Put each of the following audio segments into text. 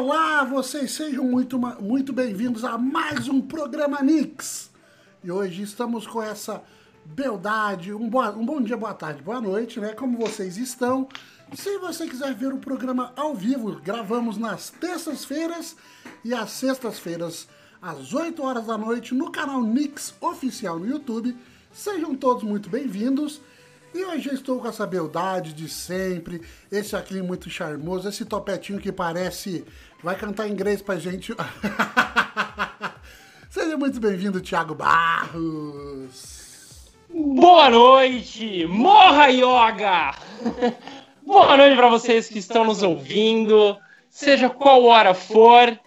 Olá, vocês sejam muito, muito bem-vindos a mais um programa Nix. E hoje estamos com essa beldade, um, boa, um bom dia, boa tarde, boa noite, né? Como vocês estão? Se você quiser ver o programa ao vivo, gravamos nas terças-feiras e às sextas-feiras, às 8 horas da noite, no canal Nix Oficial no YouTube. Sejam todos muito bem-vindos. E hoje eu estou com essa beldade de sempre, esse aqui muito charmoso, esse topetinho que parece. Vai cantar inglês pra gente. Seja muito bem-vindo, Thiago Barros. Boa noite, Morra Yoga! Boa noite para vocês que estão nos ouvindo, seja qual hora for.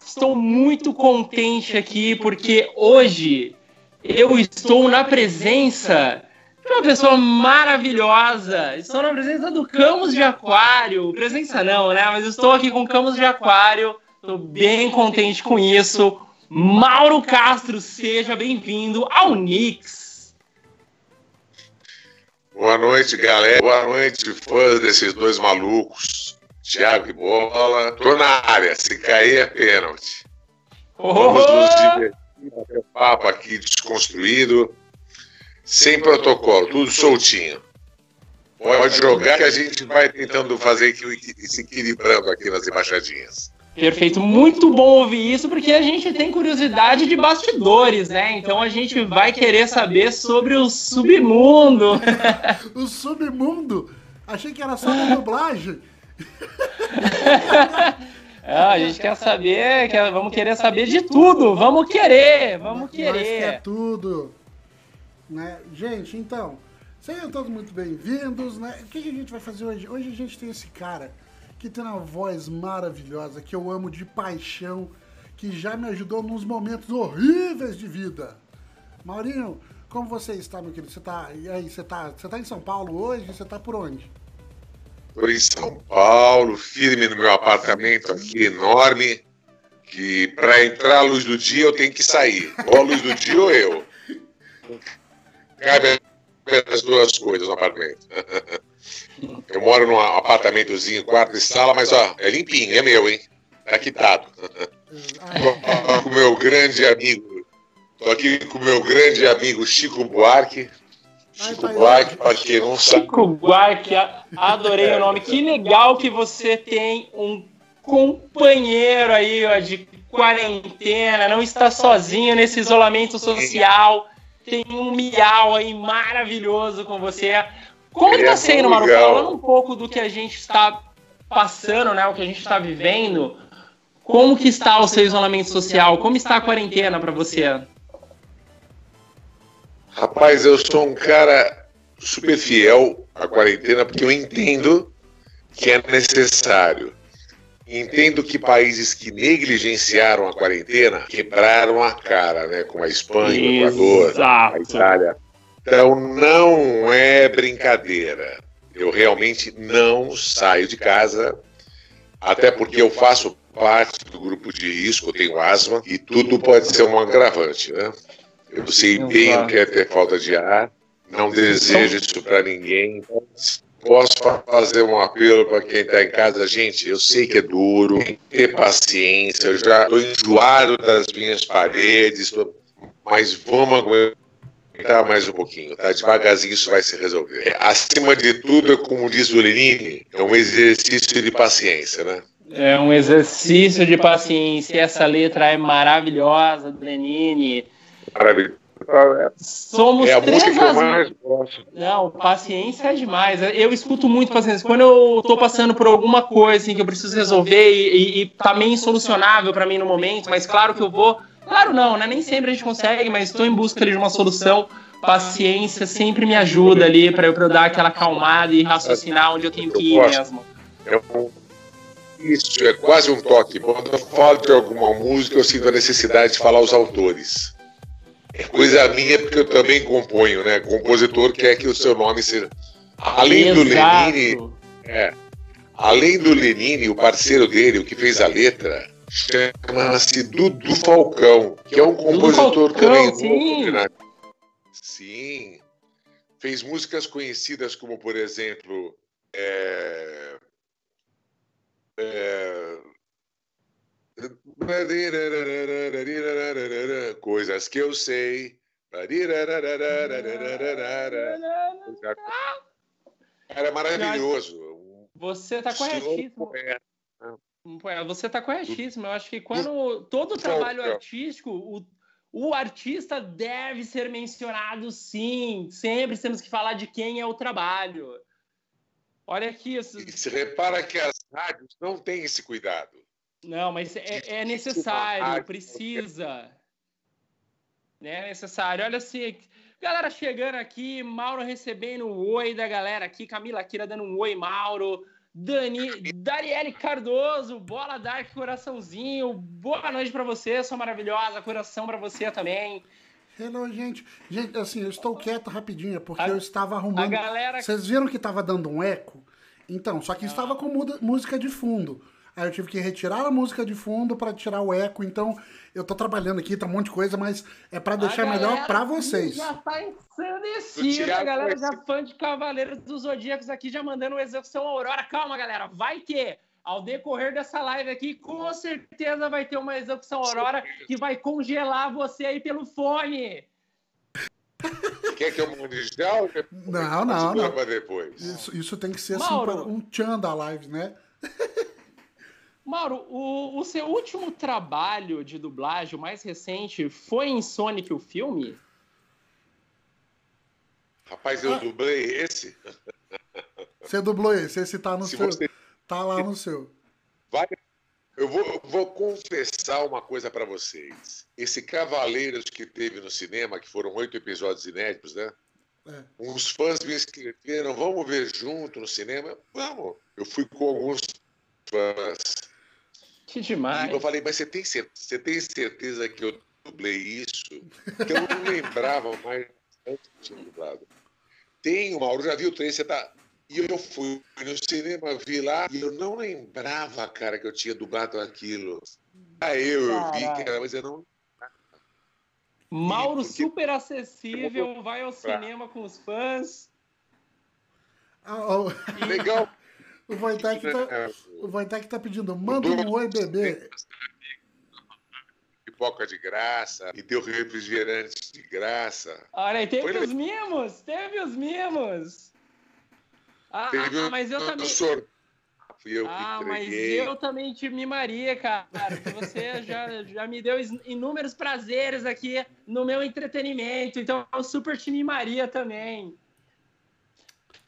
Estou muito contente aqui porque hoje eu estou na presença uma pessoa maravilhosa. Estou na presença do Camus de Aquário. Presença não, né? Mas estou aqui com Camus de Aquário. Estou bem contente com isso. Mauro Castro, seja bem-vindo ao Nix. Boa noite, galera. Boa noite, fãs desses dois malucos. Thiago e Bola. Tô na área. Se cair é pênalti. Oh! Vamos nos divertir, bater papo aqui desconstruído sem protocolo, tudo soltinho. Pode jogar que a gente vai tentando fazer se equilibrando aqui nas embaixadinhas. Perfeito, muito bom ouvir isso, porque a gente tem curiosidade de bastidores, né? Então a gente vai querer saber sobre o submundo. o submundo? Achei que era só uma dublagem. Ah, a gente quer saber, quer, vamos querer saber de tudo, vamos querer, vamos querer. Nós quer tudo. Né? Gente, então, sejam todos muito bem-vindos. Né? O que, que a gente vai fazer hoje? Hoje a gente tem esse cara que tem uma voz maravilhosa, que eu amo de paixão, que já me ajudou nos momentos horríveis de vida. Maurinho, como você está, meu querido? Você tá, e aí, você tá, você tá em São Paulo hoje? Você tá por onde? Estou em São Paulo, firme no meu apartamento aqui, enorme, que para entrar a luz do dia eu tenho que sair. Ou a luz do dia ou eu cabe as duas coisas no apartamento. Eu moro num apartamentozinho, quarto e sala, mas ó, é limpinho, é meu, hein? Tá quitado. Tô com o meu grande amigo. Tô aqui com o meu grande amigo Chico Buarque. Chico Ai, Buarque, para quem não sabe. Chico Buarque, adorei o nome. Que legal que você tem um companheiro aí ó, de quarentena, não está sozinho nesse isolamento social tem um miau aí maravilhoso com você. Como é sendo, Maru? Falando um pouco do que a gente está passando, né? O que a gente está vivendo. Como que está o seu isolamento social? Como está a quarentena para você? Rapaz, eu sou um cara super fiel à quarentena porque eu entendo que é necessário. Entendo que países que negligenciaram a quarentena quebraram a cara, né? Como a Espanha, o Equador, a Itália. Então não é brincadeira. Eu realmente não saio de casa, até porque eu faço parte do grupo de risco, eu tenho asma, e tudo pode ser um agravante, né? Eu sei bem o que é ter falta de ar, não desejo isso para ninguém. Posso fazer um apelo para quem está em casa, gente, eu sei que é duro, tem que ter paciência, eu já estou enjoado das minhas paredes, tô... mas vamos aguentar mais um pouquinho, tá? Devagarzinho isso vai se resolver. Acima de tudo, como diz o Lenine, é um exercício de paciência, né? É um exercício de paciência. Essa letra é maravilhosa do Lenine. Somos é a três música que eu mais gosto. Não, paciência é demais. Eu escuto muito paciência. Quando eu tô passando por alguma coisa assim, que eu preciso resolver e, e, e tá meio insolucionável para mim no momento, mas claro que eu vou. Claro, não, né? Nem sempre a gente consegue, mas estou em busca de uma solução. Paciência sempre me ajuda ali para eu, eu dar aquela acalmada e raciocinar onde eu tenho que ir mesmo. É isso, é quase um toque. Quando eu falo de alguma música, eu sinto a necessidade de falar os autores. É coisa minha porque eu também componho, né? Compositor quer que o seu nome seja. Além Exato. do Lenine. É, além do Lenine, o parceiro dele, o que fez a letra, chama-se Dudu Falcão, que é um compositor Falcão, também sim. Sim. Fez músicas conhecidas como, por exemplo, é... É... Coisas que eu sei. Era maravilhoso. Você tá corretíssimo. Você tá corretíssimo. Eu acho que quando todo trabalho artístico, o, o artista deve ser mencionado sim. Sempre temos que falar de quem é o trabalho. Olha aqui. Isso... E se repara que as rádios não têm esse cuidado. Não, mas é, é necessário, precisa. Né, é necessário. Olha assim, galera chegando aqui, Mauro recebendo um oi da galera aqui, Camila Kira dando um oi, Mauro. Dani, Dariele Cardoso, bola Dark, coraçãozinho. Boa noite para você, sua maravilhosa. Coração para você também. Hello, gente. Gente, assim, eu estou quieto rapidinho, porque a, eu estava arrumando. A galera... Vocês viram que estava dando um eco? Então, só que ah. estava com música de fundo. Aí eu tive que retirar a música de fundo para tirar o eco. Então, eu tô trabalhando aqui, tá um monte de coisa, mas é para deixar melhor para vocês. Já tá ensandecida, a galera já fã de Cavaleiros dos Zodíacos aqui já mandando execução Aurora. Calma, galera, vai ter. Ao decorrer dessa live aqui, com certeza vai ter uma execução Aurora que vai congelar você aí pelo fone. Quer que eu mande já? Não, não, não. Depois. Isso, isso tem que ser assim, um tchan da live, né? Mauro, o, o, seu último trabalho de dublagem, o mais recente, foi em Sonic o filme? Rapaz, eu ah. dublei esse. Você dublou esse, esse tá no Se seu. Você... Tá lá no seu. Vai. Eu vou, vou confessar uma coisa para vocês. Esse Cavaleiros que teve no cinema, que foram oito episódios inéditos, né? É. Uns fãs me escreveram, vamos ver junto no cinema? Vamos. Eu fui com alguns fãs. Que demais. E eu falei, mas você tem, você tem certeza que eu dublei isso? Que eu não lembrava mais antes de tinha dublado. Tem, Mauro, já viu o trem, você tá. E eu fui no cinema, vi lá, e eu não lembrava, cara, que eu tinha dublado aquilo. Aí eu, eu vi, cara, mas eu não. Mauro porque... super acessível, vai ao cinema com os fãs. Oh, oh. Legal. O Wojtek tá, é, o Wojtek tá pedindo, manda um oi, bebê. Pipoca de graça, e deu refrigerante de graça. Olha aí, teve Foi os mimos, teve os mimos. Ah, teve ah mas eu também... Eu ah, mas eu também te mimaria, cara. Você já, já me deu inúmeros prazeres aqui no meu entretenimento, então eu super te mimaria também.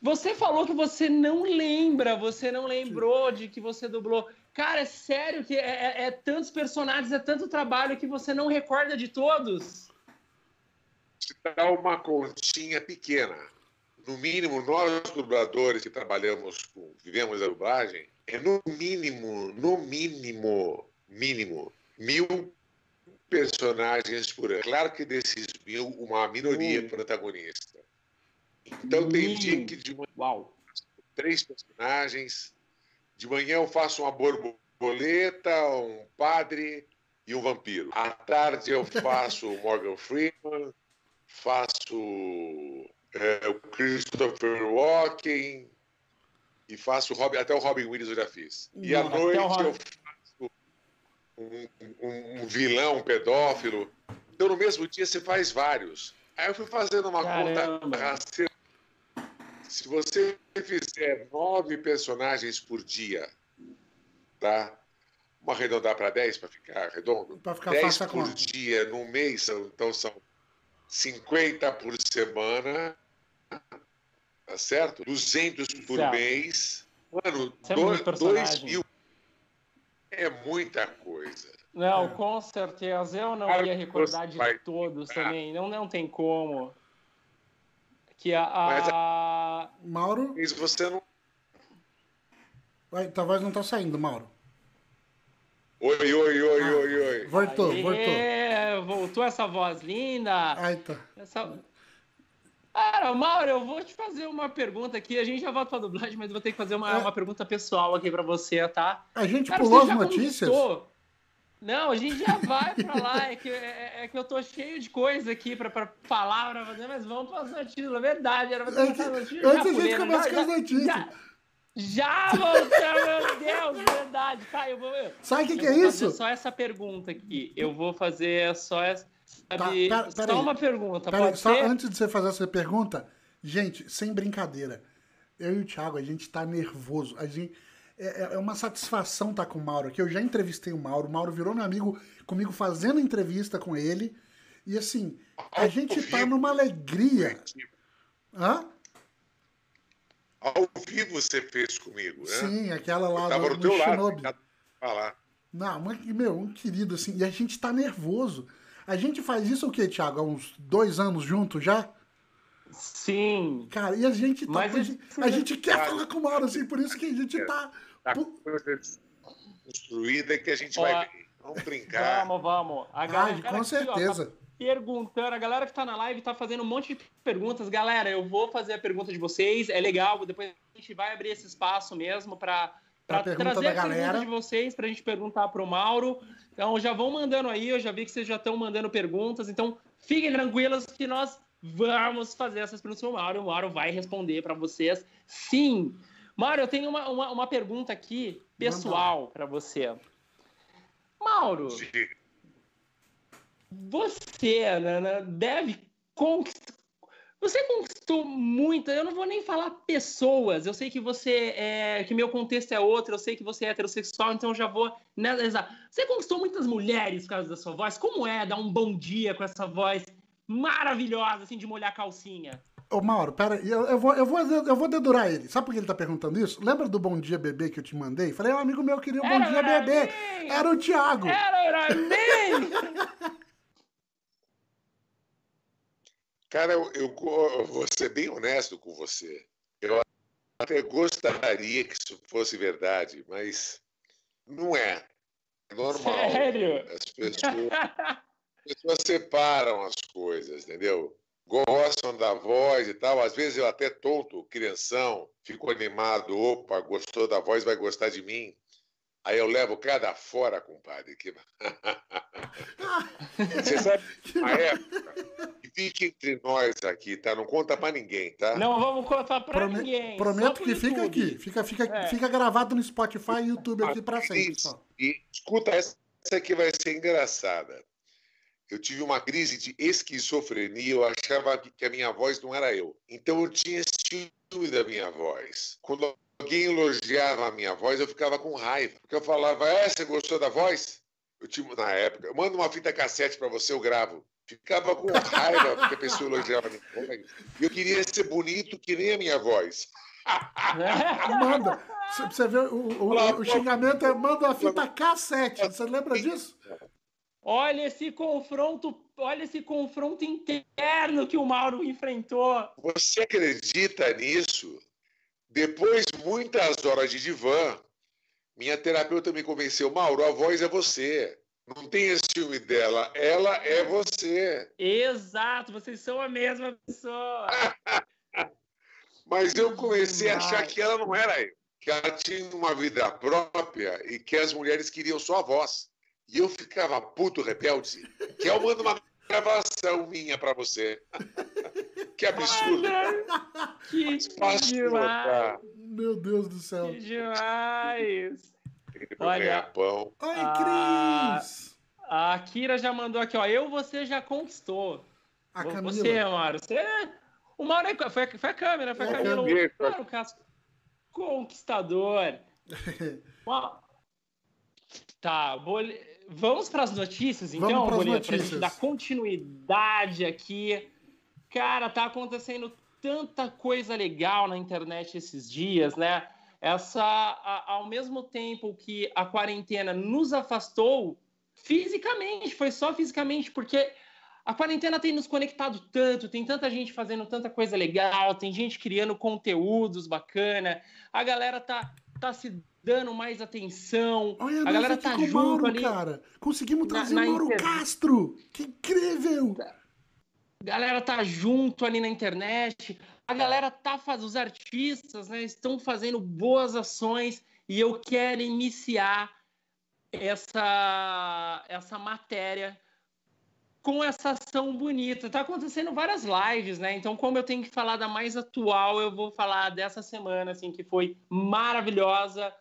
Você falou que você não lembra, você não lembrou de que você dublou. Cara, é sério que é, é, é tantos personagens, é tanto trabalho que você não recorda de todos? Dá uma continha pequena. No mínimo, nós dubladores que trabalhamos com, vivemos a dublagem, é no mínimo, no mínimo, mínimo, mil personagens por ano. Claro que desses mil, uma minoria hum. protagonista. Então tem dia que de manhã Uau. três personagens. De manhã eu faço uma borboleta, um padre e um vampiro. À tarde eu faço o Morgan Freeman, faço é, o Christopher Walken e faço Robin, até o Robin Williams eu já fiz. E à noite eu faço um, um, um vilão, um pedófilo. Então no mesmo dia você faz vários. Aí eu fui fazendo uma Caramba. conta se você fizer nove personagens por dia, tá? Vamos arredondar para 10 para ficar redondo? Para ficar 10 por conta. dia no mês, então são 50 por semana, tá certo? 200 por certo. mês. Mano, 2 é mil é muita coisa. Não, com certeza. Eu não ia recordar de todos também. Não, não tem como. Que a, a... Mauro. Isso você não. Ué, tua voz não tá saindo, Mauro. Oi, oi, oi, ah, oi, oi. Voltou, Aê, voltou. Voltou essa voz linda. Aí tá. Essa... Cara, Mauro, eu vou te fazer uma pergunta aqui. A gente já volta pra dublagem, mas vou ter que fazer uma, é. uma pergunta pessoal aqui pra você, tá? A gente Cara, pulou as notícias? Conquistou... Não, a gente já vai pra lá. É que, é, é que eu tô cheio de coisa aqui pra, pra falar, pra fazer, mas vamos para as notícias. É verdade, era pra notícias. Antes a gente começa com as notícias. Já, Já voltamos, meu Deus, verdade. Tá, eu vou. Sabe o que, eu que é isso? só essa pergunta aqui. Eu vou fazer só essa. Tá, pera- pera só aí. uma pergunta, Pera só ser? antes de você fazer essa pergunta, gente, sem brincadeira, eu e o Thiago, a gente tá nervoso. A gente, é, é uma satisfação estar com o Mauro aqui. Eu já entrevistei o Mauro, o Mauro virou meu amigo comigo fazendo entrevista com ele. E assim, a gente tá numa alegria. Hã? Ao vivo você fez comigo, né? Sim, aquela lá Eu tava do, do teu lado, Shinobi. tentado falar. Não, mas, meu, um querido assim. E a gente tá nervoso. A gente faz isso o quê, Thiago? Há uns dois anos juntos já? Sim. Cara, e a gente tá. Mas a, gente, a gente quer falar com o Mauro, assim, por isso que a gente tá. Tá Pu- coisa construída que a gente Ó, vai ver. Vamos brincar. Vamos, vamos. A Ah, galera com aqui, ó, certeza. tá perguntando, a galera que tá na live tá fazendo um monte de perguntas. Galera, eu vou fazer a pergunta de vocês, é legal, depois a gente vai abrir esse espaço mesmo para pergunta trazer da a pergunta galera. de vocês, pra gente perguntar pro Mauro. Então já vão mandando aí, eu já vi que vocês já estão mandando perguntas, então fiquem tranquilos que nós vamos fazer essas perguntas pro Mauro, e o Mauro vai responder para vocês. Sim. Mauro, eu tenho uma, uma, uma pergunta aqui pessoal para você. Mauro, você né, né, deve conquistar. Você conquistou muita. Eu não vou nem falar pessoas. Eu sei que você é. que meu contexto é outro. Eu sei que você é heterossexual, então eu já vou. nessa- Você conquistou muitas mulheres por causa da sua voz. Como é dar um bom dia com essa voz maravilhosa, assim, de molhar calcinha? Ô, Mauro, pera eu, eu, vou, eu, vou, eu vou dedurar ele. Sabe por que ele tá perguntando isso? Lembra do Bom Dia Bebê que eu te mandei? Falei, um amigo meu queria um Bom Dia Bebê. mim! Era o Thiago. Era, era mim! Cara, eu, eu go- vou ser bem honesto com você. Eu até gostaria que isso fosse verdade, mas não é. É normal. Sério? As pessoas, as pessoas separam as coisas, entendeu? Gostam da voz e tal. Às vezes eu até tonto, crianção, fico animado. Opa, gostou da voz, vai gostar de mim. Aí eu levo cada fora, compadre. Que... Você sabe, a época, fique entre nós aqui, tá? Não conta pra ninguém, tá? Não vamos contar pra Prome- ninguém. prometo pro que fica aqui. Fica, fica, É. fica gravado no Spotify e YouTube aqui pra sempre. Isso. Só. E escuta, essa aqui vai ser engraçada. Eu tive uma crise de esquizofrenia, eu achava que a minha voz não era eu. Então eu tinha ciúme da minha voz. Quando alguém elogiava a minha voz, eu ficava com raiva. Porque eu falava, é, você gostou da voz? Eu tive, na época, eu mando uma fita cassete pra você, eu gravo. Ficava com raiva porque a pessoa elogiava a minha voz. E eu queria ser bonito que nem a minha voz. Manda. Você- vê, o, o, o xingamento é manda uma fita cassete. Você lembra disso? Olha esse confronto, olha esse confronto interno que o Mauro enfrentou. Você acredita nisso? Depois muitas horas de divã, minha terapeuta me convenceu, Mauro, a voz é você. Não tenha ciúme dela, ela é você. Exato, vocês são a mesma pessoa. Mas eu comecei a achar que ela não era eu, que ela tinha uma vida própria e que as mulheres queriam só a voz. E eu ficava puto rebelde, que eu mando uma gravação minha pra você. que absurdo. Olha, que Posso demais, Meu Deus do céu. que demais. Olha. ganhar pão. Oi, Cris! A Kira já mandou aqui, ó. Eu você já conquistou. A Camila. Você, Mauro. Você. O Mauro é... foi, a- foi a câmera, foi a É a Camila. câmera. Mauro Castro. Conquistador. Tá, bole... vamos para as notícias então, pras Boleto, pra gente dar continuidade aqui. Cara, tá acontecendo tanta coisa legal na internet esses dias, né? Essa, a- ao mesmo tempo que a quarentena nos afastou fisicamente, foi só fisicamente, porque a quarentena tem nos conectado tanto, tem tanta gente fazendo tanta coisa legal, tem gente criando conteúdos bacana, a galera tá, tá se dando mais atenção, Olha, a galera tá junto Mauro, ali. cara. Conseguimos Na- trazer na o Mauro internet. Castro. Que incrível! A galera tá junto ali na internet. A galera tá fazendo, os artistas, né, estão fazendo boas ações e eu quero iniciar essa essa matéria com essa ação bonita. Tá acontecendo várias lives, né? Então, como eu tenho que falar da mais atual, eu vou falar dessa semana, assim, que foi maravilhosa.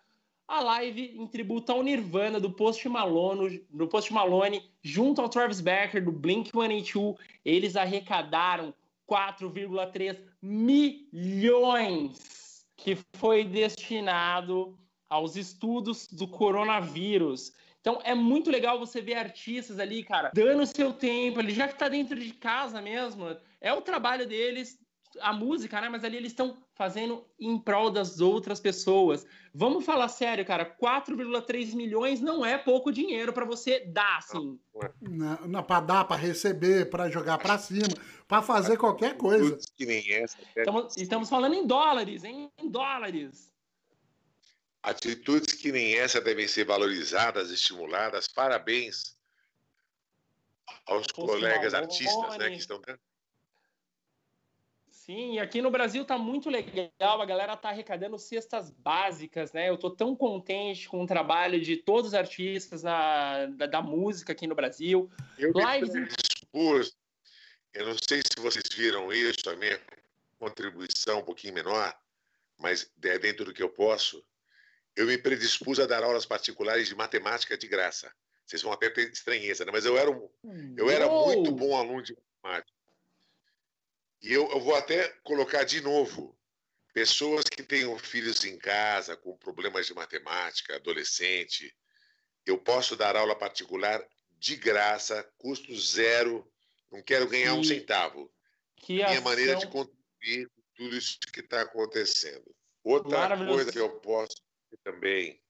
A live em tributo ao Nirvana do Post Malone, do Post Malone, junto ao Travis Barker do Blink-182, eles arrecadaram 4,3 milhões que foi destinado aos estudos do coronavírus. Então é muito legal você ver artistas ali, cara, dando seu tempo, ele já que tá dentro de casa mesmo, é o trabalho deles, a música, né? Mas ali eles estão fazendo em prol das outras pessoas. Vamos falar sério, cara, 4,3 milhões não é pouco dinheiro para você dar, assim. Não, não para dar, para receber, para jogar para cima, para fazer qualquer coisa. Que nem essa. Estamos, estamos falando em dólares, hein? Em dólares. Atitudes que nem essa devem ser valorizadas, estimuladas. Parabéns aos Poxa, colegas artistas né, que estão dentro. Sim, e aqui no Brasil tá muito legal, a galera tá arrecadando cestas básicas, né? Eu tô tão contente com o trabalho de todos os artistas na, da, da música aqui no Brasil. Eu Lives... dispus, eu não sei se vocês viram isso, a minha contribuição um pouquinho menor, mas é dentro do que eu posso eu me predispus a dar aulas particulares de matemática de graça. Vocês vão até ter estranheza, né? mas eu era, um, eu era muito bom aluno de matemática. E eu, eu vou até colocar de novo: pessoas que tenham filhos em casa com problemas de matemática, adolescente, eu posso dar aula particular de graça, custo zero, não quero ganhar que, um centavo. Que Minha ação... maneira de contribuir com tudo isso que está acontecendo. Outra coisa que eu posso também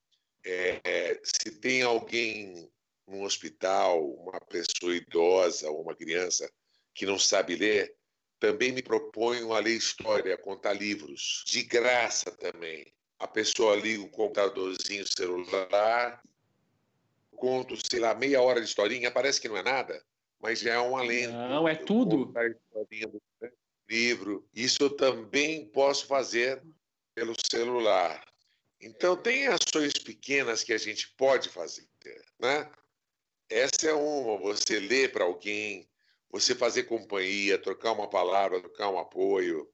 é, é, se tem alguém num hospital, uma pessoa idosa ou uma criança que não sabe ler, também me proponho a ler história, contar livros, de graça também. A pessoa liga o computadorzinho celular, conto, sei lá, meia hora de historinha, parece que não é nada, mas já é um alento. Não, é tudo. livro. Isso eu também posso fazer pelo celular. Então, tem ações pequenas que a gente pode fazer. Né? Essa é uma, você ler para alguém, você fazer companhia, trocar uma palavra, trocar um apoio.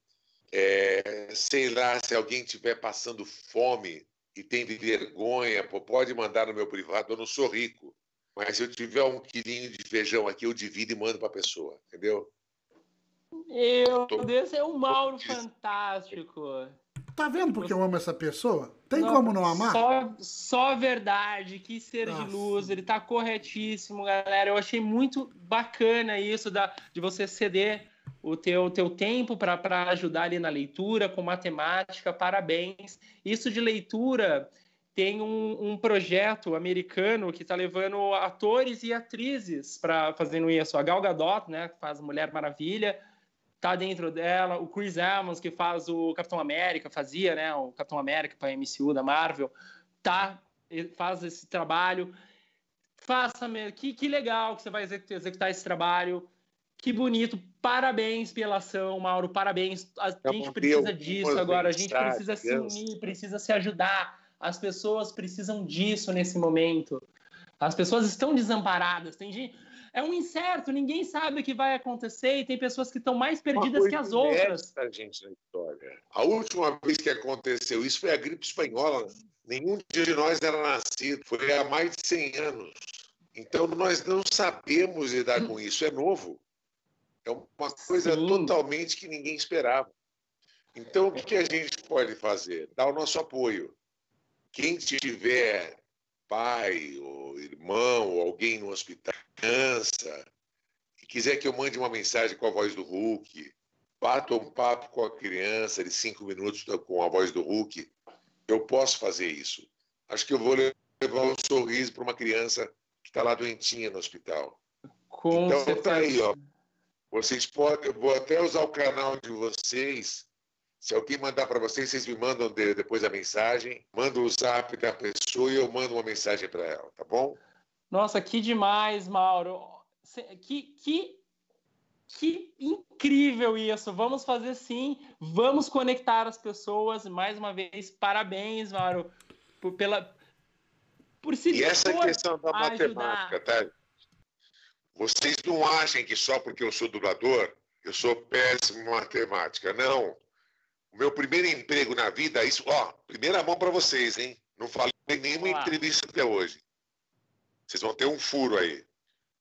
É, sei lá, se alguém estiver passando fome e tem vergonha, pode mandar no meu privado, eu não sou rico. Mas se eu tiver um quilinho de feijão aqui, eu divido e mando para a pessoa, entendeu? Eu, Tô... desse é um Mauro fantástico. Tá vendo porque eu amo essa pessoa? Tem não, como não amar? Só, só verdade, que ser Nossa. de luz, ele tá corretíssimo, galera. Eu achei muito bacana isso da, de você ceder o teu, teu tempo para ajudar ali na leitura, com matemática, parabéns. Isso de leitura tem um, um projeto americano que está levando atores e atrizes para fazendo isso. A Gal Gadot, né, que faz Mulher Maravilha, tá dentro dela. O Chris Evans, que faz o Capitão América, fazia, né? O Capitão América para MCU da Marvel, tá, faz esse trabalho. Faça, que, que legal que você vai executar esse trabalho. Que bonito, parabéns pela ação, Mauro, parabéns. A gente precisa disso agora, a gente precisa se unir, precisa se ajudar. As pessoas precisam disso nesse momento. As pessoas estão desamparadas. Tem gente, é um incerto, ninguém sabe o que vai acontecer e tem pessoas que estão mais perdidas que as outras. gente na história. A última vez que aconteceu isso foi a gripe espanhola. Nenhum de nós era nascido. Foi há mais de 100 anos. Então nós não sabemos lidar com isso. É novo. É uma coisa Sim. totalmente que ninguém esperava. Então o que a gente pode fazer? Dar o nosso apoio. Quem tiver pai, ou irmão, ou alguém no hospital, criança, e quiser que eu mande uma mensagem com a voz do Hulk, bata um papo com a criança de cinco minutos com a voz do Hulk, eu posso fazer isso. Acho que eu vou levar um sorriso para uma criança que está lá doentinha no hospital. Com então certeza. tá aí, ó. Vocês podem, eu vou até usar o canal de vocês se alguém mandar para vocês, vocês me mandam de, depois a mensagem, manda o zap da pessoa e eu mando uma mensagem para ela, tá bom? Nossa, que demais, Mauro. Que, que, que incrível isso. Vamos fazer sim. Vamos conectar as pessoas. Mais uma vez, parabéns, Mauro, por, pela, por se E essa questão da matemática, tá? Vocês não achem que só porque eu sou dublador, eu sou péssimo em matemática. Não. O meu primeiro emprego na vida, isso, ó, primeira mão para vocês, hein? Não falei em nenhuma Olá. entrevista até hoje. Vocês vão ter um furo aí.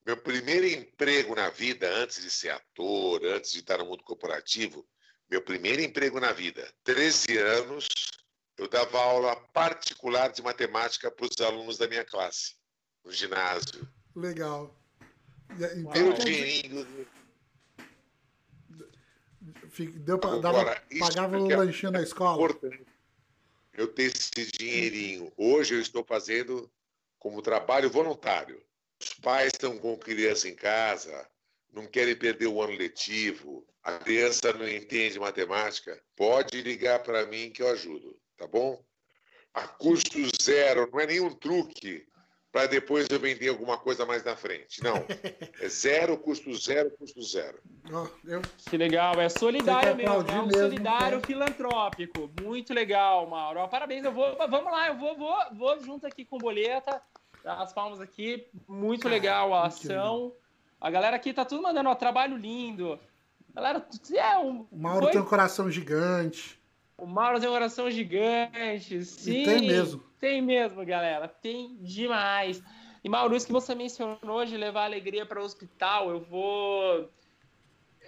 Meu primeiro emprego na vida, antes de ser ator, antes de estar no mundo corporativo, meu primeiro emprego na vida, 13 anos, eu dava aula particular de matemática para os alunos da minha classe, no ginásio. Legal. Então, Meu dinheirinho. Deu pra, dava, pagava o um lanchinho na escola. Eu ter esse dinheirinho. Hoje eu estou fazendo como trabalho voluntário. Os pais estão com criança em casa, não querem perder o ano letivo, a criança não entende matemática, pode ligar para mim que eu ajudo, tá bom? A custo zero, não é nenhum truque para depois eu vender alguma coisa mais na frente. Não. É zero, custo zero, custo zero. Oh, eu... Que legal, é solidário mesmo, é um mesmo, solidário né? filantrópico. Muito legal, Mauro. Parabéns, eu vou, vamos lá, eu vou, vou, vou junto aqui com o Boleta, as palmas aqui, muito legal a ação. A galera aqui tá tudo mandando, ó, trabalho lindo. Galera, é um. O Mauro foi... tem um coração gigante. O Mauro tem um coração gigante. Sim, e tem mesmo. Tem mesmo, galera. Tem demais. E Mauro, isso que você mencionou de levar alegria para o hospital, eu vou.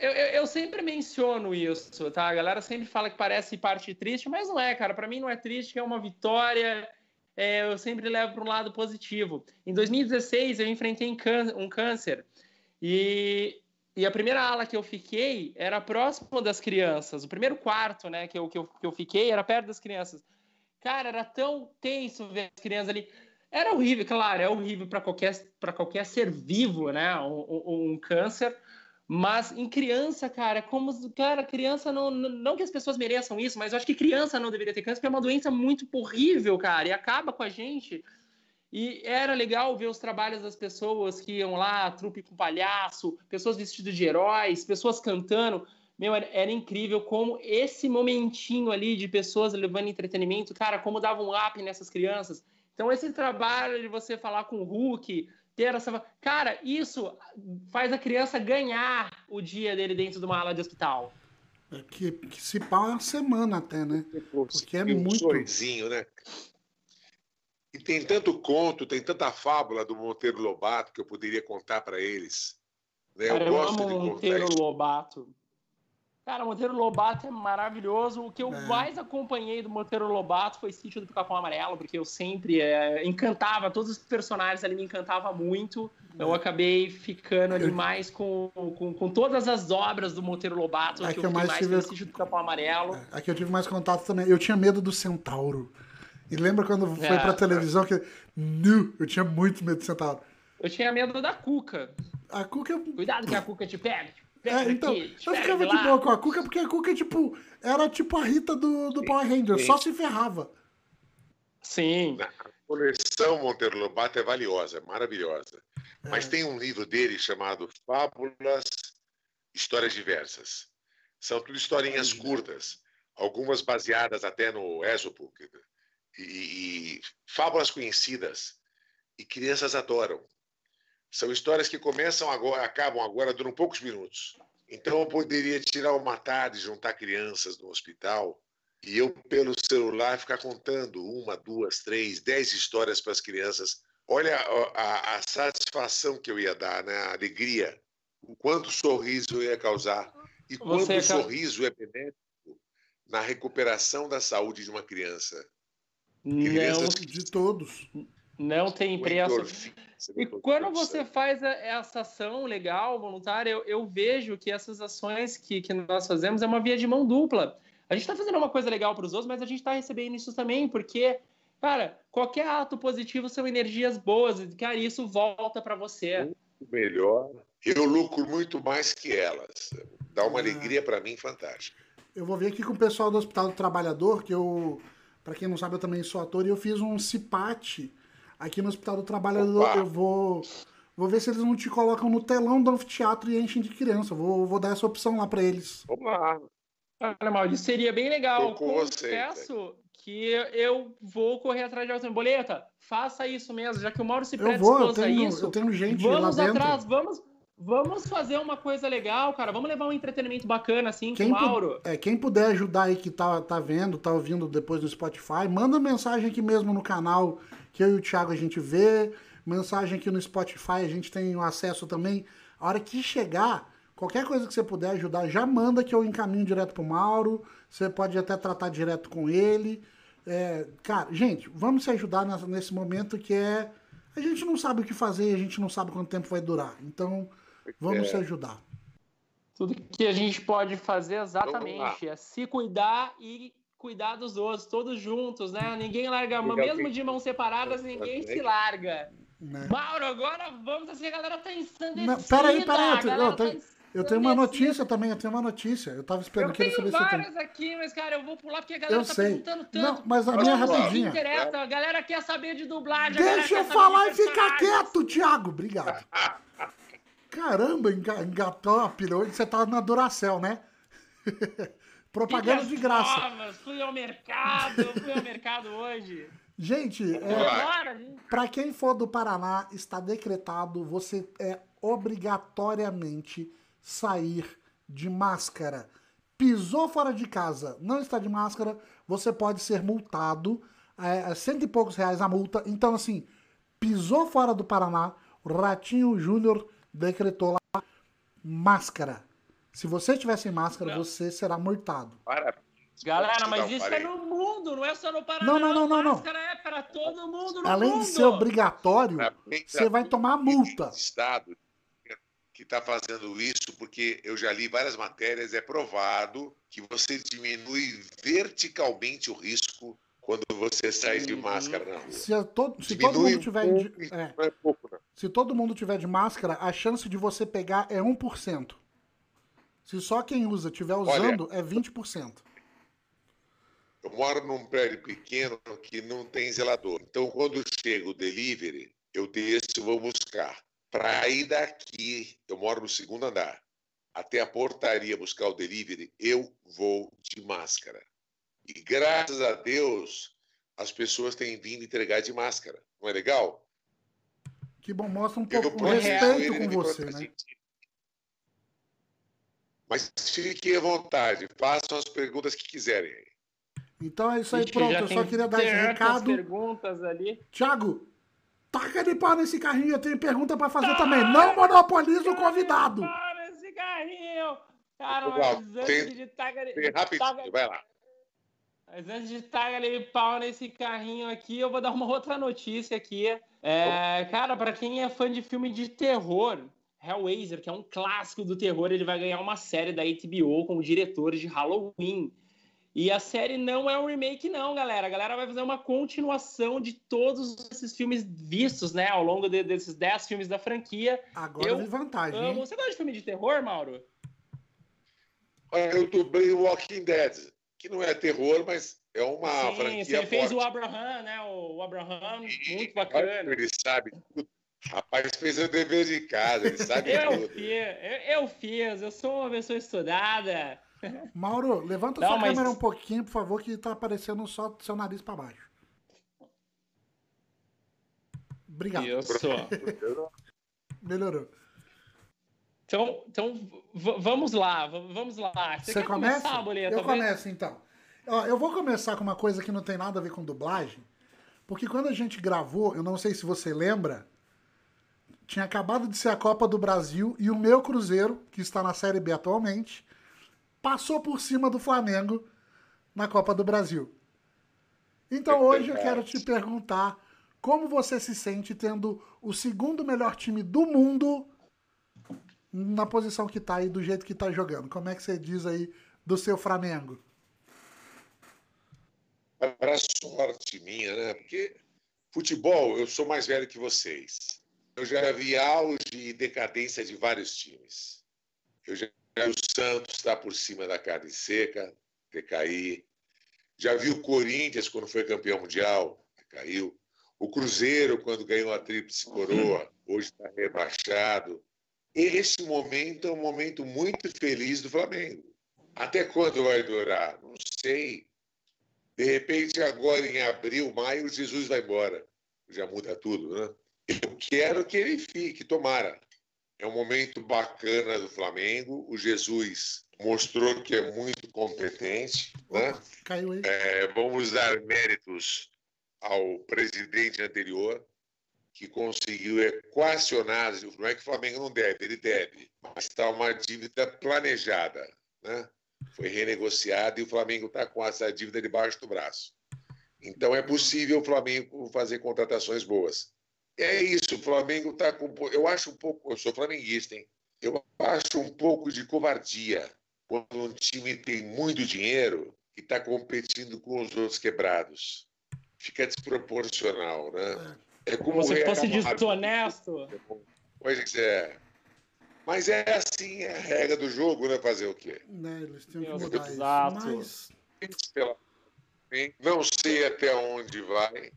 Eu, eu, eu, sempre menciono isso, tá? A galera sempre fala que parece parte triste, mas não é, cara. Para mim não é triste, é uma vitória. É, eu sempre levo para um lado positivo. Em 2016, eu enfrentei um câncer e e a primeira ala que eu fiquei era próximo das crianças. O primeiro quarto, né, que eu, que eu, que eu fiquei era perto das crianças. Cara, era tão tenso ver as crianças ali. Era horrível, claro, é horrível para qualquer, qualquer ser vivo, né? Um, um, câncer. Mas em criança, cara, como. Cara, criança não. Não que as pessoas mereçam isso, mas eu acho que criança não deveria ter câncer, porque é uma doença muito horrível, cara, e acaba com a gente. E era legal ver os trabalhos das pessoas que iam lá, trupe com palhaço, pessoas vestidas de heróis, pessoas cantando. Meu, era, era, incrível como esse momentinho ali de pessoas levando entretenimento, cara, como dava um up nessas crianças. Então, esse trabalho de você falar com o Hulk, ter essa. Cara, isso faz a criança ganhar o dia dele dentro de uma ala de hospital. É que, que se pau é uma semana até, né? Porque é muito. Um né? E tem tanto conto, tem tanta fábula do Monteiro Lobato que eu poderia contar para eles. Né? Cara, eu, eu gosto amo de Monteiro Lobato. Cara, Monteiro Lobato é maravilhoso. O que eu é. mais acompanhei do Monteiro Lobato foi Sítio do Picapão Amarelo, porque eu sempre é, encantava, todos os personagens ali me encantava muito. Eu acabei ficando ali mais com, com, com, todas as obras do Monteiro Lobato, é que, que eu mais, mais tive... Sítio do Picapão Amarelo. É, aqui eu tive mais contato também. Eu tinha medo do Centauro. E lembra quando foi é, pra televisão que. Nu, eu tinha muito medo de centauro. Eu tinha medo da Cuca. A Cuca. Cuidado que a Cuca te pega. É, então, aqui, eu ficava de boa com a Cuca, porque a Cuca, tipo, era tipo a Rita do, do Power Ranger, só se ferrava. Sim. A coleção Monteiro Lobato é valiosa, maravilhosa. É. Mas tem um livro dele chamado Fábulas Histórias Diversas. São tudo historinhas curtas, algumas baseadas até no Ésopo, e, e fábulas conhecidas e crianças adoram. São histórias que começam agora, acabam agora, duram poucos minutos. Então eu poderia tirar uma tarde, juntar crianças no hospital e eu, pelo celular, ficar contando uma, duas, três, dez histórias para as crianças. Olha a, a, a, satisfação que eu ia dar, né? a alegria, o quanto sorriso eu ia causar e quanto o sorriso é benéfico na recuperação da saúde de uma criança. Não, de todos. Não tem preço. E quando você faz essa ação legal, voluntária, eu, eu vejo que essas ações que, que nós fazemos é uma via de mão dupla. A gente está fazendo uma coisa legal para os outros, mas a gente está recebendo isso também, porque, cara, qualquer ato positivo são energias boas, e, cara, isso volta para você. Muito melhor. Eu lucro muito mais que elas. Dá uma ah. alegria para mim fantástica. Eu vou ver aqui com o pessoal do Hospital do Trabalhador, que eu para quem não sabe, eu também sou ator e eu fiz um cipate aqui no Hospital do Trabalhador. Opa. Eu vou, vou ver se eles não te colocam no telão do anfiteatro e enchem de criança. Vou, vou dar essa opção lá para eles. Vamos lá. Olha, Maurício, seria bem legal. Com Confesso você, que eu vou correr atrás de alguém. Boleta, faça isso mesmo, já que o Mauro se predispôs eu vou, eu tenho, a isso. Eu tenho gente vamos lá atrás, vamos, Vamos fazer uma coisa legal, cara. Vamos levar um entretenimento bacana, assim, Quem, com o pu- Mauro. é, quem puder ajudar aí que tá, tá vendo, tá ouvindo depois no Spotify, manda mensagem aqui mesmo no canal que eu e o Thiago a gente vê. Mensagem aqui no Spotify, a gente tem o acesso também. A hora que chegar, qualquer coisa que você puder ajudar, já manda que eu encaminho direto pro Mauro. Você pode até tratar direto com ele. É, cara, gente, vamos se ajudar nessa- nesse momento que é. A gente não sabe o que fazer, a gente não sabe quanto tempo vai durar. Então, vamos É. se ajudar. Tudo que a gente pode fazer exatamente é se cuidar e cuidar dos outros, todos juntos, né? Ninguém larga a mão, mesmo que- de mãos separadas, ninguém se larga. Né? Mauro, agora vamos assim, a galera tá ensandecida. Não, peraí, peraí, eu tenho- eu tenho- tá Eu tenho uma notícia também, eu tenho uma notícia. Eu tava esperando Eu tenho saber se você tem. várias aqui, mas, cara, eu vou pular porque a galera Eu tá sei. perguntando tanto. Não, mas a minha é rapidinha. Interessa, a galera quer saber de dublagem. Deixa eu falar e ficar quieto, Thiago. Obrigado. Caramba, enga- engatou a pilha. Hoje você tá na Duracell, né? Propaganda de graça. novas, Fui ao mercado, fui ao mercado hoje. Gente, é. Para quem for do Paraná, está decretado, você é obrigatoriamente sair de máscara. Pisou fora de casa, não está de máscara, você pode ser multado, é, é cento e poucos reais a multa. Então, assim, pisou fora do Paraná, o Ratinho Júnior decretou lá máscara. Se você estiver sem máscara, Não. você será multado. Parabéns. Galera, mas Não, isso parei. é no mundo, não é só no Paraná. Não, não, não, não, não. Máscara é para todo mundo no Além mundo. de ser obrigatório, você vai tomar multa. Estado que está fazendo isso, porque eu já li várias matérias, é provado que você diminui verticalmente o risco quando você sai de Uhum. máscara na rua. Se, a to- se todo mundo tiver um de, pouco, é, não é pouco, se todo mundo tiver de máscara, a chance de você pegar é 1%. Se só quem usa tiver usando, é 20%. Eu moro num prédio pequeno que não tem zelador. Então, quando chega o delivery, eu desço e vou buscar. Para ir daqui, eu moro no segundo andar, até a portaria buscar o delivery, eu vou de máscara. E graças a Deus, as pessoas têm vindo entregar de máscara. Não é legal? Que bom, mostra um pouco protejo respeito com de você, né? sentido. Mas fiquem à vontade, façam as perguntas que quiserem. Então é isso aí, pronto. Eu só queria dar esse recado. perguntas ali. Tiago, taca de pau nesse carrinho, eu tenho pergunta pra fazer também. Não monopoliza o convidado. Para esse carrinho! Cara, mas antes de tacar Bem Rapidinho, vai lá. Mas antes de tacar ali pau nesse carrinho aqui, eu vou dar uma outra notícia aqui. É, cara, para quem é fã de filme de terror, Hellraiser, que é um clássico do terror, ele vai ganhar uma série da HBO com o diretor de Halloween. E a série não é um remake, não, galera. A galera vai fazer uma continuação de todos esses filmes vistos, né, ao longo de- desses 10 filmes da franquia. Agora Eu vantagem, Amo. hein? Você gosta de filme de terror, Mauro? Olha, eu dublei o Walking Dead, que não é terror, mas é uma Sim, franquia você fez forte. o Abraham, né? O Abraham, muito bacana. Ele sabe tudo. Rapaz fez o dever de casa, ele sabe Eu tudo. fiz, eu, eu fiz, eu sou uma pessoa estudada. Mauro, levanta Não, sua mas- câmera um pouquinho, por favor, que tá aparecendo só seu nariz pra baixo. Obrigado. Isso. Melhorou. Então, então vamos lá, vamos lá. Você, Você quer começa? começar, Boleta? eu começo então. Ó, eu vou começar com uma coisa que não tem nada a ver com dublagem, porque quando a gente gravou, eu não sei se você lembra, tinha acabado de ser a Copa do Brasil e o meu Cruzeiro, que está na Série B atualmente, passou por cima do Flamengo na Copa do Brasil. Então hoje eu quero te perguntar como você se sente tendo o segundo melhor time do mundo na posição que tá aí, do jeito que tá jogando. Como é que você diz aí do seu Flamengo? Para sorte minha, né? Porque futebol, eu sou mais velho que vocês. Eu já vi auge e decadência de vários times. Eu já vi o Santos estar por cima da carne seca, decair. Já vi o Corinthians quando foi campeão mundial, decaiu. O Cruzeiro, quando ganhou a Tríplice Coroa, hoje está rebaixado. Esse momento é um momento muito feliz do Flamengo. Até quando vai durar? Não sei. De repente, agora em abril, maio, Jesus vai embora. Já muda tudo, né? Eu quero que ele fique, tomara. É um momento bacana do Flamengo. O Jesus mostrou que é muito competente. Né? Caiu aí. É, vamos dar méritos ao presidente anterior, que conseguiu equacionar. Não é que o Flamengo não deve, ele deve, mas está uma dívida planejada. Né? Foi renegociada e o Flamengo está com essa dívida debaixo do braço. Então é possível o Flamengo fazer contratações boas. É isso, o Flamengo está com. Eu acho um pouco. Eu sou flamenguista, hein? Eu acho um pouco de covardia quando um time tem muito dinheiro e está competindo com os outros quebrados. Fica desproporcional, né? É como se fosse desonesto. Pois é. Mas é assim, é a regra do jogo, né? Fazer o quê? Né, eles têm que mudar Exato. Mas... Não sei até onde vai.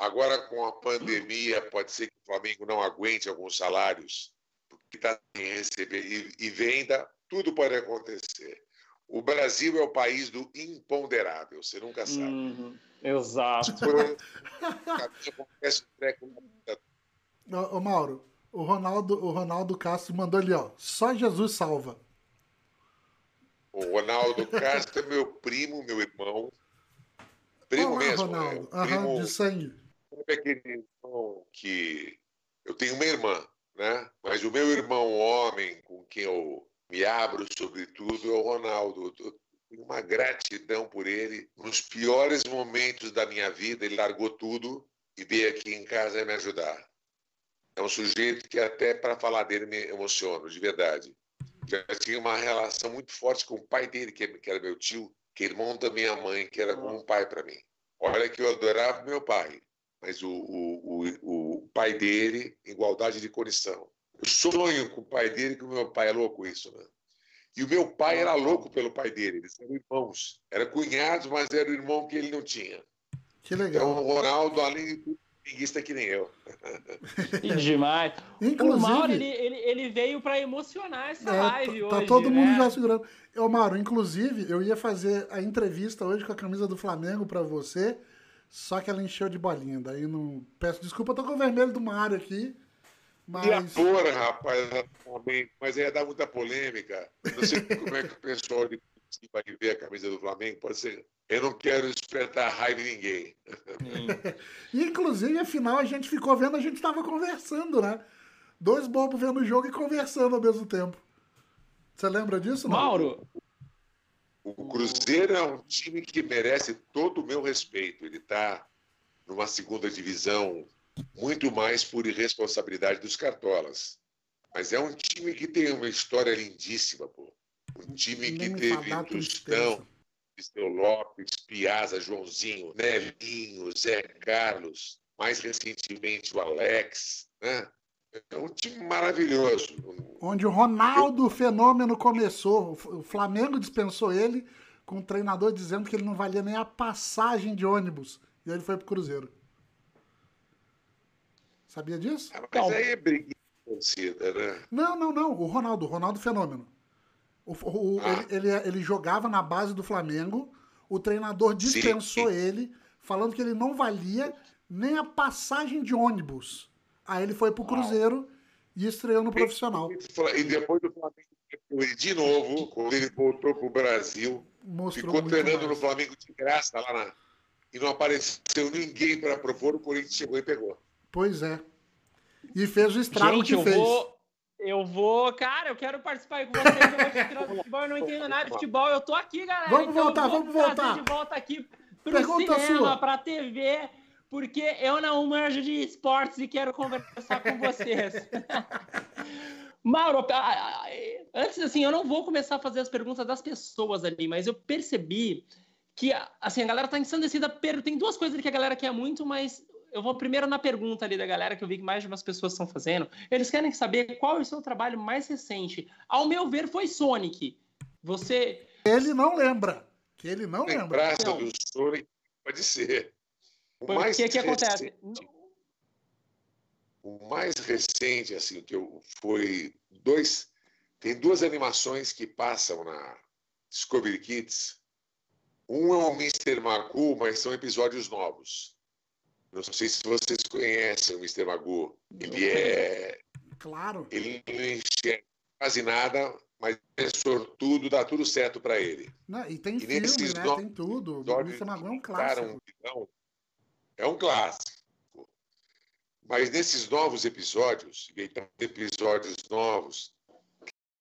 Agora, com a pandemia, pode ser que o Flamengo não aguente alguns salários, porque está sem receber e, e venda, tudo pode acontecer. O Brasil é o país do imponderável, você nunca sabe. Uhum, exato. ô, ô, Mauro, o Ronaldo, o Ronaldo Castro mandou ali, ó. Só Jesus salva. O Ronaldo Castro é meu primo, meu irmão. Primo Olá, mesmo. Ronaldo. Né? Aham, de sangue. Sabe aquele irmão que. Eu tenho uma irmã, né? Mas o meu irmão homem, com quem eu me abro sobre tudo, é o Ronaldo. Eu tenho uma gratidão por ele. Nos piores momentos da minha vida, ele largou tudo e veio aqui em casa me ajudar. É um sujeito que até para falar dele me emociono, de verdade. Já tinha uma relação muito forte com o pai dele, que era meu tio, que é irmão da minha mãe, que era como um pai para mim. Olha que eu adorava meu pai, mas o, o, o, o pai dele, igualdade de condição. Eu sonho com o pai dele, que o meu pai é louco isso, né? E o meu pai era louco pelo pai dele, eles eram irmãos. Era cunhados, mas era o irmão que ele não tinha. Que legal. Então, o Ronaldo, além de tudo, é que nem eu. Que demais. Inclusive, o Mauro, ele, ele, ele veio para emocionar essa é, live tá, hoje. Tá todo mundo né? já segurando. Eu, Mauro, inclusive, eu ia fazer a entrevista hoje com a camisa do Flamengo para você, só que ela encheu de bolinha. Daí não. Peço desculpa, eu tô com o vermelho do Mário aqui. Mas... E a porra, rapaz, mas ia dar muita polêmica. Não sei como é que o pessoal de vai ver a camisa do Flamengo, pode ser. Eu não quero despertar raiva em ninguém. Inclusive, afinal, a gente ficou vendo, a gente estava conversando, né? Dois bobos vendo o jogo e conversando ao mesmo tempo. Você lembra disso, não? Mauro, o Cruzeiro é um time que merece todo o meu respeito. Ele está numa segunda divisão muito mais por irresponsabilidade dos cartolas. Mas é um time que tem uma história lindíssima, pô. Um time que teve Tostão, Seu Lopes, Piazza, Joãozinho, Nevinho, Zé Carlos, mais recentemente o Alex, né? É um time maravilhoso. Onde o Ronaldo Eu... Fenômeno começou. O Flamengo dispensou ele com o treinador dizendo que ele não valia nem a passagem de ônibus. E aí ele foi pro Cruzeiro. Sabia disso? Ah, mas aí é briga torcida, né? Não, não, não. O Ronaldo, o Ronaldo Fenômeno. O, o, ah. ele, ele, ele, jogava na base do Flamengo, o treinador dispensou Sim. ele, falando que ele não valia nem a passagem de ônibus. Aí ele foi pro Cruzeiro ah. e estreou no profissional. E depois do Flamengo, de novo, quando ele voltou pro Brasil, Mostrou ficou treinando mais. no Flamengo de graça lá na. E não apareceu ninguém para propor, o Corinthians chegou e pegou. Pois é. E fez o estrago Gente, que eu fez. Vou, eu vou, cara, eu quero participar com vocês. Eu vou do futebol, eu não entendo nada de futebol. Eu tô aqui, galera. Vamos então voltar, vamos voltar. de volta aqui pro Pergunta cinema, sua. pra TV, porque eu não manjo de esportes e quero conversar com vocês. Mauro, antes assim, eu não vou começar a fazer as perguntas das pessoas ali, mas eu percebi que assim, a galera tá ensandecida. Tem duas coisas ali que a galera quer muito, mas eu vou primeiro na pergunta ali da galera, que eu vi que mais de umas pessoas estão fazendo. Eles querem saber qual é o seu trabalho mais recente. Ao meu ver, foi Sonic. Você. Ele não lembra. Que ele não lembra. Então, do Sonic pode ser. O mais que, que acontece? O mais recente, assim, que eu foi dois. Tem duas animações que passam na Discovery Kids. Um é o Mr. Magoo, mas são episódios novos. Não sei se vocês conhecem o Mr. Magoo. Ele é Claro. Ele não enxerga quase nada, mas é sortudo, dá tudo certo para ele. Não, e tem e filme, né? Tem tudo. O Mr. Magoo é um clássico. Um é um clássico. Mas nesses novos episódios, episódios novos,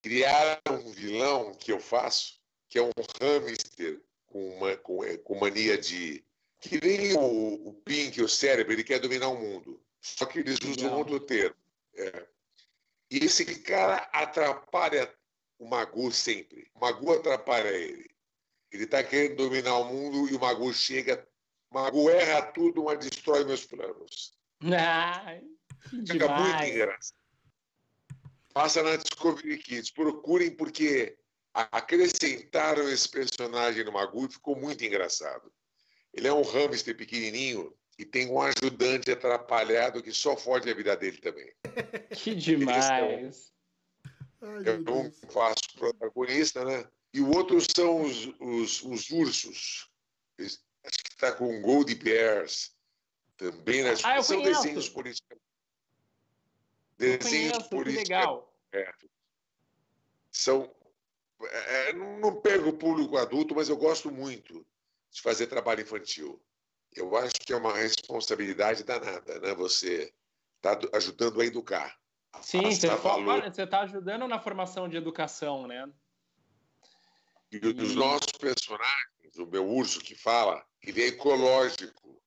criaram um vilão que eu faço, que é um hamster com, uma, com, é, com mania de. Que nem o, o Pink, o cérebro, ele quer dominar o mundo. Só que eles usam outro termo. É. E esse cara atrapalha o Magu sempre. O Magu atrapalha ele. Ele está querendo dominar o mundo e o Magu chega. O Magu erra tudo, mas destrói meus planos. Fica muito engraçado. Passa na Discovery Kids. Procurem, porque acrescentaram esse personagem no Magu e ficou muito engraçado. Ele é um hamster pequenininho e tem um ajudante atrapalhado que só fode a vida dele também. Que demais! É um fácil protagonista, né? E o outro são os, os, os ursos. Acho que está com Goldie Bears. Também nas ah, são conheço. desenhos políticos. Desenhos políticos. legal. É. São. É, não pego o público adulto, mas eu gosto muito de fazer trabalho infantil. Eu acho que é uma responsabilidade danada, né? Você está ajudando a educar. Sim, você está ajudando na formação de educação, né? E os nossos personagens, o meu urso que fala, ele é ecológico.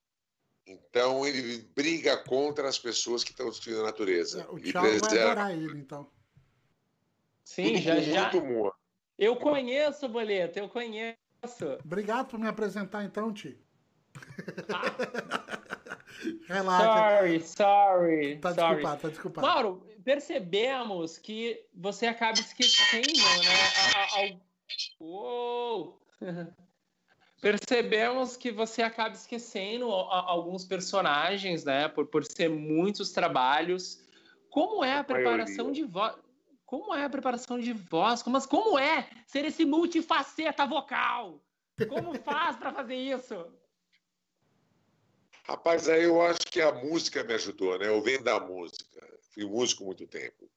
Então ele briga contra as pessoas que estão destruindo a natureza. O Thiago vai adorar ele, então. Sim, já já. Eu conheço, Boleto, eu conheço. Obrigado por me apresentar então, Ti. Relaxa. Sorry, sorry. Tá sorry. desculpado, tá desculpado. Mauro, percebemos que você acaba esquecendo, né? Uou! Percebemos que você acaba esquecendo alguns personagens, né? Por, por ser muitos trabalhos. Como é a preparação de voz? Como é a preparação de voz? Como, como é ser esse multifaceta vocal? Como faz para fazer isso? Rapaz, aí eu acho que a música me ajudou, né? Eu venho da música, fui músico muito tempo.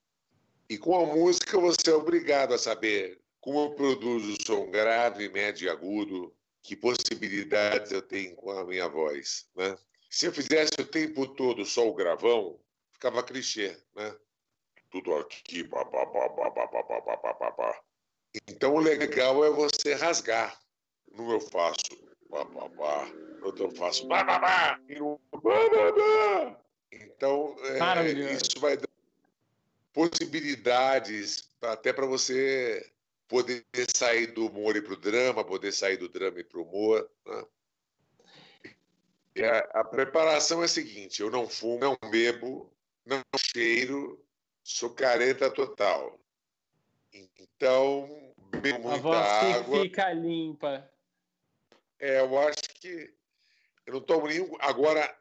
E com a música você é obrigado a saber como eu produzo som grave, médio e agudo, que possibilidades eu tenho com a minha voz, né? Se eu fizesse o tempo todo só o gravão, ficava clichê, né? Tudo aqui, babá, babá, babá, babá, babá. Então o legal é você rasgar. No eu faço babá, eu faço babá, e no babá. Então, é, isso vai dar possibilidades até para você poder sair do humor e para o drama, poder sair do drama e para o humor. Né? A, a, preparação é a seguinte: eu não fumo, não bebo, não cheiro, sou careta total. Então, bebo muita a voz água. fica limpa. É, eu acho que eu não tomo nenhum. Agora,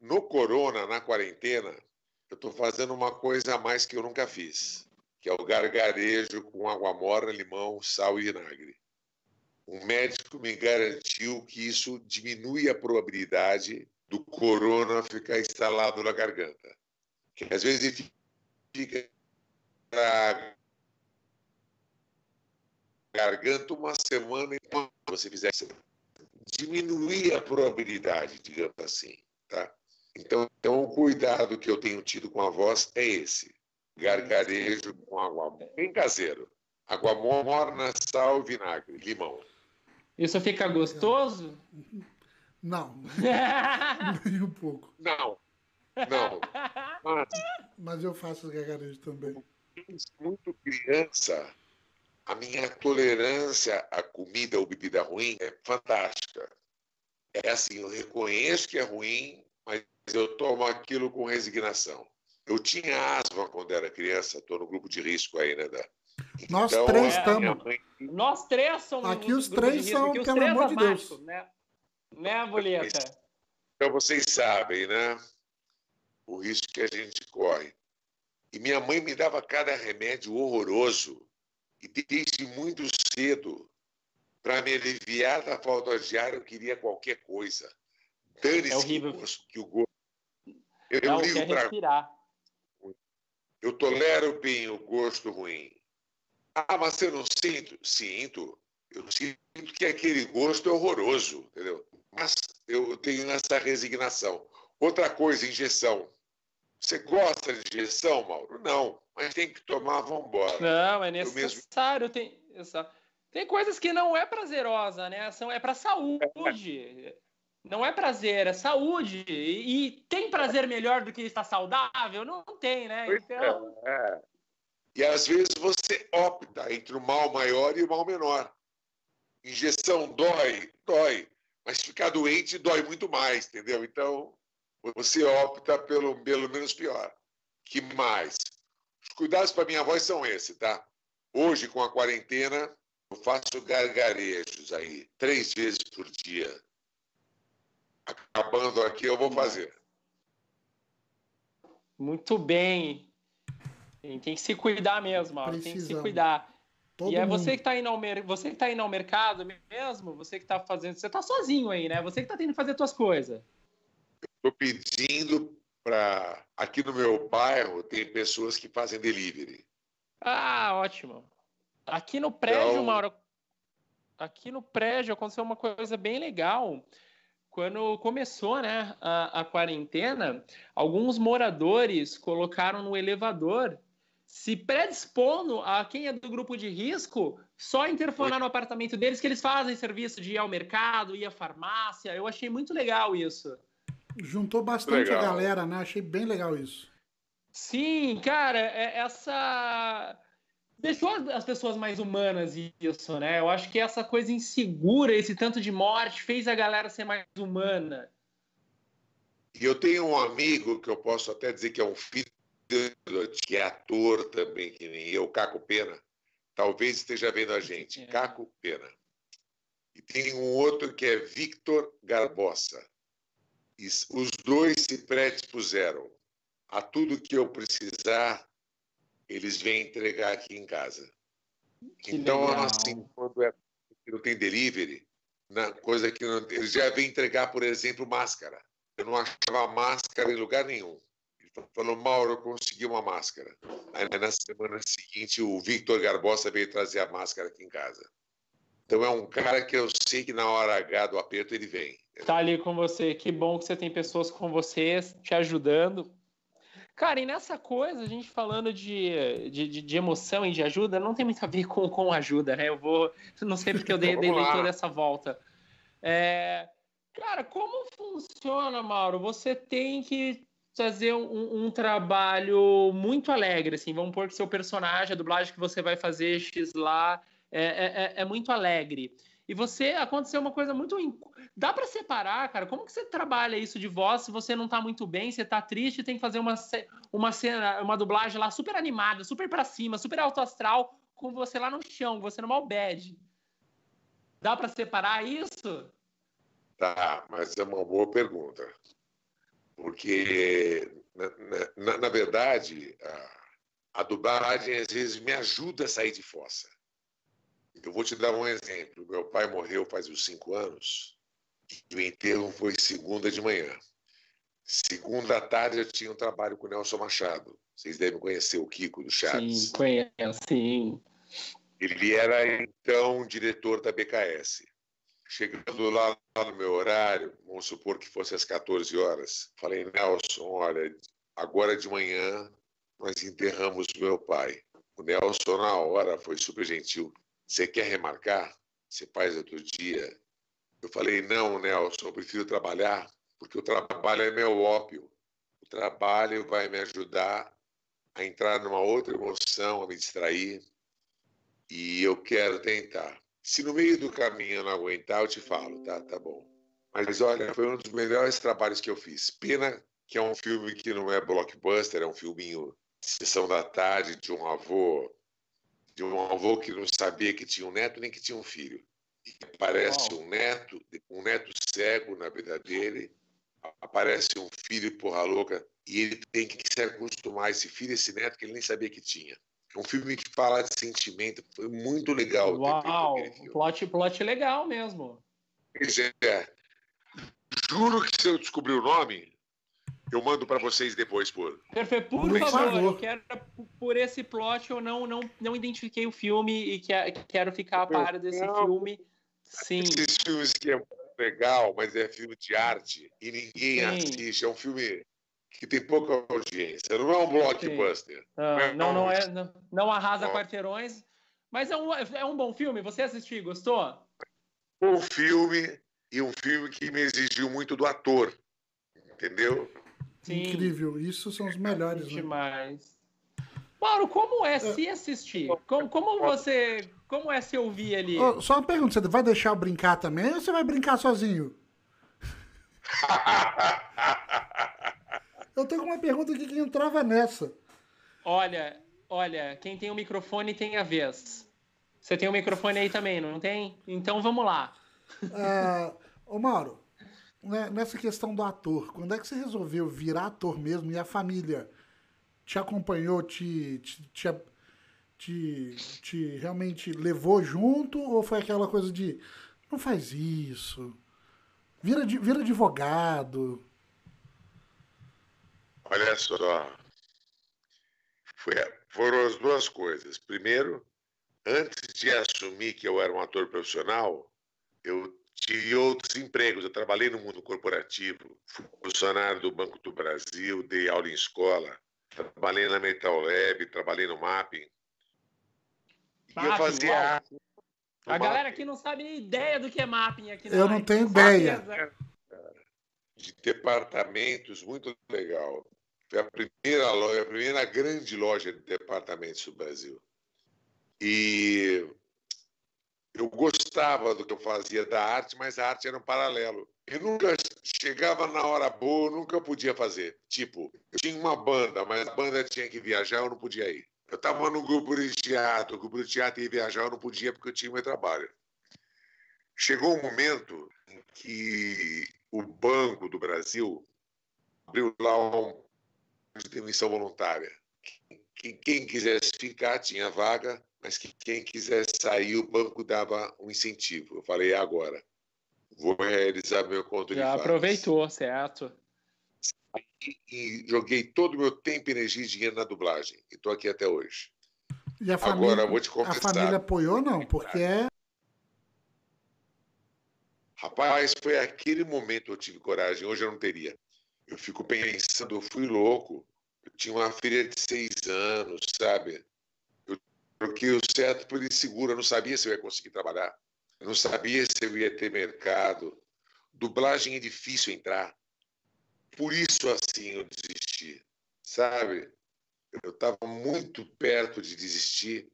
no corona, na quarentena, eu estou fazendo uma coisa a mais que eu nunca fiz, que é o gargarejo com água morna, limão, sal e vinagre. Um médico me garantiu que isso diminui a probabilidade do corona ficar instalado na garganta. Que às vezes ele fica na garganta uma semana e você fizer diminuir a probabilidade, digamos assim, tá? Então, então, o cuidado que eu tenho tido com a voz é esse: gargarejo com água bem caseiro. Água morna, sal, vinagre, limão. Isso fica gostoso? Não. Nem um pouco. Não. Não. Mas, Mas eu faço gargarejo também. Muito criança, a minha tolerância à comida ou bebida ruim é fantástica. É assim, eu reconheço que é ruim, mas eu tomo aquilo com resignação. Eu tinha asma quando era criança, estou no grupo de risco aí, né? Da... Nós então, três estamos. Mãe... Nós três somos. Aqui os três são, pelo três amor de Deus. Né, né Boleta? Então vocês sabem, né? O risco que a gente corre. E minha mãe me dava cada remédio horroroso e desde muito cedo, para me aliviar da falta de ar, eu queria qualquer coisa. Dane-se é horrível. que o gosto. Eu, Não, ligo para. Eu tolero bem o gosto ruim. Ah, mas eu não sinto? Sinto. Eu sinto que aquele gosto é horroroso, entendeu? Mas eu tenho essa resignação. Outra coisa, injeção. Você gosta de injeção, Mauro? Não, mas tem que tomar, vamos embora. Não, é necessário. Tem, tem coisas que não é prazerosa, né? São, é para saúde. Não é prazer, é saúde. E, e, tem prazer melhor do que estar saudável? Não tem, né? Então... É, é. E às vezes você opta entre o mal maior e o mal menor. Injeção dói, dói. Mas ficar doente dói muito mais, entendeu? Então, você opta pelo, pelo menos pior. Que mais? Os cuidados para minha voz são esses, tá? Hoje, com a quarentena, eu faço gargarejos aí, três vezes por dia. Acabando aqui, eu vou fazer. Muito bem. Tem que se cuidar mesmo, Mauro. Tem que se cuidar. Todo e é você que está indo ao mer... você que tá indo ao mercado mesmo, você que está fazendo, você está sozinho aí, né? Você que está tendo que fazer suas coisas. Estou pedindo para aqui no meu bairro tem pessoas que fazem delivery. Ah, ótimo. Aqui no prédio, então... Mauro, aqui no prédio aconteceu uma coisa bem legal. Quando começou né, a, a quarentena, alguns moradores colocaram no elevador se predispondo a quem é do grupo de risco só interfonar no apartamento deles que eles fazem serviço de ir ao mercado, ir à farmácia. Eu achei muito legal isso. Juntou bastante legal. a galera, né? Achei bem legal isso. Sim, cara, é, essa deixou as pessoas mais humanas isso, né? Eu acho que essa coisa insegura, esse tanto de morte, fez a galera ser mais humana. E eu tenho um amigo que eu posso até dizer que é um filho que é ator também, que nem eu, Caco Pena. Talvez esteja vendo a gente. É. Caco Pena. E tem um outro que é Victor Garbosa. E os dois se predispuseram a tudo que eu precisar eles vêm entregar aqui em casa. Que então, legal. assim, quando é, não tem delivery, na coisa que não, eles já vêm entregar, por exemplo, máscara. Eu não achava máscara em lugar nenhum. Ele falou, Mauro, eu consegui uma máscara. Aí na semana seguinte, o Victor Garbosa veio trazer a máscara aqui em casa. Então é um cara que eu sei que na hora H do aperto ele vem. Tá ali com você. Que bom que você tem pessoas com você te ajudando. Cara, e nessa coisa, a gente falando de, de, de, emoção e de ajuda, não tem muito a ver com, com ajuda, né? Eu vou. Não sei porque eu dei, dei toda essa volta. É, cara, como funciona, Mauro? Você tem que fazer um, um, trabalho muito alegre, assim. Vamos pôr que seu personagem, a dublagem que você vai fazer X lá, é, é, é, é muito alegre. E você aconteceu uma coisa muito. Dá para separar, cara? Como que você trabalha isso de voz se você não tá muito bem, você tá triste, tem que fazer uma, uma cena, uma dublagem lá super animada, super para cima, super alto astral, com você lá no chão, você no mal bad. Dá para separar isso? Tá, mas é uma boa pergunta. Porque, na, na, na verdade, a, a dublagem às vezes me ajuda a sair de fossa. Eu vou te dar um exemplo. Meu pai morreu faz uns cinco anos e o enterro foi segunda de manhã. Segunda tarde eu tinha um trabalho com o Nelson Machado. Vocês devem conhecer o Kiko do Chaves. Sim, conheço, sim. Ele era então diretor da BKS. Chegando lá, lá no meu horário, vamos supor que fosse às 14 horas, falei, Nelson, olha, agora de manhã nós enterramos meu pai. O Nelson, na hora, foi super gentil. Você quer remarcar? Você faz outro dia? Eu falei, não, Nelson, eu prefiro trabalhar, porque o trabalho é meu ópio. O trabalho vai me ajudar a entrar numa outra emoção, a me distrair. E eu quero tentar. Se no meio do caminho eu não aguentar, eu te falo, tá? Tá bom. Mas olha, foi um dos melhores trabalhos que eu fiz. Pena que é um filme que não é blockbuster, é um filminho sessão da tarde de um avô de um avô que não sabia que tinha um neto nem que tinha um filho. E aparece um neto, um neto cego na vida dele, aparece um filho porra louca, e ele tem que se acostumar a esse filho, esse neto que ele nem sabia que tinha. É um filme que fala de sentimento, foi muito legal. Uau, plot, plot legal mesmo. Pois é. Juro que se eu descobrir o nome, Eu mando para vocês depois por. Perfeito, por, por favor, favor, eu quero por esse plot eu não não, não identifiquei o filme e quero ficar a par desse não. filme. Sim. Esses filmes que é legal, mas é filme de arte e ninguém Sim. assiste. É um filme que tem pouca audiência. Não é um blockbuster. Não, é não, não, é, não, não arrasa não. quarteirões, mas é um, é um bom filme. Você assistiu, gostou? Um filme e um filme que me exigiu muito do ator. Entendeu? Sim. Incrível. Isso são os melhores. Né? Demais. Né? Mauro, como é, é se assistir? Como, como você. Como é se ouvir ali? Oh, só uma pergunta: você vai deixar eu brincar também ou você vai brincar sozinho? eu tenho uma pergunta aqui que entrava nessa. Olha, olha, quem tem o microfone tem a vez. Você tem o microfone aí também, não tem? Então vamos lá. Uh, ô Mauro, nessa questão do ator, quando é que você resolveu virar ator mesmo e a família te acompanhou, te, te, te, te, te realmente levou junto ou foi aquela coisa de não faz isso, vira, vira advogado? Olha só, foi, foram as duas coisas. Primeiro, antes de assumir que eu era um ator profissional, eu tive outros empregos. Eu trabalhei no mundo corporativo, fui funcionário do Banco do Brasil, dei aula em escola, trabalhei na Metal Lab, trabalhei no Mapping. E eu fazia. A galera aqui não sabe nem ideia do que é mapping aqui. Eu não tenho ideia. De departamentos, muito legal. Foi a primeira loja, a primeira grande loja de departamentos do Brasil. E eu gostava do que eu fazia da arte, mas a arte era um paralelo. Eu nunca chegava na hora boa, eu nunca podia fazer. Tipo, eu tinha uma banda, mas a banda tinha que viajar, eu não podia ir. Eu estava no grupo de teatro, o grupo de teatro ia viajar, eu não podia porque eu tinha meu trabalho. Chegou um momento em que o Banco do Brasil abriu lá um de demissão voluntária. Quem, quem quisesse ficar tinha vaga, mas que quem quisesse sair, o banco dava um incentivo. Eu falei, agora, vou realizar meu conto Já de aproveitou, certo. E, e, joguei todo o meu tempo, energia e dinheiro na dublagem. E estou aqui até hoje. E a família, agora, vou te confessar. A família apoiou, não? Porque é... Rapaz, foi aquele momento que eu tive coragem. Hoje eu não teria. Eu fico pensando, eu fui louco. Eu tinha uma filha de seis anos, sabe? Porque o certo por inseguro, eu não sabia se eu ia conseguir trabalhar, eu não sabia se eu ia ter mercado. Dublagem é difícil entrar. Por isso, assim, eu desisti, sabe? Eu estava muito perto de desistir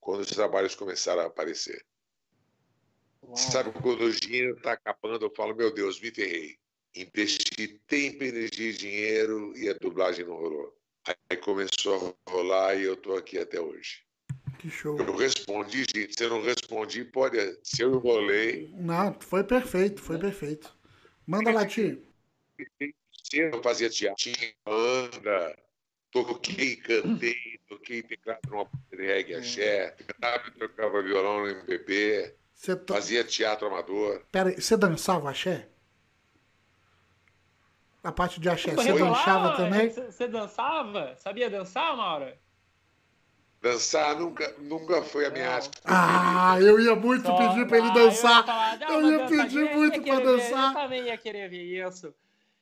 quando os trabalhos começaram a aparecer. Uau. Sabe, quando o dinheiro está acabando, eu falo, meu Deus, me ferrei. Investi tempo, energia e dinheiro e a dublagem não rolou. Aí começou a rolar e eu estou aqui até hoje. Que show. Eu respondi, gente. Se eu não respondi, pode. Se eu enrolei. Não, foi perfeito, foi perfeito. Manda lá, Tio. Eu fazia teatro, banda, toquei, cantei, toquei teclado numa de reggae axé, cantava tocava violão no MPB, to... fazia teatro amador. Pera aí, você dançava axé? A parte de axé, você dançava também? Você dançava? Sabia dançar, Maura? Dançar nunca, nunca foi a minha arte. Ah, eu ia muito Só, pedir para ele dançar. Eu ia, eu ia pedir muito para dançar. eu também ia querer ver isso.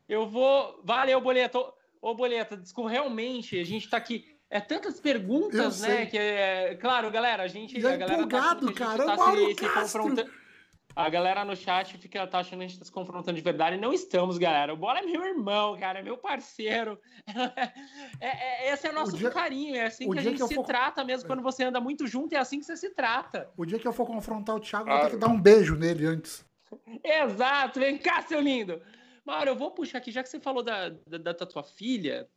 Eu vou. Valeu, Boleto. Ô, Boleto, desculpa, realmente, a gente tá aqui. É tantas perguntas, né? Que é, claro, galera, a gente. E é a galera empolgado, tá cara. Tá se, se confrontando. A galera no chat fica tá achando que a gente tá se confrontando de verdade. Não estamos, galera. O Bola é meu irmão, cara, é meu parceiro. É, é, esse é o nosso o dia, carinho. É assim que a gente que se for... trata mesmo. Quando você anda muito junto, é assim que você se trata. O dia que eu for confrontar o Thiago, eu vou ter que dar um beijo nele antes. Exato, vem cá, seu lindo. Mário, eu vou puxar aqui, já que você falou da, da, da tua filha.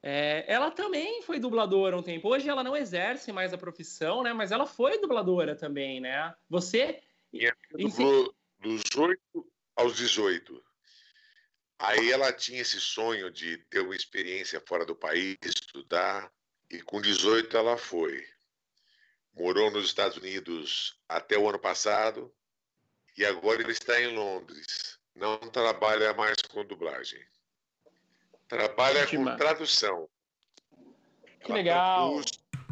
É, ela também foi dubladora um tempo. Hoje ela não exerce mais a profissão, né? Mas ela foi dubladora também, né? Você e ela dublou dos 8 aos 18. Aí ela tinha esse sonho de ter uma experiência fora do país, estudar, e com 18 ela foi. Morou nos Estados Unidos até o ano passado e agora ele está em Londres. Não trabalha mais com dublagem. Trabalha Ótima. com tradução. Que Ela legal.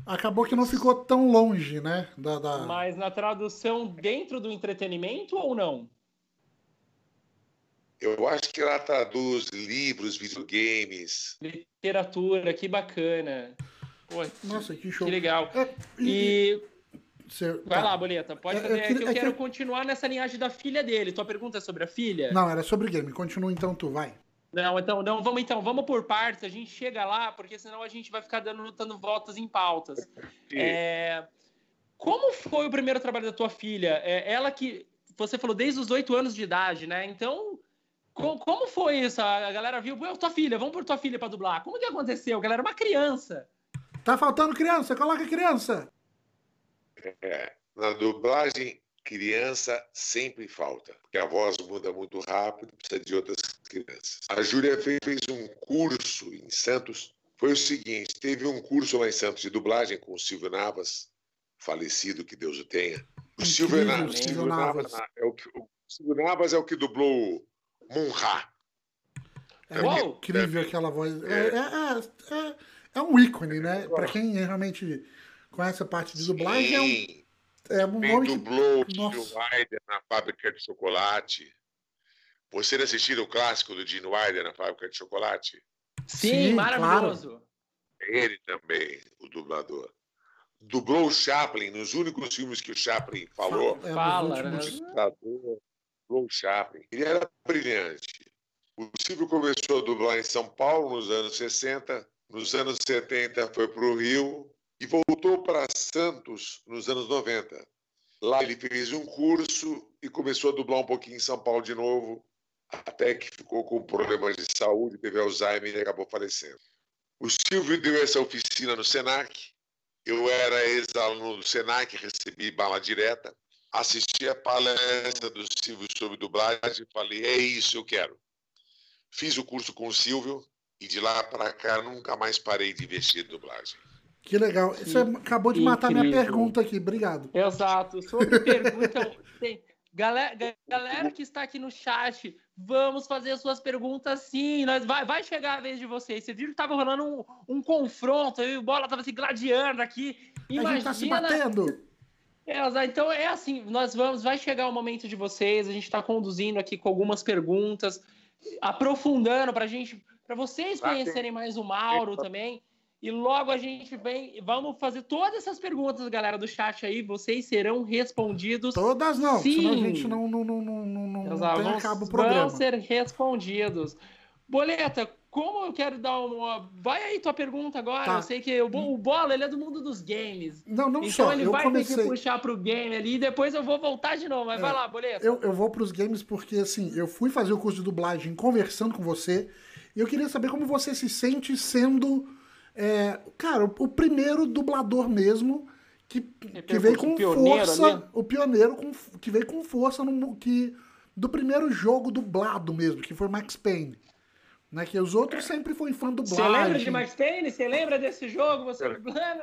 Acabou que não ficou tão longe, né? Da, da... Mas na tradução dentro do entretenimento ou não? Eu acho que ela traduz livros, videogames. Literatura, que bacana. Pô, Nossa, que show. que legal. É, e, E Cê- vai tá. lá, Boleta, pode É, fazer. é É que- que eu é que- quero continuar nessa linhagem da filha dele. Tua pergunta é sobre a filha? Não, era sobre game. Continua então tu, vai. Não, então, não, vamos então, vamos por partes, a gente chega lá, porque senão a gente vai ficar dando, dando voltas em pautas. É, como foi o primeiro trabalho da tua filha? É, ela que. Você falou desde os oito anos de idade, né? Então, co- como foi isso? A galera viu, "Pô, tua filha, vamos por tua filha pra dublar. Como que aconteceu? Que ela era uma criança. Tá faltando criança, coloca criança. É, na dublagem, criança sempre falta, porque a voz muda muito rápido, precisa de outras crianças. A Júlia fez, fez um curso em Santos. Foi o seguinte: teve um curso lá em Santos de dublagem com o Silvio Navas, falecido, que Deus o tenha. O Silvio, Na- Silvio Silvio Navas. Navas é o, que, o Silvio Navas é o que dublou Munra. É Uau! incrível aquela voz. É, é, é, é- é um ícone, né? Pra quem realmente conhece a parte de dublagem, é um, Sim, é um Quem nome que. dublou o Nossa. Wilder na fábrica de chocolate. Você assistiu o clássico do Gene Wilder na fábrica de chocolate? Sim, Sim, maravilhoso. Ele também, o dublador. Dublou o Chaplin nos únicos filmes que o Chaplin falou. Fala, né? Dublador, dublou o Chaplin. Ele era brilhante. O Silvio começou a dublar em São Paulo nos anos 60. Nos anos 70 foi para o Rio e voltou para Santos nos anos 90. Lá ele fez um curso e começou a dublar um pouquinho em São Paulo de novo, até que ficou com problemas de saúde, teve Alzheimer e acabou falecendo. O Silvio deu essa oficina no Senac. Eu era ex-aluno do Senac, recebi bala direta. Assisti a palestra do Silvio sobre dublagem e falei: é isso, eu quero. Fiz o curso com o Silvio e de lá para cá nunca mais parei de investir em dublagem. Que legal. Você acabou de matar minha incrível. pergunta aqui, obrigado. Exato. Sobre pergunta. tem, galera, ga- galera que está aqui no chat, vamos fazer as suas perguntas sim. Nós, vai, vai chegar a vez de vocês. Você viu que tava rolando um, um confronto, aí o bola tava se gladiando aqui. A gente tá se Imagina. batendo. É, então é assim, nós vamos, vai chegar o momento de vocês, a gente está conduzindo aqui com algumas perguntas, aprofundando para gente, para vocês Vai, conhecerem mais o Mauro também. E logo a gente vem, vamos fazer todas essas perguntas, galera do chat aí, vocês serão respondidos. Todas não, Sim. senão a gente não, não, não, não, não, não vão, acaba o vão programa. ser respondidos. Boleta, como eu quero dar uma. Vai aí tua pergunta agora. Tá. Eu sei que o, o Bola ele é do mundo dos games. Não, não então só. ele Eu vai ter comecei. que puxar pro game ali e depois eu vou voltar de novo. Mas É, vai lá, Boleta. Eu, eu vou pros games porque, assim, eu fui fazer o curso de dublagem conversando com você e eu queria saber como você se sente sendo, é, cara, o, o primeiro dublador mesmo que, que veio com força, ali? o pioneiro com, que veio com força no, que, do primeiro jogo dublado mesmo, que foi Max Payne. Né, que os outros sempre foi fã Você dublagem. lembra de Max Payne? Você lembra desse jogo? Você dublando?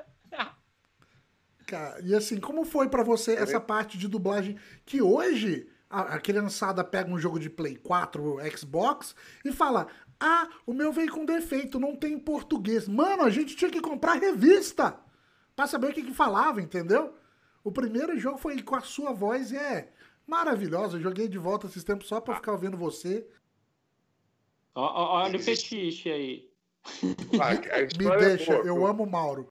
Cara, e assim, como foi pra você essa parte de dublagem que hoje a, a criançada pega um jogo de Play 4, Xbox e fala: "Ah, o meu veio com defeito, não tem em português". Mano, a gente tinha que comprar revista pra saber o que que falava, entendeu? O primeiro jogo foi com a sua voz e é maravilhosa. Eu joguei de volta esses tempos só pra ficar ouvindo você. Olha o fetiche aí. Ah, Me é deixa, eu amo o Mauro.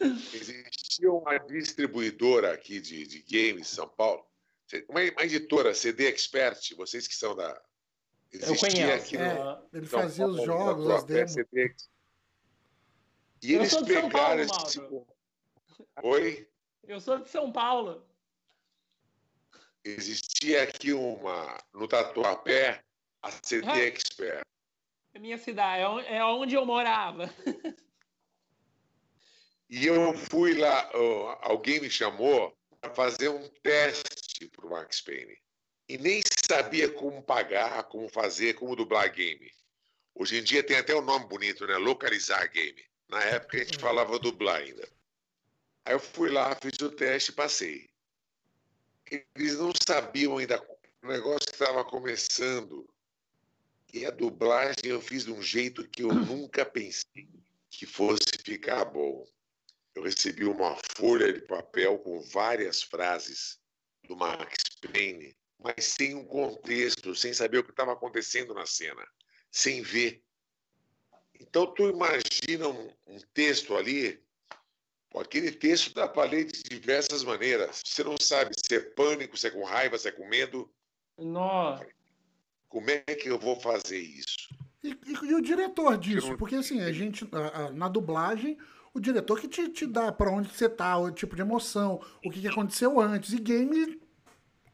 Existia uma distribuidora aqui de, de games em São Paulo, uma, uma editora, CD Expert, vocês que são da. Eu conheço. aqui É, no, ele São fazia os Paulo, jogos, as demos. CD E Eu eles sou de São pegaram Paulo, esse. Mauro. Oi? Eu sou de São Paulo. Existia aqui uma. No Tatuapé, a CD Ah. Expert. É minha cidade, é é onde eu morava. E eu fui lá, alguém me chamou para fazer um teste para o Max Payne. E nem sabia como pagar, como fazer, como dublar game. Hoje em dia tem até um nome bonito, né? Localizar game. Na época a gente falava dublar ainda. Aí eu fui lá, fiz o teste e passei. Eles não sabiam ainda o negócio que estava começando. E a dublagem eu fiz de um jeito que eu nunca pensei que fosse ficar bom. Eu recebi uma folha de papel com várias frases do Max Payne, mas sem um contexto, sem saber o que estava acontecendo na cena, sem ver. Então tu imagina um, um texto ali, aquele texto dá para ler de diversas maneiras. Você não sabe se é pânico, se é com raiva, se é com medo. Nossa. Como é que eu vou fazer isso? E, e, e o diretor disso? Porque assim, a gente, a, a, na dublagem, o diretor que te, te dá para onde você tá, o tipo de emoção, o que, que aconteceu antes. E game,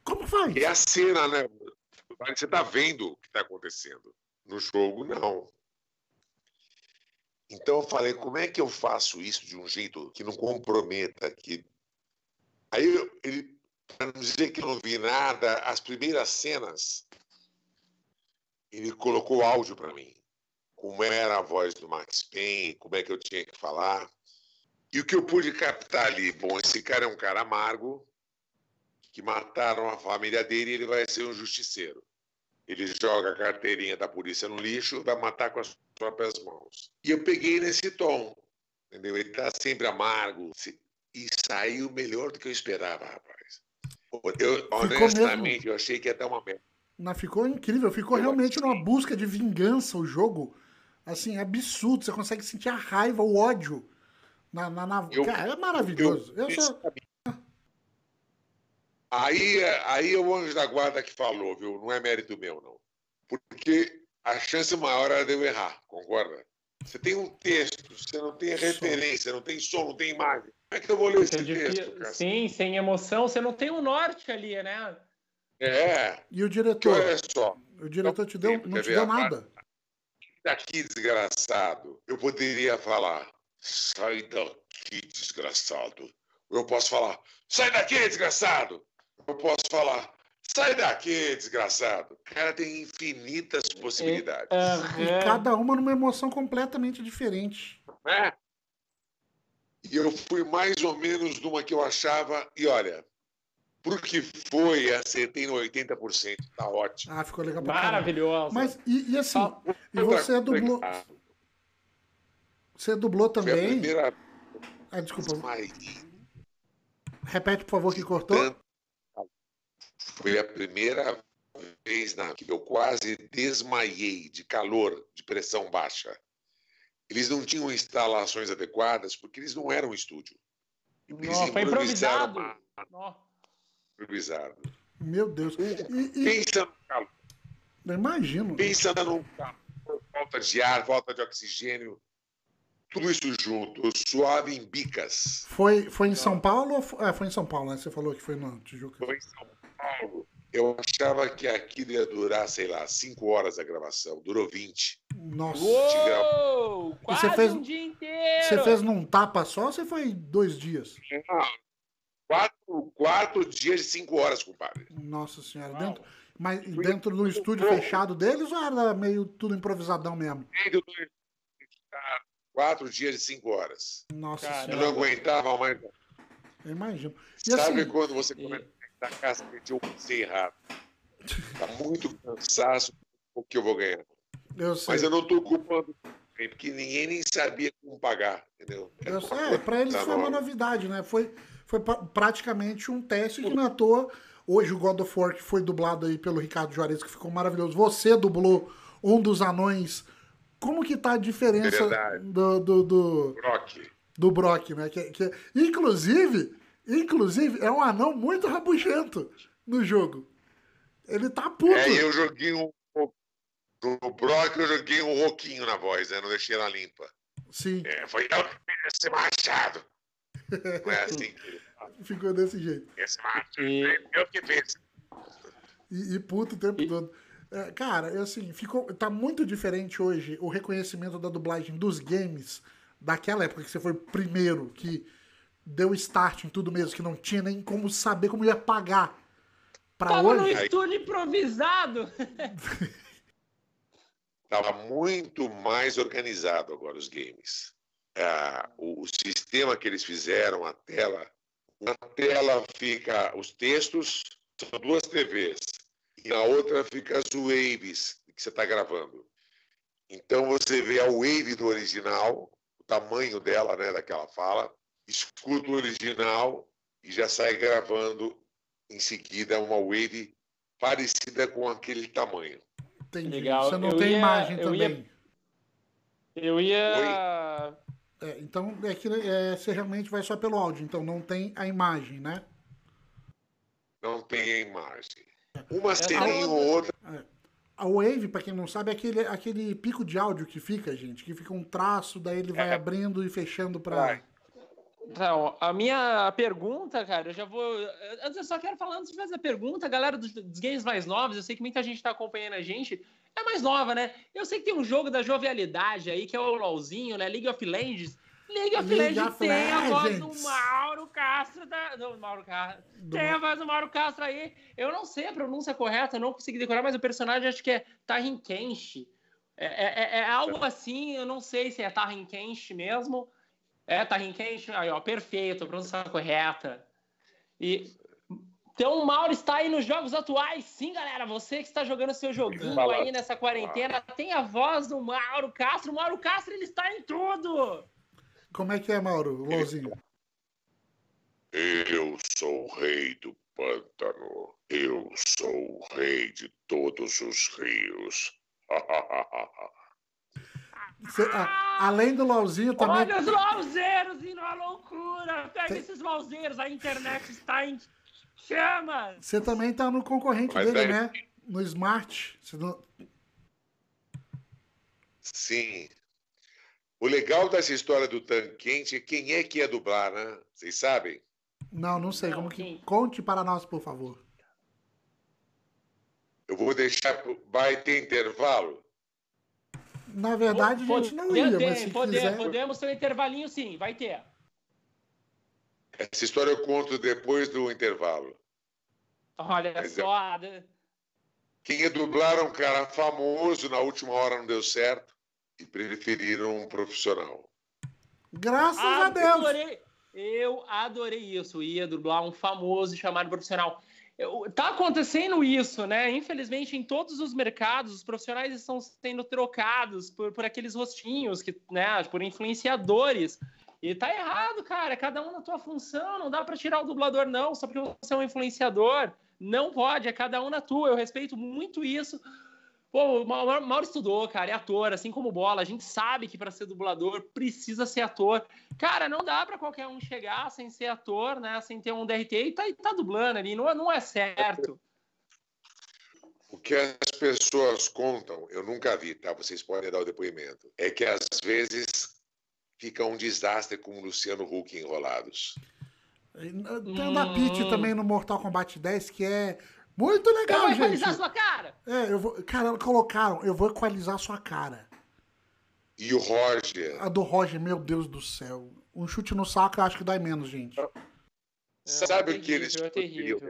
como faz? É a cena, né? Você tá vendo o que tá acontecendo. No jogo, não. Então eu falei, como é que eu faço isso de um jeito que não comprometa? Que... Aí ele, para não dizer que não vi nada, as primeiras cenas, ele colocou áudio para mim. Como era a voz do Max Payne, como é que eu tinha que falar. E o que eu pude captar ali? Bom, esse cara é um cara amargo, que mataram a família dele e ele vai ser um justiceiro. Ele joga a carteirinha da polícia no lixo, vai matar com as próprias mãos. E eu peguei nesse tom, entendeu? Ele está sempre amargo. E saiu melhor do que eu esperava, rapaz. Eu, honestamente, eu achei que ia dar uma merda. Não, ficou incrível. Ficou eu realmente numa busca de vingança o jogo. Assim, absurdo. Você consegue sentir a raiva, o ódio. Na, na, na... Eu, Cara, é maravilhoso. Eu, eu sou... Aí, aí é o anjo da guarda que falou, viu? Não é mérito meu, não. Porque a chance maior era de eu errar, concorda? Você tem um texto, você não tem referência, não tem som, não tem imagem. Como é que eu vou ler esse texto, cara? Sim, sem emoção, você não tem o norte ali, né? É. E o diretor? Olha só. O diretor te deu, não te deu nada. Daqui, desgraçado. Eu poderia falar, sai daqui, desgraçado. Eu posso falar, sai daqui, desgraçado eu posso falar, sai daqui, desgraçado. O cara tem infinitas possibilidades. É, é, e cada uma numa emoção completamente diferente. É. E eu fui mais ou menos numa que eu achava, e olha, porque foi, acertei no 80%, tá ótimo. Ah, ficou legal pra Maravilhoso. Mas, e, e assim, ah, e você dublou... Você dublou também... Foi a primeira... Ah, desculpa. Repete, por favor, que cortou. Tanto foi a primeira vez na que eu quase desmaiei de calor, de pressão baixa. Eles não tinham instalações adequadas porque eles não eram estúdio. Eles não, foi improvisado. Improvisado. Meu Deus. E, e... Pensa no calor. Eu imagino. Pensa no calor, falta de ar, falta de oxigênio. Tudo isso junto, suave em bicas. Foi, foi em São Paulo? Ou... É, foi em São Paulo, né? Você falou que foi no Tijuca. Foi em São Paulo. Eu achava que aquilo ia durar, sei lá, 5 horas a gravação. Durou 20. Nossa. Uou, quase você fez, um dia inteiro. Você fez num tapa só ou você foi dois dias? Quatro, quatro dias de 5 horas, compadre. Nossa senhora. Dentro, mas dentro do estúdio fechado deles ou era meio tudo improvisadão mesmo? Dentro do quatro dias de cinco horas. Nossa Caramba. Eu não aguentava mais. Eu imagino. E Sabe assim, quando você começa a dar cacete, eu pensei errado. Tá muito cansaço o que eu vou ganhar. Eu Mas eu não estou culpando porque ninguém nem sabia como pagar, entendeu? É, eu sei, é, para eles foi uma novidade, né? Foi, foi praticamente um teste que não é à toa. Hoje o God of War, que foi dublado aí pelo Ricardo Juarez, que ficou maravilhoso. Você dublou um dos anões como que tá a diferença do, do, do Brock, do Brock né? Que, que, inclusive, inclusive, é um anão muito rabugento no jogo. Ele tá puto. É, eu joguei um. Do Brock eu joguei um roquinho na voz, né? Não deixei ela limpa. Sim. É, foi eu que fiz esse machado. Não é assim Ficou desse jeito. Esse machado. E... Eu que fiz. E, e puto o tempo e... todo. É, cara, é assim, ficou, tá muito diferente hoje o reconhecimento da dublagem dos games daquela época que você foi o primeiro que deu start em tudo mesmo, que não tinha nem como saber como ia pagar. Pra Tava hoje. no estúdio improvisado. Tava muito mais organizado agora os games. Ah, o, o sistema que eles fizeram, a tela, na tela fica os textos, são duas TVs e na outra fica as waves, que você está gravando. Então você vê a wave do original, o tamanho dela, né, daquela fala, escuta o original e já sai gravando em seguida uma wave parecida com aquele tamanho. Entendi. Legal. Você não Eu tem ia- imagem eu ia- também. Eu ia. É, então é que é, você realmente vai só pelo áudio, então não tem a imagem, né? Não tem a imagem. Uma ceninha outra- ou outra. A wave, pra quem não sabe, é aquele, aquele pico de áudio que fica, gente, que fica um traço, daí ele vai É. abrindo e fechando pra. Então, a minha pergunta, cara, eu já vou. Antes eu só quero falar antes de fazer a pergunta, a galera dos, dos games mais novos, eu sei que muita gente tá acompanhando a gente, é mais nova, né? Eu sei que tem um jogo da jovialidade aí, que é o LOLzinho, né? League of Legends. League of League Legends of tem a voz do Legends. Mauro Castro da. Não, Mauro Castro. Do Tem a voz do Mauro Castro aí. Eu não sei a pronúncia correta, eu não consegui decorar, mas o personagem acho que é Tarin Kenshi. É, é- é- é algo assim, eu não sei se é Tarin Kenshi mesmo. É, Tarin Kenshi, aí ó, perfeito, a pronúncia correta. E então o Mauro está aí nos jogos atuais. Sim, galera, você que está jogando seu joguinho Fala. aí nessa quarentena, tem a voz do Mauro Castro. O Mauro Castro, ele está em tudo. Como é que é, Mauro? O LOLzinho. Eu sou o rei do pântano. Eu sou o rei de todos os rios. Você- a- além do LOLzinho também. Olha os lauzeiros indo à loucura. Pega Tem- esses lauzeiros, a internet está em chamas. Você também tá no concorrente Mas dele, daí- né? No Smart. Não- Sim. O legal dessa história do tanque quente é quem é que ia dublar, né? Vocês sabem? Não, não sei. Não, como que... Conte para nós, por favor. Eu vou deixar. Vai ter intervalo? Na verdade, a gente não ia, Podemos, mas se podemos, quiser. podemos ter um intervalinho sim, vai ter. Essa história eu conto depois do intervalo. Olha Mas é- só. né? Quem ia dublar é um cara famoso, na última hora não deu certo e preferiram um profissional. Graças a Deus. Adorei. Eu adorei isso. Ia dublar um famoso chamado profissional. Tá acontecendo isso, né? Infelizmente, em todos os mercados, os profissionais estão sendo trocados por, por aqueles rostinhos, que, né? Por influenciadores. E tá errado, cara. Cada um na tua função. Não dá pra tirar o dublador, não, só porque você é um influenciador. Não pode, é cada um na tua. Eu respeito muito isso. Pô, o Mauro, Mauro estudou, cara, é ator, assim como Bola. A gente sabe que para ser dublador precisa ser ator. Cara, não dá para qualquer um chegar sem ser ator, né? Sem ter um DRT e tá, e tá dublando ali. Não, é- não é certo. O que as pessoas contam, eu nunca vi, tá? Vocês podem dar o depoimento. É que às vezes fica um desastre com o Luciano Huck enrolados. Tem o da Peach também no Mortal Kombat 10, que é muito legal, vai gente. equalizar sua cara! É, eu vou. Cara, colocaram, eu vou equalizar sua cara. E o Roger, A do Roger, meu Deus do céu. Um chute no saco eu acho que dói menos, gente. sabe É o que eles é queriam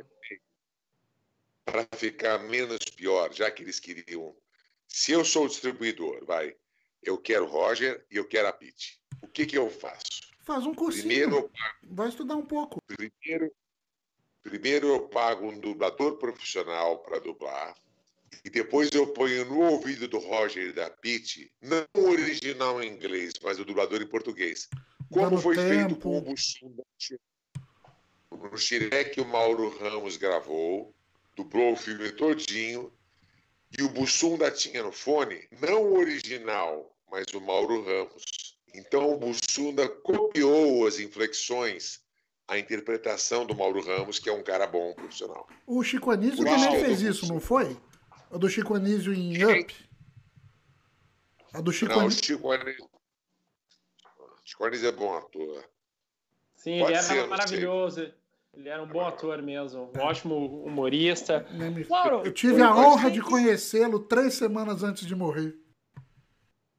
para ficar menos pior, já que eles queriam. Se eu sou o distribuidor, vai, eu quero o Roger e eu quero a Pete. O que que eu faço? Faz um cursinho. Primeiro, eu Vai estudar um pouco. Primeiro, primeiro eu pago um dublador profissional para dublar. E depois eu ponho no ouvido do Roger e da Pete, não o original em inglês, mas o dublador em português. Como Dando foi feito tempo. com o Bussum da China. No Xirek, o Mauro Ramos gravou, dublou o filme todinho, e o Bussum da tinha no fone, não o original, mas o Mauro Ramos. Então o Bussunda copiou as inflexões, a interpretação do Mauro Ramos, que é um cara bom profissional. O Chico Anísio Uau. também fez isso, não foi? A do Chico Anísio em Quem? Up. A do Chico Não, o Anísio. Chico Anísio. Chico Anísio é bom ator. Sim, Pode ele era ser, não maravilhoso. Ele era um bom ator mesmo. Um ótimo humorista. Mauro, Eu tive a honra de conhecê-lo três semanas antes de morrer.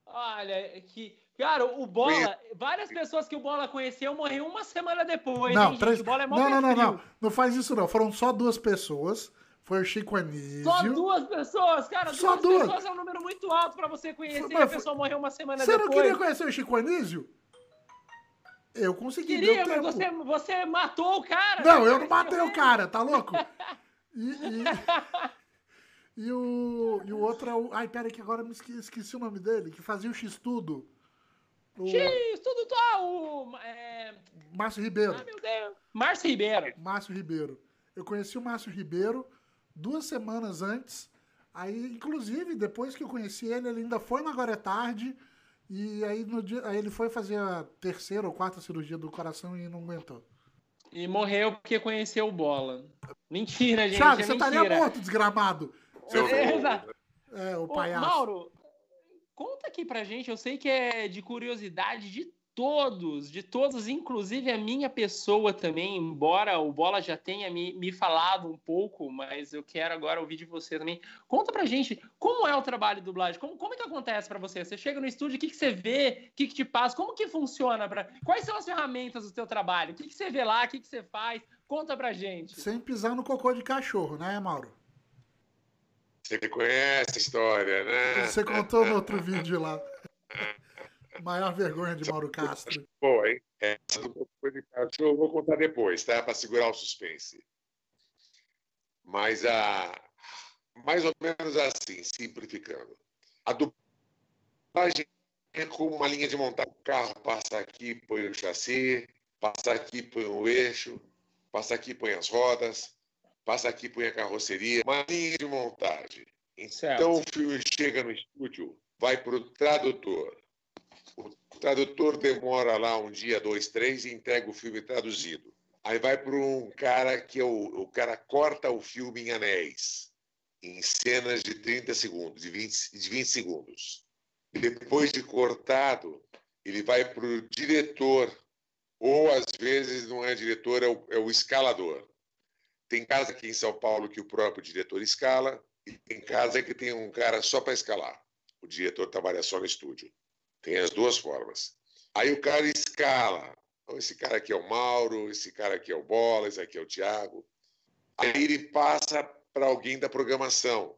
Olha, que. Cara, o Bola, várias pessoas que o Bola conheceu morreram uma semana depois. Não, hein, três... Bola é mó não, não, não, não. Não faz isso, não. Foram só duas pessoas. Foi o Chico Anísio. Só duas pessoas, cara. Só duas, duas. pessoas é um número muito alto pra você conhecer Mas e a foi- pessoa morreu uma semana Você não depois. queria conhecer o Chico Anísio? Eu consegui. Queria, deu mas você, você matou o cara. Não, né? eu não matei o cara, tá louco? E, E o, e o outro é o. Ai, pera aí, que agora me esqueci, esqueci o nome dele, que fazia o X-Tudo. O... X-Tudo tá, o. É... Márcio Ribeiro. Ah, meu Deus. Márcio Ribeiro. Márcio Ribeiro. Eu conheci o Márcio Ribeiro duas semanas antes. Aí, inclusive, depois que eu conheci ele, ele ainda foi na Agora é Tarde. E aí, no dia, aí ele foi fazer a terceira ou quarta cirurgia do coração e não aguentou. E morreu porque conheceu o Bola. Mentira, gente. Thiago, é você mentira. estaria morto, desgramado. É, exato. É, o palhaço. Mauro, conta aqui pra gente. Eu sei que é de curiosidade de todos, de todos, inclusive a minha pessoa também, embora o Bola já tenha me, me falado um pouco, mas eu quero agora ouvir de você também. Conta pra gente como é o trabalho de dublagem, como, como é que acontece pra você? Você chega no estúdio, o que, que você vê, o que, que te passa, como que funciona? Pra... Quais são as ferramentas do teu trabalho? O que, que você vê lá, o que, que você faz? Conta pra gente. Sem pisar no cocô de cachorro, né, Mauro? Você conhece a história, né? Você contou no outro vídeo lá. Maior vergonha de Mauro Castro. Boa, hein? Essa do de eu vou contar depois, tá? Para segurar o suspense. Mas a. Mais ou menos assim, simplificando. A dublagem é como uma linha de montagem. O carro passa aqui, põe o chassi, passa aqui, põe o eixo, passa aqui, põe as rodas, passa aqui, põe a carroceria. Uma linha de montagem. Certo. Então o filme chega no estúdio, vai para o tradutor. O tradutor demora lá um dia, dois, três e entrega o filme traduzido. Aí vai para um cara que é o, o cara corta o filme em anéis, em cenas de 30 segundos, de 20, de 20 segundos. Depois de cortado, ele vai para o diretor, ou às vezes não é diretor, é o, é o escalador. Tem casa aqui em São Paulo que o próprio diretor escala, e tem casa que tem um cara só para escalar. O diretor trabalha só no estúdio. Tem as duas formas. Aí o cara escala. Então, esse cara aqui é o Mauro, esse cara aqui é o Bola, esse aqui é o Thiago. Aí ele passa para alguém da programação.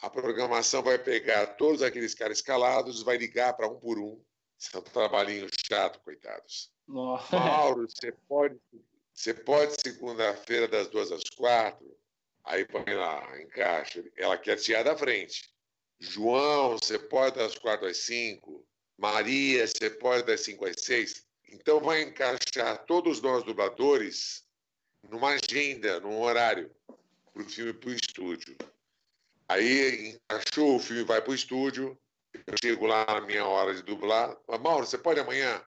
A programação vai pegar todos aqueles caras escalados, vai ligar para um por um. São trabalhinho chato, coitados. Nossa. Mauro, você pode, você pode segunda-feira das duas às quatro? Aí põe lá, encaixa. Ela quer tirar da frente. João, você pode das quatro às cinco. Maria, você pode das cinco às seis. Então vai encaixar todos nós dubladores numa agenda, num horário, para o filme para o estúdio. Aí encaixou, o filme vai para o estúdio. Eu chego lá na minha hora de dublar. Mauro, você pode amanhã?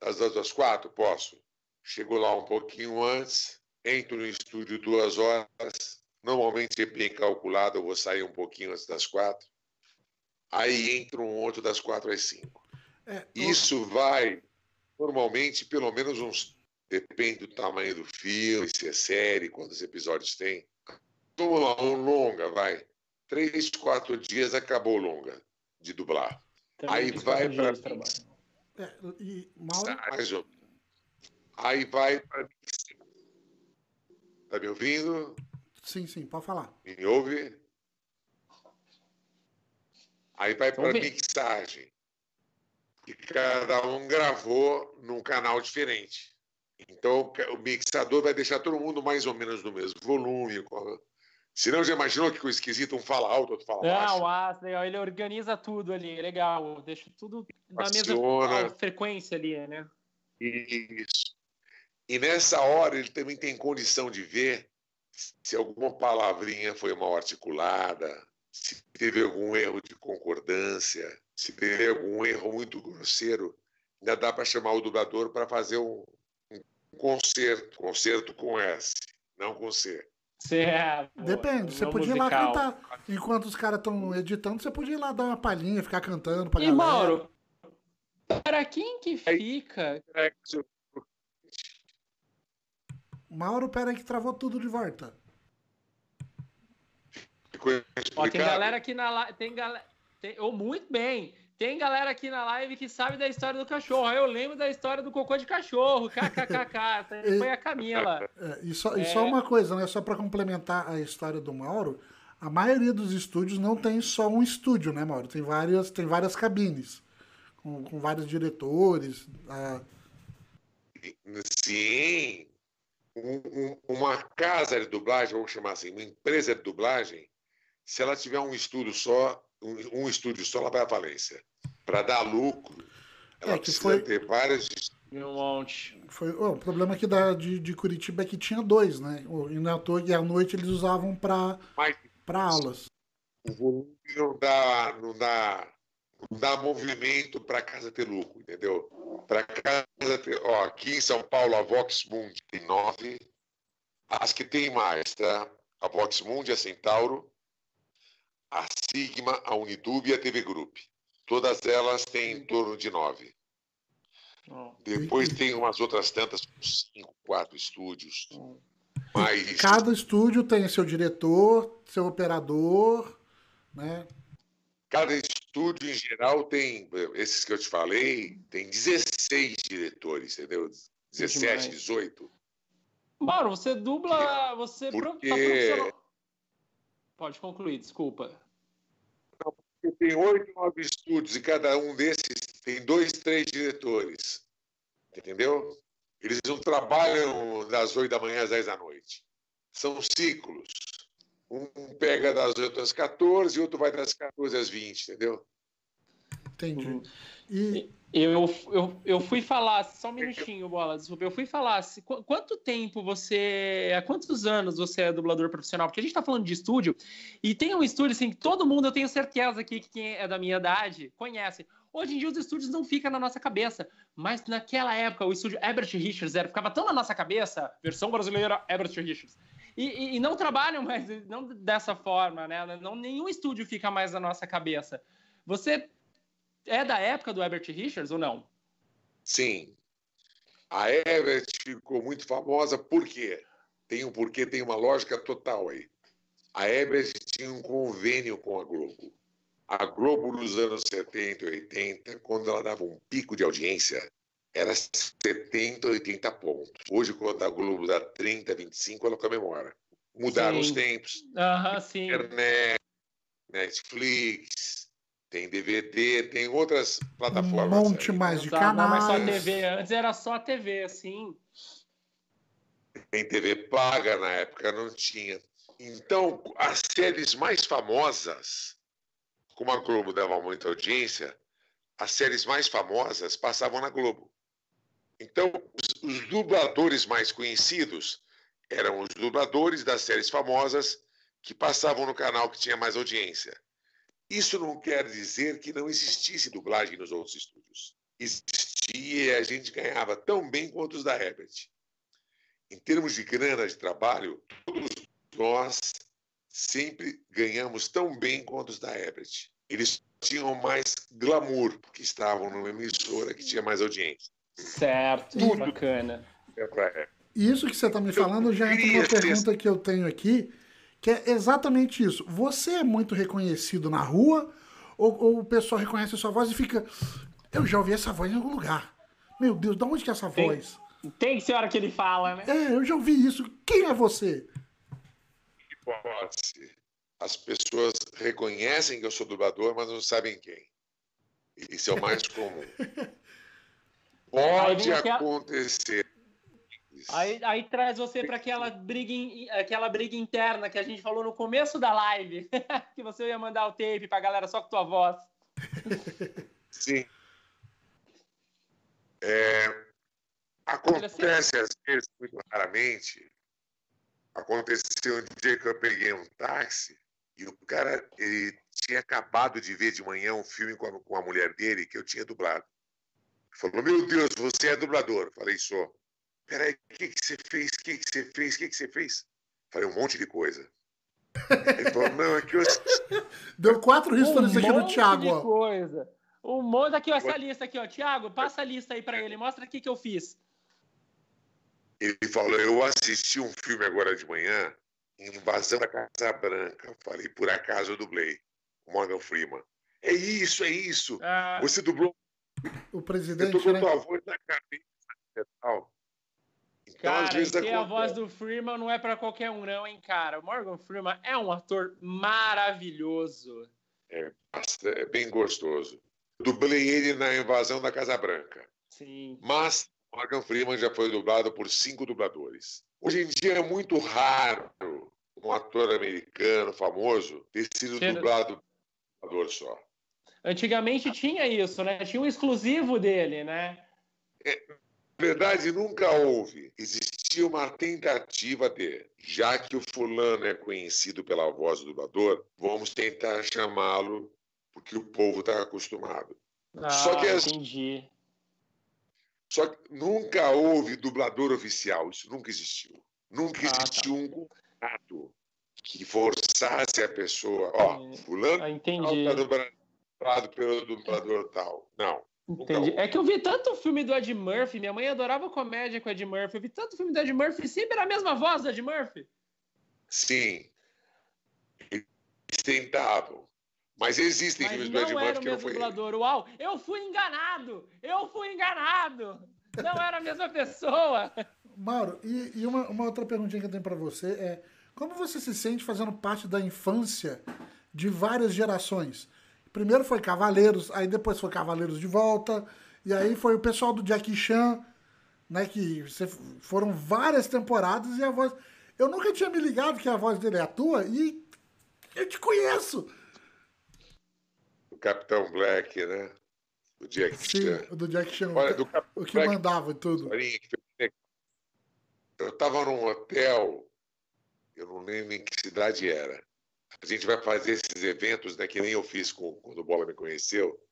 Das duas às quatro? Posso. Chego lá um pouquinho antes, entro no estúdio duas horas. Normalmente é bem calculado, eu vou sair um pouquinho antes das quatro. Aí entra um outro das quatro às cinco. É, Isso vai, normalmente, pelo menos uns. Depende do tamanho do filme, se é série, quantos episódios tem. Vamos lá, um longa, vai. Três, quatro dias acabou longa de dublar. Aí vai para. é, e Mauro, Mais ou menos. Aí vai para. Tá me ouvindo? sim, sim, pode falar. Me ouve? Aí vai para mixagem. E cada um gravou num canal diferente. Então o mixador vai deixar todo mundo mais ou menos no mesmo volume. com- Senão já imaginou que o esquisito um fala alto, outro fala baixo? Não, ah. Ele organiza tudo ali, legal. Deixa tudo da Aciona. mesma frequência ali, né? Isso. E nessa hora ele também tem condição de ver se alguma palavrinha foi mal articulada, se teve algum erro de concordância, se teve algum erro muito grosseiro. Ainda dá para chamar o dublador para fazer um, um concerto, concerto com S, não com C. Você é, Depende, você podia ir lá musical. cantar. Enquanto os caras estão editando, você podia ir lá dar uma palhinha, ficar cantando pra E galera. Mauro, para quem que fica? Mauro, pera aí que travou tudo de volta. Ficou Ó, tem galera aqui na live. Tem galera. Oh, muito bem. Tem galera aqui na live que sabe da história do cachorro. Eu lembro da história do cocô de cachorro. KKKK. Essa Foi a Camila. É, e, só, e É. só uma coisa, né? Só pra complementar a história do Mauro, a maioria dos estúdios não tem só um estúdio, né, Mauro? Tem várias, tem várias cabines. Com, com vários diretores. ah, Sim. Um- um- uma casa de dublagem, vamos chamar assim, uma empresa de dublagem, Se ela tiver um estudo só, um, um estúdio só, ela vai à falência. Para dar lucro, ela É, que precisa foi- ter várias. Um monte. Foi, ó, o problema aqui da, de, de Curitiba é que tinha dois, né? O- E na toa, e à noite eles usavam para aulas. o volume não dá, não dá, não dá movimento para a casa ter lucro, entendeu? Para casa ter. Ó, aqui em São Paulo, a Vox Mundi tem nove. As que tem mais, tá? A Vox Mundi, a Centauro, a Sigma, a Unidub e a TV Group. Todas elas têm em torno de nove. Depois tem umas outras tantas, cinco, quatro estúdios. Mas Cada estúdio tem seu diretor, seu operador, né? cada estúdio, em geral, tem, esses que eu te falei, tem 16 diretores, entendeu? 17, Demais. 18. Mauro, você dubla. Você pro- Porque- tá profissional. Pode concluir, desculpa. Tem oito, nove estúdios e cada um desses tem dois, três diretores. Entendeu? Eles não trabalham das oito da manhã às 10 da noite. São ciclos. Um pega das 8 às 14 e outro vai das 14 às 20, entendeu? Entendi. Uhum. E Eu, eu, eu fui falar, só um minutinho, bola, desculpa. Eu fui falar, se- qu- quanto tempo você. Há quantos anos você é dublador profissional? Porque a gente tá falando de estúdio, e tem um estúdio assim que todo mundo, eu tenho certeza aqui que quem é da minha idade conhece. Hoje em dia os estúdios não ficam na nossa cabeça, mas naquela época o estúdio Herbert Richards era, ficava tão na nossa cabeça, versão brasileira Herbert Richards. E, e- não trabalham mais, não dessa forma, né? Não, nenhum estúdio fica mais na nossa cabeça. Você é da época do Herbert Richards ou não? Sim. A Everett ficou muito famosa por quê? Tem um porquê, tem uma lógica total aí. A Everett tinha um convênio com a Globo. A Globo, nos anos 70 e 80, quando ela dava um pico de audiência, era 70, 80 pontos. Hoje, quando a Globo dá 30, 25, ela comemora. Mudaram Sim. os tempos. Aham, sim. Internet, Netflix, tem DVD, tem outras um plataformas. monte aí. mais de Exato, não, mas canais. só TV. Antes era só TV, assim. Tem TV paga na época, não tinha. Então, as séries mais famosas, como a Globo dava muita audiência, as séries mais famosas passavam na Globo. Então, os, os dubladores mais conhecidos eram os dubladores das séries famosas que passavam no canal que tinha mais audiência. Isso não quer dizer que não existisse dublagem nos outros estúdios. Existia e a gente ganhava tão bem quanto os da Herbert. Em termos de grana de trabalho, todos nós sempre ganhamos tão bem quanto os da Herbert. Eles tinham mais glamour, porque estavam numa emissora que tinha mais audiência. Certo, Tudo. bacana. Isso que você está me falando já entra ser- pergunta que eu tenho aqui, que é exatamente isso. Você é muito reconhecido na rua ou, ou o pessoal reconhece a sua voz e fica. Eu já ouvi essa voz em algum lugar. Meu Deus, de onde que é essa Tem- voz? Tem que ser a hora que ele fala, né? É, eu já ouvi isso. Quem é você? hipótese. As pessoas reconhecem que eu sou dublador, mas não sabem quem. Isso é o mais comum. Aí Pode aquela- acontecer. Aí, aí traz você para aquela briga, aquela briga interna que a gente falou no começo da live, que você ia mandar o tape pra galera só com tua voz. Sim. É, acontece às vezes, muito raramente. Aconteceu um dia que eu peguei um táxi e o cara ele tinha acabado de ver de manhã um filme com a, com a mulher dele que eu tinha dublado. Falou: Meu Deus, você é dublador. Falei: Sou. Peraí, o que, que você fez? O que, que você fez? O que, que você fez? Falei: Um monte de coisa. Ele falou: Não, é que eu Deu quatro riscas aqui do monte Thiago, de ó. coisa. Um monte aqui, ó, essa lista aqui, ó. Tiago, passa a lista aí pra ele, mostra aqui que eu fiz. Ele falou: Eu assisti um filme agora de manhã, Invasão da Casa Branca. Eu falei: Por acaso eu dublei o Morgan Freeman. É isso, é isso. Ah, Você dublou, O você presidente, dublou né? tua voz na cabeça e tal. Então, Cara, às vezes ter a voz do Freeman não é pra qualquer um, não, hein, cara. O Morgan Freeman é um ator maravilhoso. Nossa, é bem gostoso. Dublei ele na Invasão da Casa Branca. Sim. Mas Morgan Freeman já foi dublado por cinco dubladores. Hoje em dia é muito raro um ator americano famoso ter sido Tira- dublado por um dublador só. Antigamente tinha isso, né? Tinha um exclusivo dele, né? Na verdade, nunca houve. Existia uma tentativa de, já que o fulano é conhecido pela voz do dublador, vamos tentar chamá-lo porque o povo está acostumado. Ah, Só que as- entendi. Só que nunca houve dublador oficial, isso nunca existiu. Nunca Ah, tá. existiu um contrato que forçasse a pessoa, ó, É. fulano Ah, tal entendi. está dublado pelo dublador tal. Não. Entendi. É que eu vi tanto filme do Ed Murphy, minha mãe adorava comédia com o Ed Murphy. Eu vi tanto filme do Ed Murphy, sempre era a mesma voz do Ed Murphy. Sim. Eles tentavam. Mas existem Mas filmes do Ed Murphy que não foi dublador. Uau, eu fui enganado! Eu fui enganado! Não era a mesma pessoa! Mauro, e, e uma, uma outra perguntinha que eu tenho pra você é: como você se sente fazendo parte da infância de várias gerações? Primeiro foi Cavaleiros, aí depois foi Cavaleiros de volta, e aí foi o pessoal do Jackie Chan, né? Que foram várias temporadas e a voz. Eu nunca tinha me ligado que a voz dele é a tua e eu te conheço. O Capitão Black, né? O Jack Sim, Chan. o do Jack Chan. Olha, do o que Black, mandava e tudo. Eu estava num hotel, eu não lembro em que cidade era. A gente vai fazer esses eventos, né, que nem eu fiz com, quando o Bola me conheceu,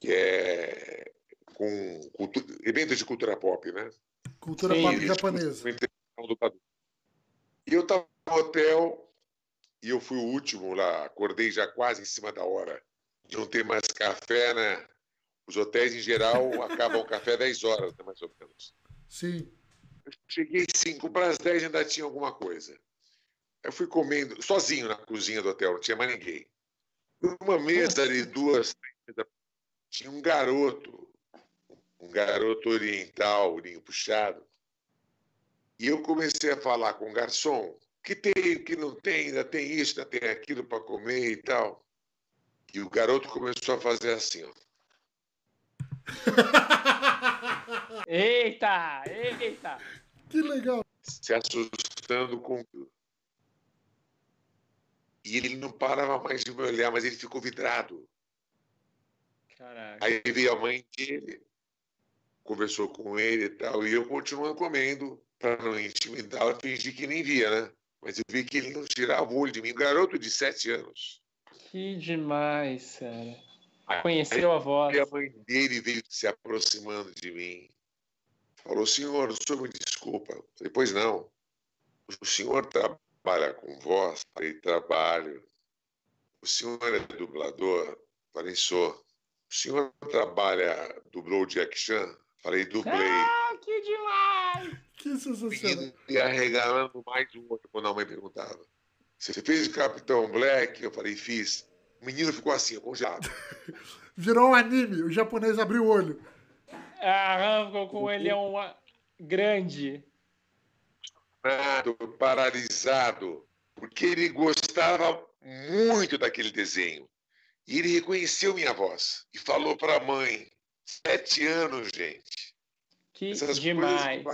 que é com cultu- eventos de cultura pop, né? Cultura Sim, pop japonesa. E eu estava no hotel e eu fui o último lá, acordei já quase em cima da hora. De não ter mais café, né? Os hotéis, em geral, acabam o café 10 horas, né, mais ou menos. Sim. Cheguei 5 para as 10 ainda tinha alguma coisa. Eu fui comendo, sozinho na cozinha do hotel, não tinha mais ninguém. Numa mesa ali, duas, tinha um garoto, um garoto oriental, olhinho puxado. E eu comecei a falar com o garçom, o que tem, o que não tem, ainda tem isso, ainda tem aquilo para comer e tal. E o garoto começou a fazer assim, ó. Eita! Eita! Que legal. se assustando com tudo. E ele não parava mais de me olhar, mas ele ficou vidrado. Caraca. Aí veio a mãe dele, conversou com ele e tal, e eu continuando comendo, para não intimidar, fingir que nem via, né? Mas eu vi que ele não tirava o olho de mim. Um garoto de sete anos. Que demais, cara. Aí- Conheceu a voz. E a mãe dele veio se aproximando de mim. Falou, senhor, o senhor me desculpa. Eu Falei, pois não. O senhor trabalha com voz? Falei, trabalho. O senhor é dublador? Falei, sou. O senhor trabalha, dublou o Jack Chan? Falei, dublei. Ah, que demais! Que sensacional. menino ia regalando mais um outro quando a mãe perguntava. Você fez o Capitão Black? Eu falei, fiz. O menino ficou assim, congelado. Virou um anime, o japonês abriu o olho. Ah, ficou com ele é um grande. Paralisado, porque ele gostava muito daquele desenho. E ele reconheceu minha voz e falou para a mãe. Sete anos, gente. Que Essas demais.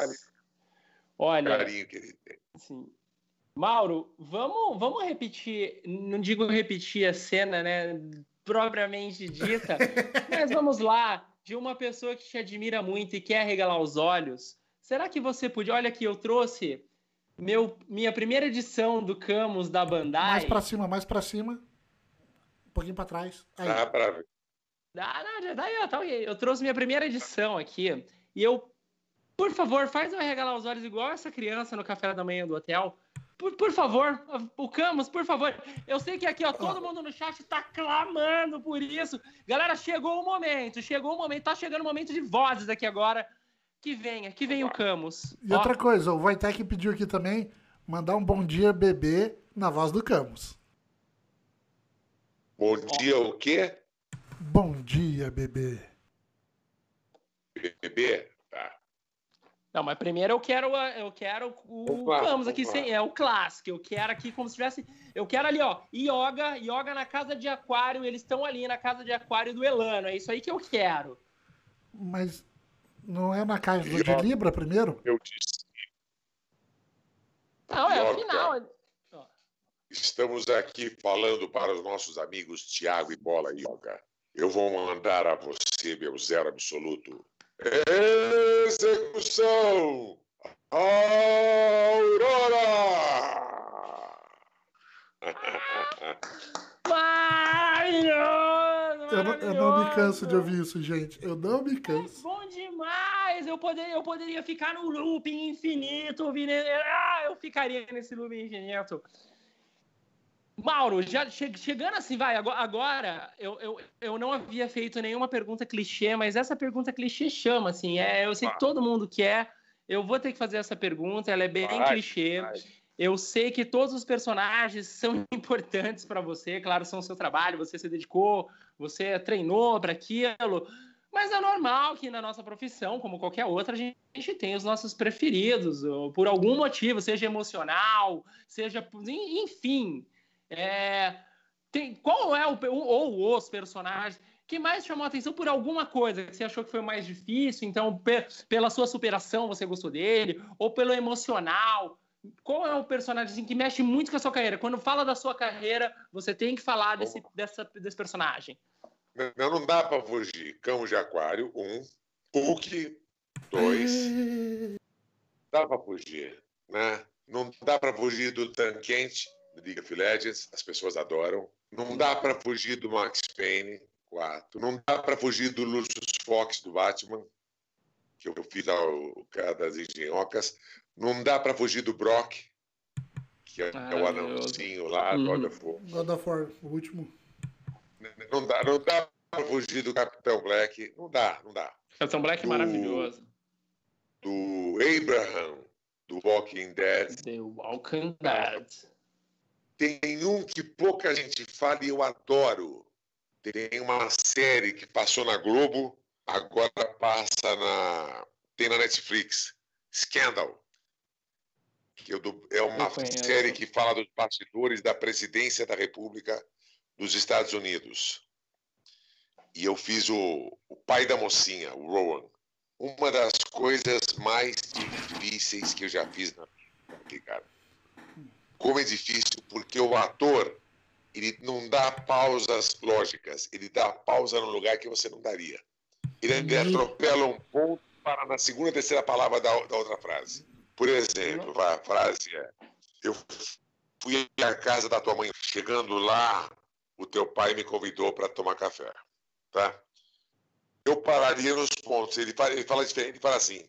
Olha, carinho que ele tem. assim, Mauro, vamos, vamos repetir, não digo repetir a cena, né, propriamente dita, mas vamos lá, de uma pessoa que te admira muito e quer regalar os olhos. Será que você podia? Olha aqui, eu trouxe meu, minha primeira edição do Camus da Bandai. Mais pra cima, mais pra cima. Um pouquinho pra trás. Aí. Dá para ver. Ah, não, já tá aí, ó, tá ok. Eu trouxe minha primeira edição aqui e eu, por favor, faz eu regalar os olhos igual essa criança no café da manhã do hotel. Por, por favor, o Camus, por favor. Eu sei que aqui, ó, todo mundo no chat tá clamando por isso. Galera, chegou o momento, chegou o momento, tá chegando o momento de vozes aqui agora. Que venha, que venha o Camus. E Ó, outra coisa, o Wojtek pediu aqui também mandar um bom dia bebê na voz do Camus. Bom dia, o quê? Bom dia, bebê. Bebê? Tá. Não, mas primeiro eu quero, eu quero o Camus aqui, sem, é o clássico. Eu quero aqui como se tivesse. Eu quero ali, ó, yoga, yoga na casa de aquário. Eles estão ali na casa de aquário do Elano. É isso aí que eu quero. Mas não é na casa de. Libra primeiro? Eu disse. Não, é o final. Estamos aqui falando para os nossos amigos Tiago e Bola Yoga. Eu vou mandar a você, meu zero absoluto. Execução! Aurora! Maravilhoso! Eu não, eu não me canso de ouvir isso, gente. Eu não me É canso. bom demais! Eu poderia, eu poderia ficar no looping infinito, ouvindo. Ah, eu ficaria nesse looping infinito. Mauro, já che- chegando assim, vai, agora, agora eu, eu, eu não havia feito nenhuma pergunta clichê, mas essa pergunta clichê chama, assim, é, eu sei que todo mundo quer, eu vou ter que fazer essa pergunta, ela é bem Vai, clichê, vai. eu sei que todos os personagens são importantes para você, claro, são o seu trabalho, você se dedicou, você treinou para aquilo, mas é normal que na nossa profissão, como qualquer outra, a gente, tem os nossos preferidos, por algum motivo, seja emocional, seja, enfim. É, tem, qual é o, ou os personagens que mais chamou a atenção por alguma coisa que você achou que foi mais difícil? Então, pe- pela sua superação, você gostou dele? Ou pelo emocional? Qual é o personagem assim, que mexe muito com a sua carreira? Quando fala da sua carreira, você tem que falar desse, dessa, desse personagem. Não, não dá para fugir. Cão de Aquário, um. Hulk, dois. Dá para fugir, né? Não dá para fugir do Tanquente, do League of Legends, as pessoas adoram. Não dá para fugir do Max Payne, quatro. Não dá para fugir do Lucius Fox, do Batman, que eu fiz o cara das engenhocas. Não dá para fugir do Brock, que é, é o anãozinho lá, Uhum. God of War. God of War, o último. Não dá, não dá para fugir do Capitão Black. Não dá, não dá. Capitão Black é Do- maravilhoso. Do Abraham, do Walking Dead. The Walking Dead. Tem um que pouca gente fala e eu adoro. Tem uma série que passou na Globo, agora passa na. tem na Netflix. Scandal. Que é uma conheço. série que fala dos bastidores da presidência da República dos Estados Unidos. E eu fiz o, o pai da mocinha, o Rowan. Uma das coisas mais difíceis que eu já fiz na vida, cara. Como é difícil, porque o ator ele não dá pausas lógicas, ele dá pausa no lugar que você não daria. Ele, ele Uhum. atropela um ponto para na segunda, terceira palavra da, da outra frase. Por exemplo, a frase é: Eu fui à casa da tua mãe, chegando lá, o teu pai me convidou para tomar café, tá? Eu pararia nos pontos. Ele fala, ele fala diferente, ele fala assim: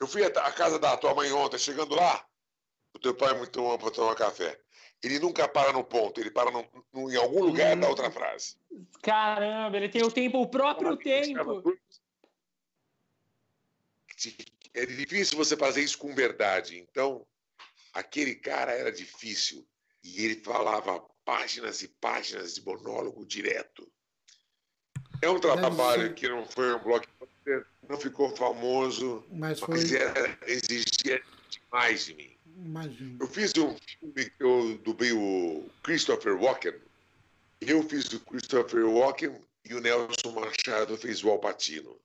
Eu fui à casa da tua mãe ontem, chegando lá, o teu pai me tomou para tomar café. Ele nunca para no ponto, ele para no, no- em algum lugar da outra frase. Caramba, ele tem o tempo, o próprio tempo. É difícil você fazer isso com verdade. Então, aquele cara era difícil. E ele falava páginas e páginas de monólogo direto. É um trabalho que não foi um blockbuster, não ficou famoso, Mas foi. mas era, exigia demais de mim. Imagino. Eu fiz um filme que eu dublei o Christopher Walken. Eu fiz o Christopher Walken e o Nelson Machado fez o Alpatino.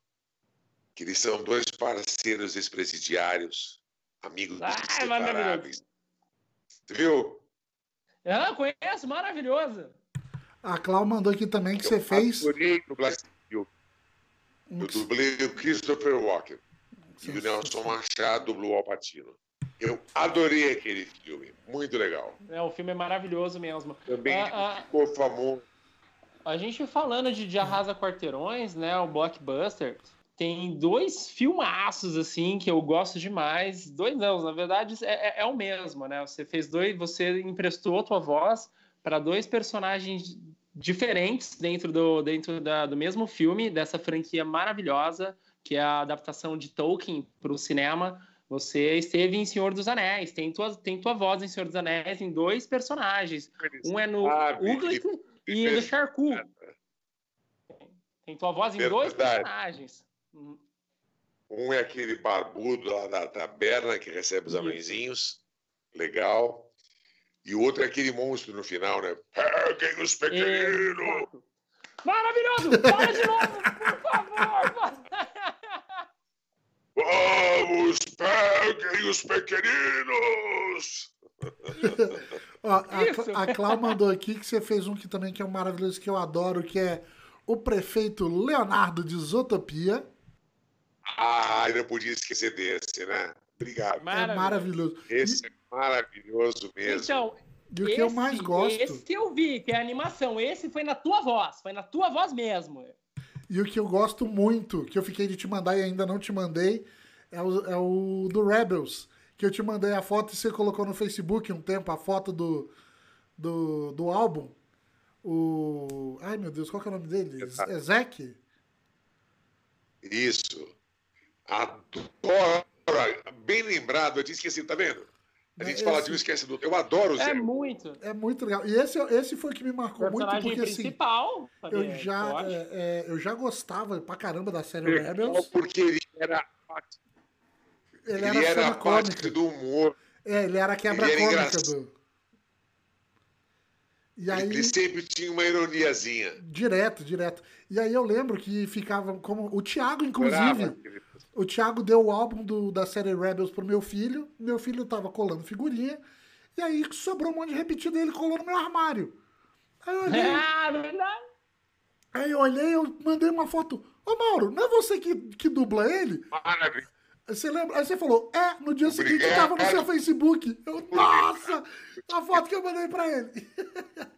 Que eles são dois parceiros ex-presidiários, amigos Ah, inseparáveis. Você viu? Ah, conheço, maravilhoso. A Clau mandou aqui também que você fez. Adorei no Brasil. Eu um- dublei o Christopher Walken e o Nelson Machado dublou o Alpatino. Eu adorei aquele filme, muito legal. É, o filme é maravilhoso mesmo. Também Ah, ah. ficou famoso. A gente falando de, de Arrasa Quarteirões, né? O Blockbuster, tem dois filmaços, assim, que eu gosto demais. Dois não, na verdade, é, é- é o mesmo, né? Você fez dois, você emprestou a tua voz para dois personagens diferentes dentro, do, dentro da- do mesmo filme, dessa franquia maravilhosa, que é a adaptação de Tolkien para o cinema. Você esteve em Senhor dos Anéis, tem tua, tem tua voz em Senhor dos Anéis em dois personagens. Um é no Uglick e no Charcu. Tem tua voz em dois personagens. Um é aquele barbudo lá da taberna que recebe os Isso. anõezinhos. Legal. E o outro é aquele monstro no final, né? Peguem os pequeninos! Exato. Maravilhoso! Fala de novo, por favor! Vamos, peguem os pequeninos! Ó, a, a Clau mandou aqui que você fez um que também que é um maravilhoso, que eu adoro, que é o prefeito Leonardo de Zootopia. Ah, eu não podia esquecer desse, né? Obrigado. É Maravilhoso. Esse é maravilhoso mesmo. Então, E, e o que eu esse- mais gosto, Esse eu vi, que é a animação. Esse foi na tua voz. Foi na tua voz mesmo. e o que eu gosto muito, que eu fiquei de te mandar e ainda não te mandei, é o, é o do Rebels. Que eu te mandei a foto e você colocou no Facebook um tempo a foto do, do, do álbum. O. Ai meu Deus, qual que é o nome dele? É Zack? Isso. Adoro. Bem lembrado, eu tinha esquecido, tá vendo? A gente É, fala esse- de um esquece do outro. Eu adoro o Zé. É muito. É muito legal. E esse, esse foi o que me marcou muito, porque assim. principal. Eu é, já, é, é, eu já gostava pra caramba da série Rebels. Porque ele era, Ele ele era, era parte do humor. É, ele era a quebra Ele era cômica engraçado. do. E aí, Ele sempre tinha uma ironiazinha. direto, direto. E aí eu lembro que ficava como. O Thiago, inclusive, aquele- o Thiago deu o álbum do, da série Rebels pro meu filho. Meu filho tava colando figurinha. E aí sobrou um monte de repetido e ele colou no meu armário. Aí eu olhei, Ah, verdade. aí eu, olhei eu mandei uma foto. Ô Mauro, não é você que, que dubla ele? Maravilha. Você lembra? Aí você falou, é, no dia seguinte Obrigado. tava no seu Facebook. Eu, nossa! A foto que eu mandei pra ele.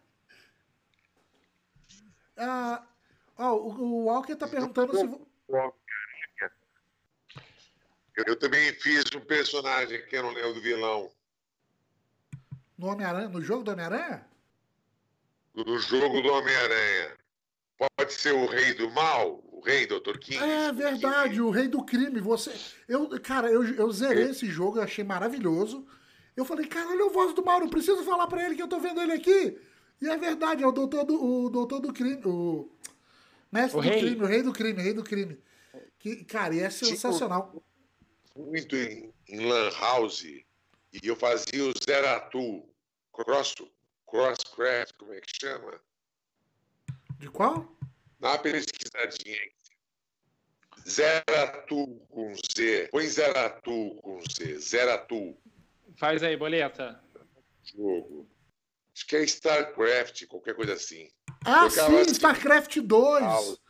ah, ó, o, o Walker tá perguntando se. Eu, eu também fiz um personagem que eu não lembro do vilão. No Homem-Aranha, no jogo do Homem-Aranha? No jogo do Homem-Aranha. Pode ser o rei do mal, o rei Dr. King. É verdade, o rei do crime. Você. Eu, cara, eu, eu zerei esse jogo, eu achei maravilhoso. Eu falei, caralho, é o voz do Mauro, eu preciso falar pra ele que eu tô vendo ele aqui. E é verdade, é o doutor do, o doutor do crime. O mestre O do rei. crime, o rei do crime, rei do crime. Que, cara, e é sensacional. Muito em, em Lan House. E eu fazia o Zeratu. Cross, Crosscraft, como é que chama? De qual? Dá uma pesquisadinha aí. Zeratu com Z. Põe Zeratu com Z. Zeratu. Faz aí, boleta. Jogo. Acho que é StarCraft, qualquer coisa assim. Ah, Jogava sim, assim. StarCraft 2. House.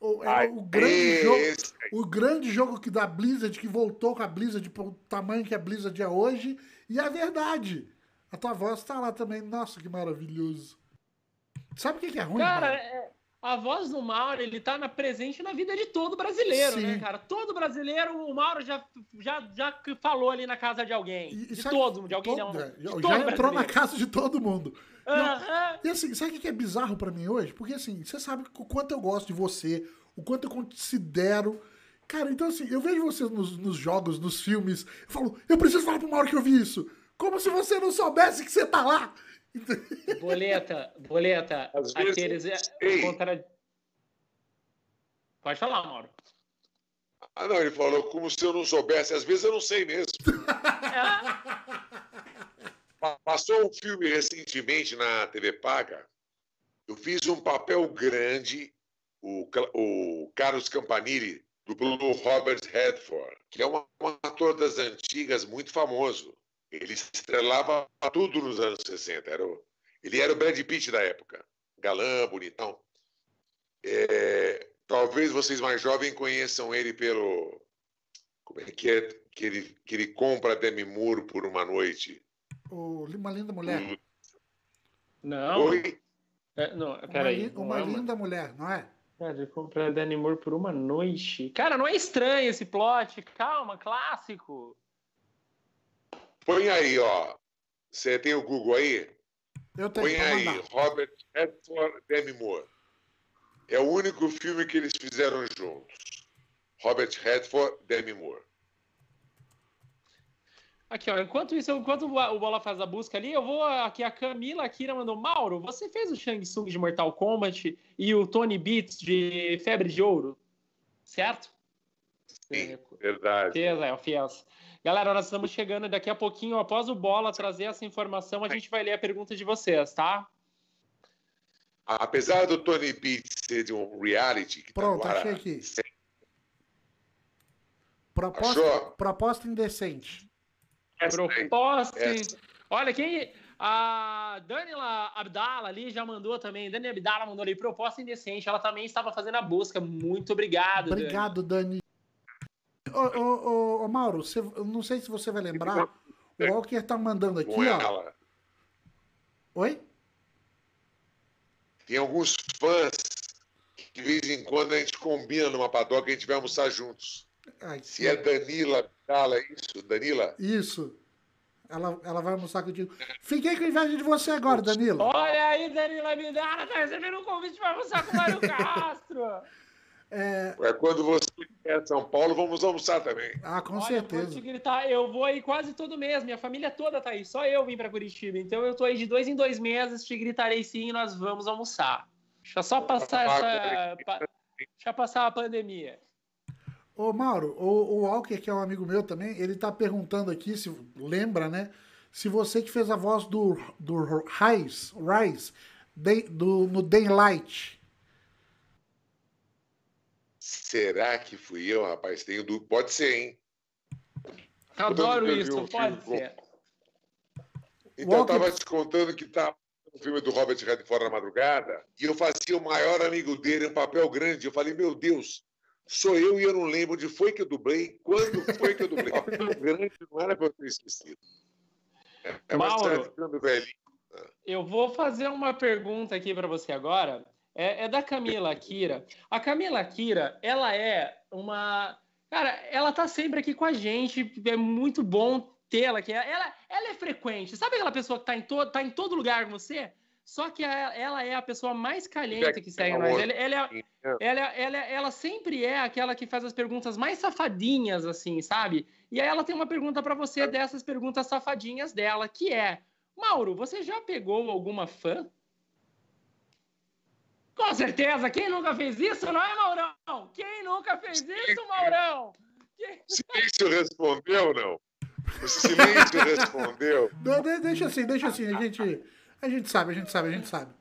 O, é Ai, o grande jogo. esse. O grande jogo que da Blizzard, que voltou com a Blizzard pro tamanho que a Blizzard é hoje. E é verdade. A tua voz tá lá também. Nossa, que maravilhoso. Sabe o que, que é ruim? Cara, é- a voz do Mauro, ele tá na presente na vida de todo brasileiro, Sim. né, cara? Todo brasileiro, o Mauro já, já, já falou ali na casa de alguém. E- de todo, de alguém todo- não. é, de Já, entrou na brasileiro. casa de todo mundo. Aham. E assim, sabe o que é bizarro pra mim hoje? Porque assim, você sabe o quanto eu gosto de você, o quanto eu considero. Cara, então assim, eu vejo você nos, nos jogos, nos filmes, eu falo, eu preciso falar pro Mauro que eu vi isso. Como se você não soubesse que você tá lá. Boleta, boleta, Às vezes aqueles. eu é, contra... Pode falar, Mauro. Ah, não, ele falou como se eu não soubesse. Às vezes eu não sei mesmo. Pa- Passou um filme recentemente na TV Paga. Eu fiz um papel grande. O, o Carlos Campanile dublou o Robert Redford, que é um, um ator das antigas muito famoso. Ele estrelava tudo nos anos 60. Era o- ele era o Brad Pitt da época. Galã, bonitão. É, talvez vocês mais jovens conheçam ele pelo. Como é que é? Que ele, que ele compra a Demi Moore por uma noite. Ô, uma linda mulher. Não. Oi? É, não, Uma, peraí. li- uma linda mulher, não é? Cara, ele compra a Danny Moore por uma noite. Cara, não é estranho esse plot. Calma, clássico. Põe aí, ó. Você tem o Google aí? Eu tenho Põe aí, mandar. Robert Redford, Demi Moore. É o único filme que eles fizeram juntos. Robert Redford, Demi Moore. Aqui, ó, enquanto isso, enquanto o Bola faz a busca ali, eu vou aqui, a Camila Akira mandou, Mauro, você fez o Shang Tsung de Mortal Kombat e o Tony Beats de Febre de Ouro, certo? Sim, verdade. Fez, é, fez. Galera, nós estamos chegando daqui a pouquinho, após o Bola trazer essa informação, a gente vai ler a pergunta de vocês, tá? Apesar do Tony Beat ser de um reality que tá Pronto, ar, achei aqui. Proposta, Achou? proposta indecente. essa aí. Proposta. Essa. Olha, quem. A Danila Abdala ali já mandou também. Dani Abdala mandou ali proposta indecente. Ela também estava fazendo a busca. Muito obrigado. Obrigado, Dani. Ô, ô, ô, ô Mauro, você, não sei se você vai lembrar. O Walker tá mandando aqui, ó. Oi? Tem alguns fãs que de vez em quando a gente combina numa padoca e a gente vai almoçar juntos. Ai, Se é Danila Abdala, é isso? Danila? Isso. Ela, ela vai almoçar contigo. Fiquei com inveja de você agora, Danilo. Olha aí, Danila Midara, tá recebendo um convite para almoçar com o Mário Castro. É... é... quando você quer São Paulo, vamos almoçar também. Ah, com Olha, certeza. Vou te gritar, eu vou aí quase todo mês, minha família toda tá aí, só eu vim para Curitiba. Então eu tô aí de dois em dois meses, te gritarei sim e nós vamos almoçar. Deixa só passar essa. Deixa passar a pandemia. Ô, Mauro, o, o Walker, que é um amigo meu também, ele tá perguntando aqui, se lembra, né? Se você que fez a voz do, do Rise, Rise do, no Daylight. Será que fui eu, rapaz? Tenho dúvida. Pode ser, hein? Adoro isso, um pode ser. Então, Walker... eu tava te contando que tá no filme do Robert Redford na madrugada, e eu fazia o maior amigo dele, um papel grande. Eu falei, meu Deus, sou eu e eu não lembro onde foi que eu dublei, quando foi que eu dublei. grande não era para eu ter esquecido. É, é Mauro, ficando velhinho. Eu vou fazer uma pergunta aqui para você agora. É, é, da Camila Akira. A Camila Akira, ela é uma. Cara, ela tá sempre aqui com a gente. É muito bom tê-la aqui. Ela, ela é frequente. Sabe aquela pessoa que tá em, to, tá em todo lugar com você? Só que a, ela é a pessoa mais caliente que segue nós. Ela, ela, é, ela, ela, ela, sempre é aquela que faz as perguntas mais safadinhas, assim, sabe? E aí ela tem uma pergunta para você dessas perguntas safadinhas dela, que é: Mauro, você já pegou alguma fã? Com certeza, quem nunca fez isso, não é, Maurão? Quem nunca fez isso, Maurão? Quem... Silêncio respondeu, não? O silêncio respondeu. Não, deixa assim, deixa assim, a gente a gente sabe, a gente sabe, a gente sabe.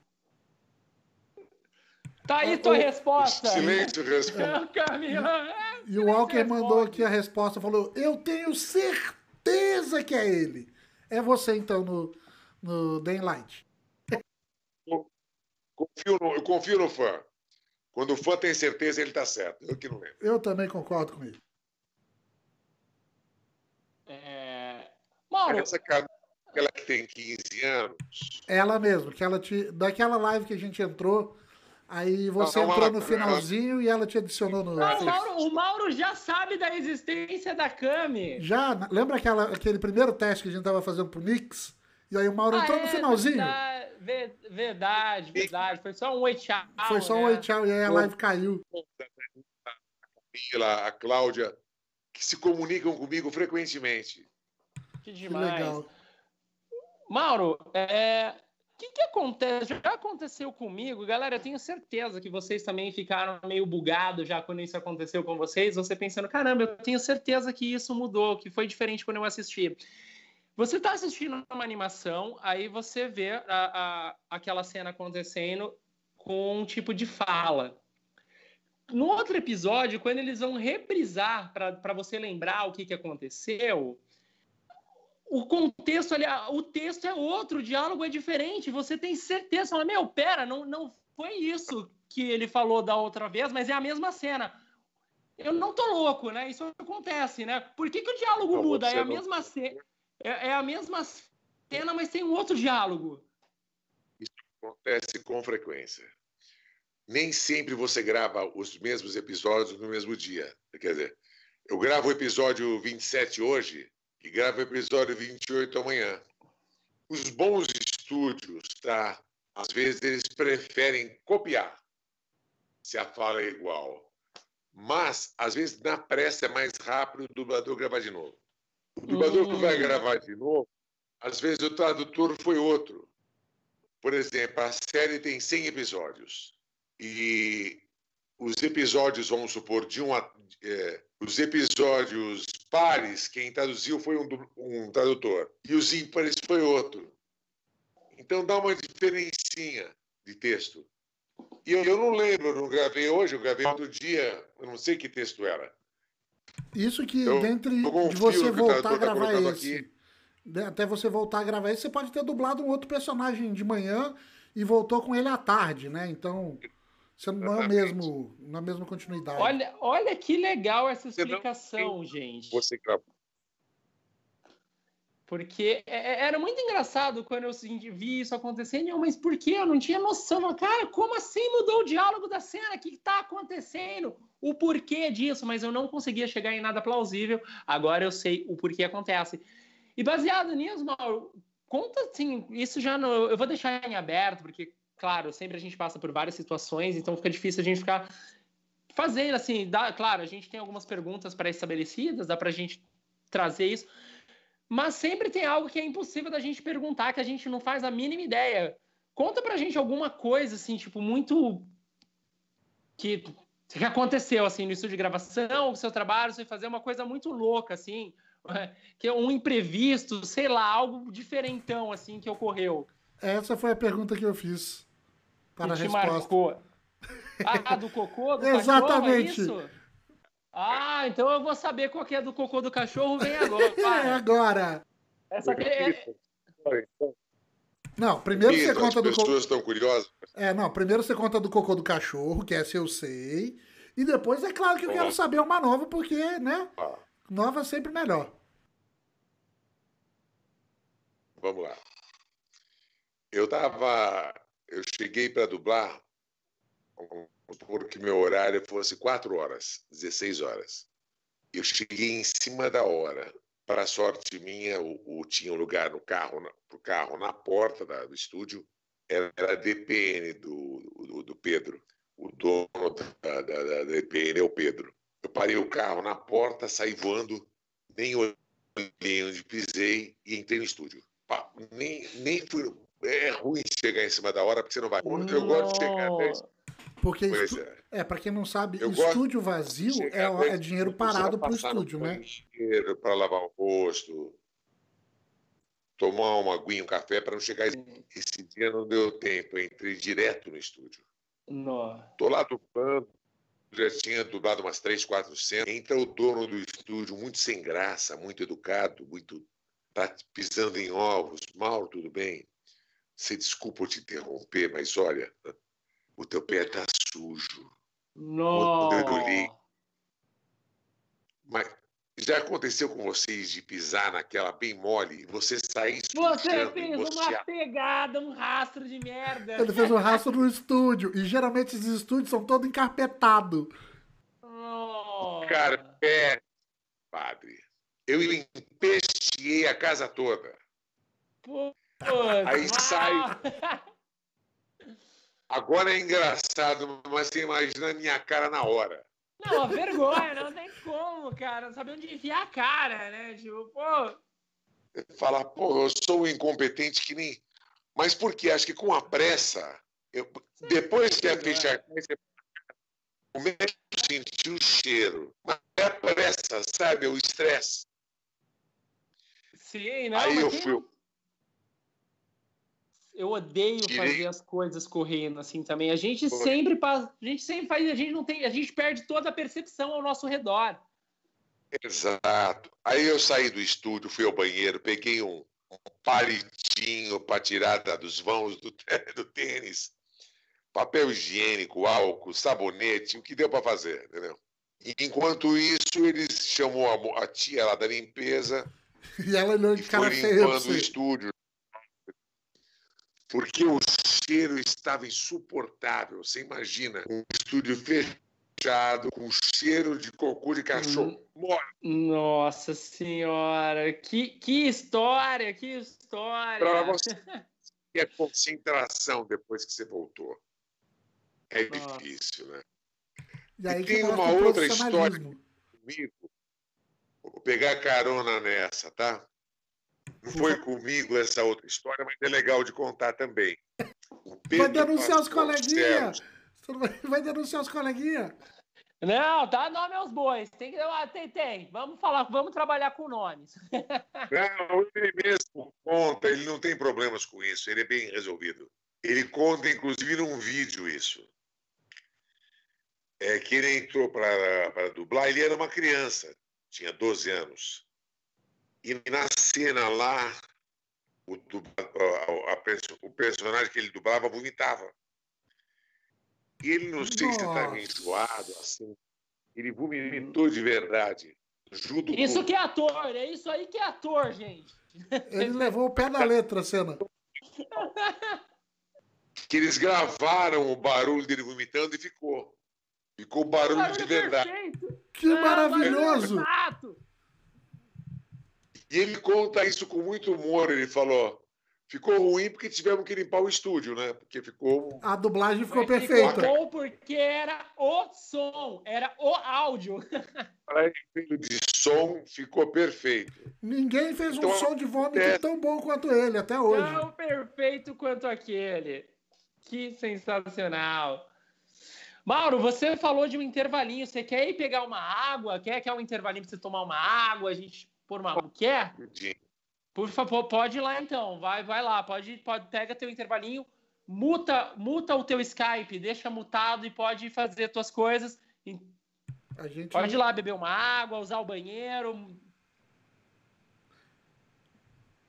Tá aí tua o... resposta. Silêncio, resposta. Camila. E o Walker mandou aqui a resposta, falou: Eu tenho certeza que é ele. É você, então, no, no Daylight. Confio no, eu confio no fã. Quando o fã tem certeza, ele tá certo. Eu que não lembro. Eu também concordo com ele. É... Mauro... Essa cara aquela que tem 15 anos. Ela mesmo, que ela te. Daquela live que a gente entrou. Aí você não, entrou no finalzinho e ela te adicionou no. Não, o, Mauro, o Mauro já sabe da existência da Cami. Já? Lembra aquela, aquele primeiro teste que a gente tava fazendo pro Nix? E aí o Mauro ah, entrou é, no finalzinho. Verdade, verdade, verdade. Foi só um oi tchau. Foi só né? um oi tchau e aí a live caiu. A Camila, a Cláudia, que se comunicam comigo frequentemente. Que demais. Que legal. Mauro, é, o que, que acontece? Já aconteceu comigo, galera. Eu tenho certeza que vocês também ficaram meio bugados já quando isso aconteceu com vocês. Você pensando, caramba, eu tenho certeza que isso mudou, que foi diferente quando eu assisti. Você está assistindo uma animação, aí você vê a, a, aquela cena acontecendo com um tipo de fala. No outro episódio, quando eles vão reprisar para você lembrar o que, que aconteceu, o contexto ali, o texto é outro, o diálogo é diferente. Você tem certeza, fala, meu, pera, não, não foi isso que ele falou da outra vez, mas é a mesma cena. Eu não tô louco, né? Isso acontece, né? Por que, que o diálogo não, muda? É a, não... mesma ce... é, é a mesma cena, mas tem um outro diálogo. Isso acontece com frequência. Nem sempre você grava os mesmos episódios no mesmo dia. Quer dizer, eu gravo o episódio 27 hoje, e grava o episódio 28 amanhã. Os bons estúdios, tá? Às vezes eles preferem copiar se a fala é igual. Mas, às vezes, na pressa é mais rápido o dublador gravar de novo. O dublador uhum. que vai hum. gravar de novo, às vezes o tradutor foi outro. Por exemplo, a série tem 100 episódios. E os episódios, vamos supor, de um. É, os episódios pares, quem traduziu foi um, um tradutor, e os ímpares foi outro. Então dá uma diferencinha de texto. E eu, eu não lembro, eu não gravei hoje, eu gravei outro dia, eu não sei que texto era. Isso que eu, dentre de você voltar tá a gravar esse aqui. né, até você voltar a gravar isso, você pode ter dublado um outro personagem de manhã e voltou com ele à tarde, né? Então, você não é mesmo, na mesma continuidade. Olha, olha que legal essa explicação, gente. Você gravou. Porque é, é, era muito engraçado quando eu vi isso acontecendo, mas por que? Eu não tinha noção. Cara, como assim mudou o diálogo da cena? O que está acontecendo? O porquê disso? Mas eu não conseguia chegar em nada plausível. Agora eu sei o porquê acontece. E baseado nisso, Mauro, conta assim, isso já no, eu vou deixar em aberto, porque, claro, sempre a gente passa por várias situações, então fica difícil a gente ficar fazendo assim, dá, claro, a gente tem algumas perguntas pré-estabelecidas, dá para a gente trazer isso, mas sempre tem algo que é impossível da gente perguntar, que a gente não faz a mínima ideia. Conta pra gente alguma coisa, assim, tipo, muito. que, que aconteceu, assim, no estúdio de gravação, o seu trabalho, você fazer uma coisa muito louca, assim, que é um imprevisto, sei lá, algo diferentão, assim, que ocorreu. Essa foi a pergunta que eu fiz para a resposta. Marcou. Ah, do cocô? Do Exatamente. Cachorro, é ah, então eu vou saber qual que é do cocô do cachorro, vem agora. é agora. Essa aqui é... Não, primeiro você conta do cocô. As pessoas estão curiosas. É, não, primeiro você conta do cocô do cachorro, que essa eu sei. E depois é claro que eu quero saber uma nova, porque, né? Ah. Nova é sempre melhor. Vamos lá. Eu tava. Eu cheguei para dublar porque meu horário fosse 4 horas, 16 horas. Eu cheguei em cima da hora. Para sorte minha, o, o, tinha um lugar no carro, o carro na porta da, do estúdio. Era a DPN do, do, do Pedro. O dono da, da, da, DPN é o Pedro. Eu parei o carro na porta, saí voando, nem olhei onde pisei e entrei no estúdio. Pá, nem, nem fui. É ruim chegar em cima da hora, porque você não vai. Eu gosto de chegar até porque estu... é, é para quem não sabe, eu estúdio vazio é, é dinheiro parado para o estúdio, né? Dinheiro para lavar o rosto, tomar uma aguinha, um café para não chegar. Esse dia não deu tempo, eu entrei direto no estúdio. Não. Tô lá dublando, já tinha dublado umas três, quatro cenas. Entra o dono do estúdio, muito sem graça, muito educado, muito tá pisando em ovos. Mauro, tudo bem? Você desculpa eu te interromper, mas olha, o teu pé tá sujo. Não. Mas já aconteceu com vocês de pisar naquela bem mole, você sair Você fez você... uma pegada, um rastro de merda. Ele fez um rastro no estúdio. E geralmente esses estúdios são todos encarpetados. Oh. Cara, padre. Eu empesteei a casa toda. Pô, Aí sai. Agora é engraçado, mas você imagina a minha cara na hora. Não, a vergonha, não tem como, cara. Não sabe onde enfiar a cara, né? Tipo, pô. Falar, pô, eu sou um incompetente que nem. Mas por quê? Acho que com a pressa, eu... depois que a ficha você começa a sentir o cheiro. Mas é a pressa, sabe? O estresse. Sim, não. Aí eu fui. Eu odeio Tirei. fazer as coisas correndo assim também. A gente Foi. sempre a gente sempre faz, a gente não tem, a gente perde toda a percepção ao nosso redor. Exato. Aí eu saí do estúdio, fui ao banheiro, peguei um, um palitinho para tirar dos vãos do, do tênis, papel higiênico, álcool, sabonete, o que deu para fazer, entendeu? E enquanto isso, eles chamou a, a tia lá da limpeza e ela olhou de cara limpando o estúdio porque o cheiro estava insuportável. Você imagina um estúdio fechado, com cheiro de cocô de cachorro morto. Nossa Senhora, que, que história, que história. Para você é concentração depois que você voltou. É Nossa. difícil, né? E, aí e tem uma outra história comigo. Vou pegar carona nessa, tá? Não foi comigo essa outra história, mas é legal de contar também. Vai denunciar os coleguinhas! Vai denunciar os coleguinhas! Não, dá nome aos bois. Tem que ah, tem, tem. Vamos falar, vamos trabalhar com nomes. Não, ele mesmo conta, ele não tem problemas com isso, ele é bem resolvido. Ele conta, inclusive, num vídeo isso. É que ele entrou para dublar, ele era uma criança, tinha 12 anos. E na cena lá, o, a, a, o personagem que ele dublava vomitava. E ele não sei se estava enjoado, assim. Ele vomitou de verdade. Junto isso com... que é ator, é isso aí que é ator, gente. Ele levou o pé na letra a cena. Que eles gravaram o barulho dele vomitando e ficou. Ficou o barulho, barulho de verdade. Perfeito. Que é, maravilhoso! E ele conta isso com muito humor. Ele falou: ficou ruim porque tivemos que limpar o estúdio, né? Porque ficou. A dublagem ficou Mas perfeita. Ficou porque era o som, era o áudio. Para de som ficou perfeito. Ninguém fez então, um som de vômito é... tão bom quanto ele até hoje. Tão perfeito quanto aquele. Que sensacional. Mauro, você falou de um intervalinho. Você quer ir pegar uma água? Quer que é um intervalinho para você tomar uma água? A gente por uma. Quer? Por favor, pode ir lá então. Vai, vai lá. Pode, pode pega teu intervalinho, muta, muta o teu Skype, deixa mutado e pode fazer tuas coisas. Pode ir lá beber uma água, usar o banheiro.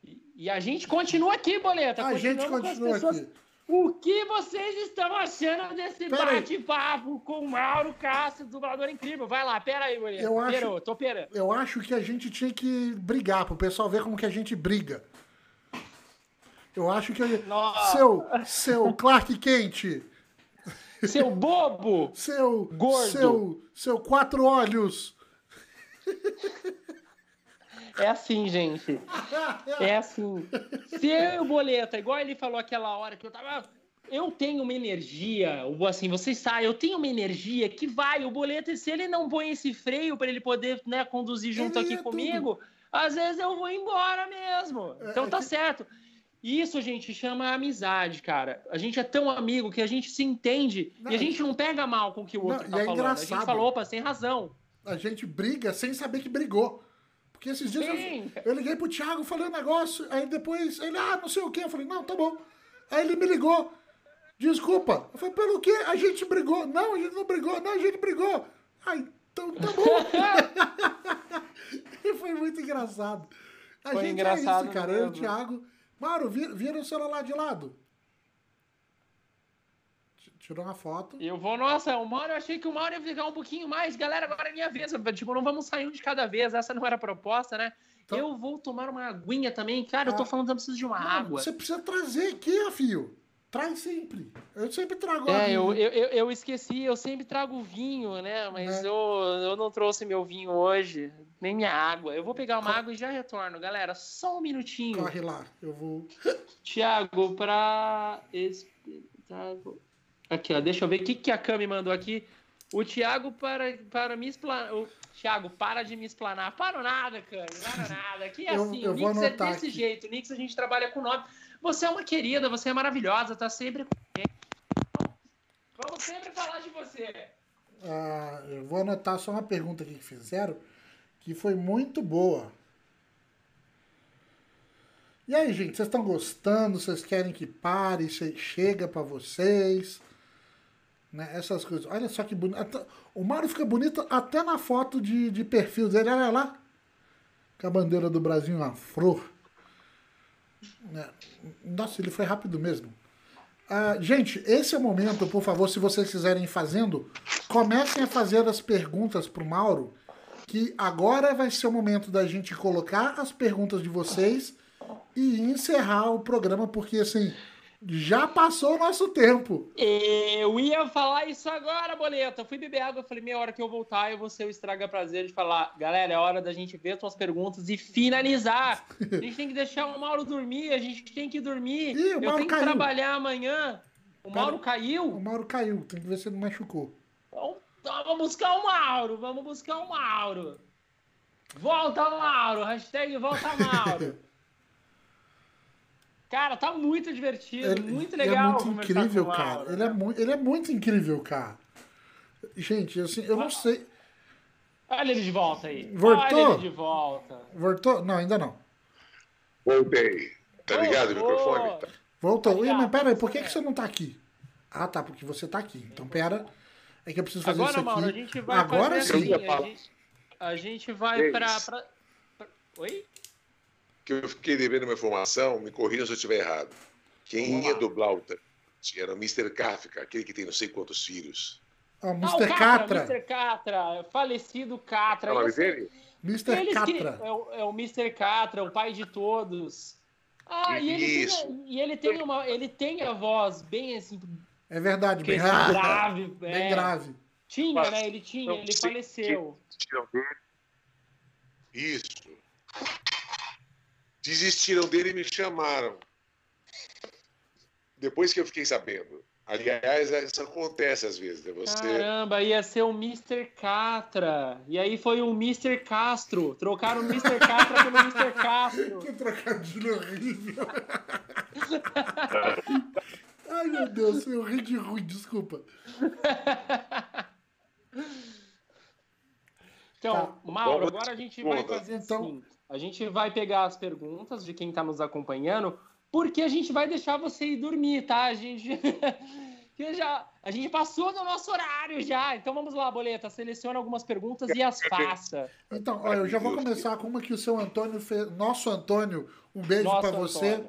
E, e a gente continua aqui, boleta. A gente continua aqui. O que vocês estão achando desse bate-papo com o Mauro Castro, dublador incrível? Vai lá, pera aí, Boleta. Eu acho, tô perando. Eu acho que a gente tinha que brigar, pro pessoal ver como que a gente briga. Eu acho que... Seu, seu Clark Kent... Seu bobo! Seu... Gordo! Seu, seu quatro olhos! É assim, gente. É assim. Se eu, Boleta, igual ele falou aquela hora que eu tava. Eu tenho uma energia, assim, vocês sabem, eu tenho uma energia que vai, o Boleta, se ele não põe esse freio para ele poder né, conduzir junto ele aqui é comigo, tudo. às vezes eu vou embora mesmo. É, então tá é certo. Isso, gente, chama amizade, cara. A gente é tão amigo que a gente se entende não, e a gente não pega mal com o que o outro não, tá é falando. Engraçado. A gente falou, opa, sem razão. A gente briga sem saber que brigou. Porque esses dias eu, eu, liguei pro Thiago, falei um negócio, aí depois ele, ah, não sei o que. Eu falei, não, tá bom. Aí ele me ligou, desculpa. Eu falei, pelo quê? A gente brigou. Não, a gente não brigou. Não, a gente brigou. Aí, então tá bom. e foi muito engraçado. A foi gente engraçado é isso, cara. Eu e o Thiago. Mauro, vira, vira o celular de lado. Tirou uma foto. Eu vou, nossa, o Mauro, eu achei que o Mauro ia ficar um pouquinho mais. Galera, agora é minha vez. Tipo, não vamos sair um de cada vez. Essa não era a proposta, né? Então... Eu vou tomar uma aguinha também. Cara, ah. eu tô ah. falando que eu preciso de uma não, água. Você precisa trazer aqui, fio. Traz sempre. Eu sempre trago É, eu, eu, eu, esqueci, eu sempre trago vinho, né? Mas é. eu, eu não trouxe meu vinho hoje, nem minha água. Eu vou pegar uma Corre. água e já retorno, galera. Só um minutinho. Corre lá, eu vou. Tiago, pra. Aqui, ó, deixa eu ver o que, que a Cami mandou aqui. O Thiago para, para me explanar. O Thiago, para de me explanar. Para nada, Cami, para nada. Aqui é assim, eu, eu o Nix é desse aqui. jeito. O Nix a gente trabalha com nome. Você é uma querida, você é maravilhosa, tá sempre com Vamos sempre falar de você. Ah, eu vou anotar só uma pergunta aqui que fizeram, que foi muito boa. E aí, gente, vocês estão gostando? Vocês querem que pare? Chega para vocês? Né? Essas coisas. Olha só que bonito. O Mário fica bonito até na foto de, de perfil dele. Olha lá. Com a bandeira do Brasil uma flor. Né? Nossa, ele foi rápido mesmo. Uh, gente, esse é o momento, por favor, se vocês quiserem ir fazendo, comecem a fazer as perguntas pro Mauro, que agora vai ser o momento da gente colocar as perguntas de vocês e encerrar o programa, porque assim, já passou o nosso tempo. Eu ia falar isso agora, Boleta. Eu fui beber água, eu falei, meia hora que eu voltar, eu vou ser o estraga prazer de falar, galera, é hora da gente ver suas perguntas e finalizar. A gente tem que deixar o Mauro dormir, a gente tem que dormir. Ih, eu tenho que trabalhar amanhã. O Mauro Cara, caiu? O Mauro caiu, tem que ver se ele machucou. Então, então vamos buscar o Mauro, vamos buscar o Mauro. Volta, Mauro, hashtag volta, Mauro. Cara, tá muito divertido, ele, muito legal. É muito incrível, cara. ele, é muito, ele é muito incrível, cara. Gente, assim, eu não sei. Olha ele de volta aí. Voltou? Olha ele de volta. Voltou? Não, ainda não. Voltei. Tá ligado o microfone? Tá. Voltou. Tá mas pera aí, por que, que você não tá aqui? Ah, tá, porque você tá aqui. Então, pera. É que eu preciso fazer Agora, isso aqui. Mauro, a gente vai Agora sim. Assim, a, gente, a gente vai pra, pra, pra, Oi? Que eu fiquei devendo uma informação, me corrija se eu estiver errado. Quem ia dublar o Tante era o Mr. Kafka, aquele que tem não sei quantos filhos. Ah, o Mr. Ah, Catra. Mr. Catra, falecido Catra. É o nome dele? Mr. Catra. É o, é o Mr. Catra, o pai de todos. Ah, e ele, tem, e ele tem uma, ele tem a voz bem assim. É verdade, bem grave, bem é. grave. Tinha, Mas, né? Ele tinha, ele faleceu. Isso. Desistiram dele e me chamaram. Depois que eu fiquei sabendo. Aliás, isso acontece às vezes. Né? Você... Caramba, ia ser o Mr. Catra. E aí foi o Mr. Castro. Trocaram o Mr. Catra pelo Mr. Castro. Que trocadilho horrível. Ai, meu Deus, eu ri de ruim, desculpa. Então, tá. Mauro, agora a gente vai fazer então... assim. A gente vai pegar as perguntas de quem está nos acompanhando porque a gente vai deixar você ir dormir, tá? A gente. já, a gente passou do nosso horário já. Então vamos lá, Boleta, seleciona algumas perguntas e as faça. Então, olha, eu já vou começar com uma que o seu Antônio fez. Nosso Antônio, um beijo para você.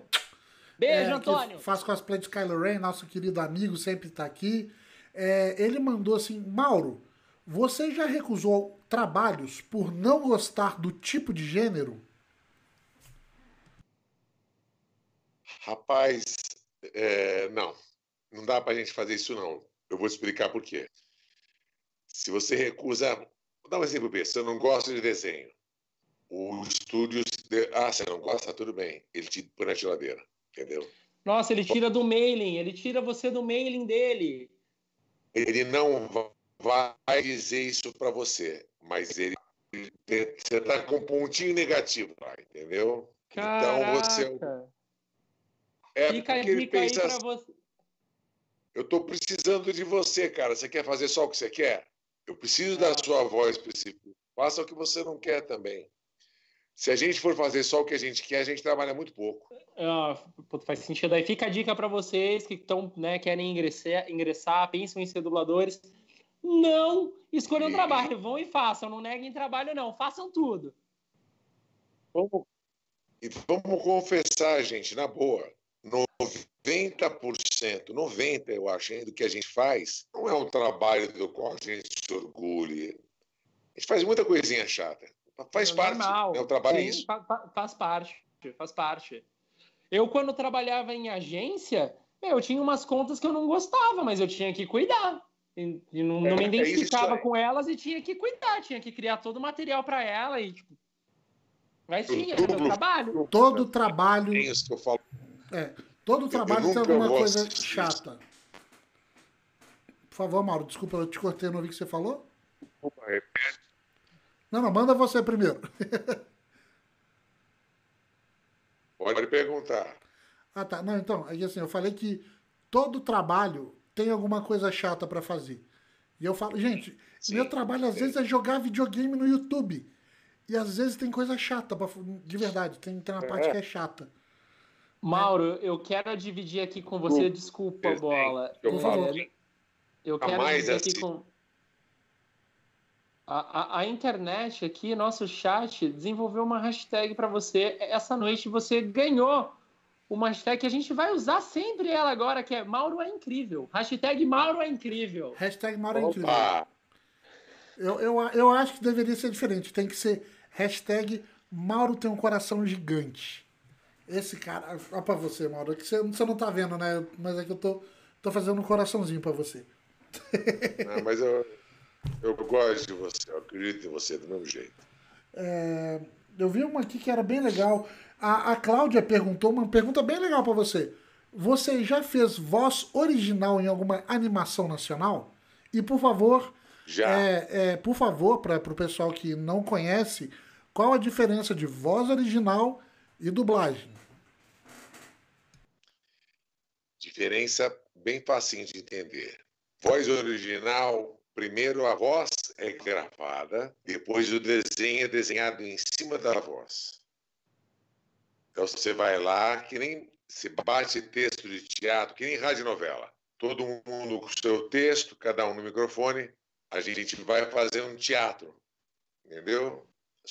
Beijo, é, Antônio. Faz cosplay de Kylo Ren, nosso querido amigo, sempre está aqui. É, ele mandou assim: Mauro, você já recusou trabalhos por não gostar do tipo de gênero? Rapaz, é, não. Não dá para a gente fazer isso, não. Eu vou explicar por quê. Se você recusa. Vou dar um exemplo bem. Você não gosta de desenho. O estúdio. Ah, você não gosta? Tudo bem. Ele te põe na geladeira. Entendeu? Nossa, ele tira do mailing. Ele tira você do mailing dele. Ele não vai dizer isso para você, mas ele. Você está com um pontinho negativo lá, entendeu? Caraca. Então você é Fica porque ele pensa. Assim, você. Eu estou precisando de você, cara. Você quer fazer só o que você quer? Eu preciso da sua voz específica. Faça o que você não quer também. Se a gente for fazer só o que a gente quer, a gente trabalha muito pouco. Ah, faz sentido. Aí fica a dica para vocês que estão, né, querem ingressar, ingressar, pensam em ser dubladores. Não escolham trabalho, vão e façam. Não neguem trabalho, não. Façam tudo. Vamos... E vamos confessar, gente, na boa. 90%, 90% eu acho, do que a gente faz, não é um trabalho do qual a gente se orgulhe. A gente faz muita coisinha chata. Faz é parte. Né? O trabalho é Sim, é isso. Faz parte. Faz parte. Eu, quando trabalhava em agência, eu tinha umas contas que eu não gostava, mas eu tinha que cuidar. E, e não, é, não, me é identificava com elas e tinha que cuidar, tinha que criar todo o material para ela e tipo. Mas tinha, era meu trabalho. Todo trabalho. É isso que eu falo é, todo trabalho tem alguma coisa chata. Por favor, Mauro, desculpa, eu te cortei, não ouvi o que você falou. Opa, repete. Não, não, manda você primeiro. Pode perguntar. Ah, tá. Não, então, aí assim, eu falei que todo trabalho tem alguma coisa chata para fazer. E eu falo, gente, sim, meu trabalho às sim. vezes é jogar videogame no YouTube. E às vezes tem coisa chata, pra, de verdade, tem, tem uma é. parte que é chata. Mauro, eu quero dividir aqui com você, desculpa, bola. Por favor. Eu quero dividir aqui assim. com. A, a, a, internet aqui, nosso chat, desenvolveu uma hashtag para você. Essa noite você ganhou uma hashtag que a gente vai usar sempre ela agora, que é Mauro é incrível. Hashtag Mauro é incrível. Hashtag Mauro é incrível. Eu, eu, eu acho que deveria ser diferente. Tem que ser hashtag Mauro tem um coração gigante. Esse cara. Olha pra você, Mauro. Que você, você não tá vendo, né? Mas é que eu tô, tô fazendo um coraçãozinho pra você. Não, mas eu, eu gosto de você, eu acredito em você do mesmo jeito. É, eu vi uma aqui que era bem legal. A, a Cláudia perguntou uma pergunta bem legal para você. Você já fez voz original em alguma animação nacional? E por favor, já. É, é, por favor, para o pessoal que não conhece, qual a diferença de voz original e dublagem? Diferença bem fácil de entender. Voz original, primeiro a voz é gravada, depois o desenho é desenhado em cima da voz. Então você vai lá, que nem se bate texto de teatro, que nem rádio novela. Todo mundo com o seu texto, cada um no microfone. A gente vai fazer um teatro, entendeu?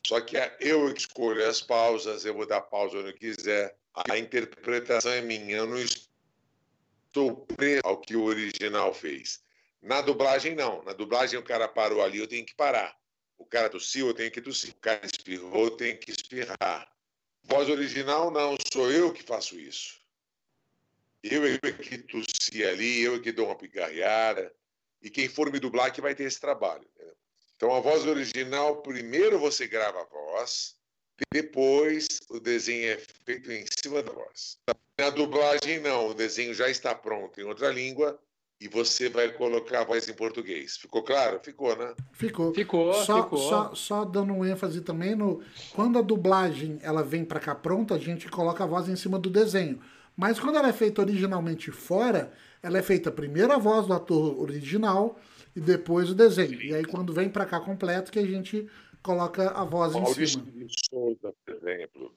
Só que eu escolho as pausas, eu vou dar pausa onde eu quiser. A interpretação é minha, eu não estou preso ao que o original fez. Na dublagem, não. Na dublagem, o cara parou ali, eu tenho que parar. O cara tossiu, eu tenho que tossir. O cara espirrou, eu tenho que espirrar. Voz original, não. Sou eu que faço isso. Eu é que tossi ali, eu é que dou uma picarreada. E quem for me dublar que vai ter esse trabalho. Entendeu? Então, a voz original, primeiro você grava a voz, depois o desenho é feito em cima da voz. Na dublagem, não, o desenho já está pronto em outra língua e você vai colocar a voz em português. Ficou claro? Ficou, né? Ficou. Ficou, só, ficou. Só, só dando um ênfase também no. Quando a dublagem ela vem para cá pronta, a gente coloca a voz em cima do desenho. Mas quando ela é feita originalmente fora, ela é feita primeiro a voz do ator original e depois o desenho. E aí quando vem para cá completo que a gente coloca a voz Maurício em cima. Souza, por exemplo,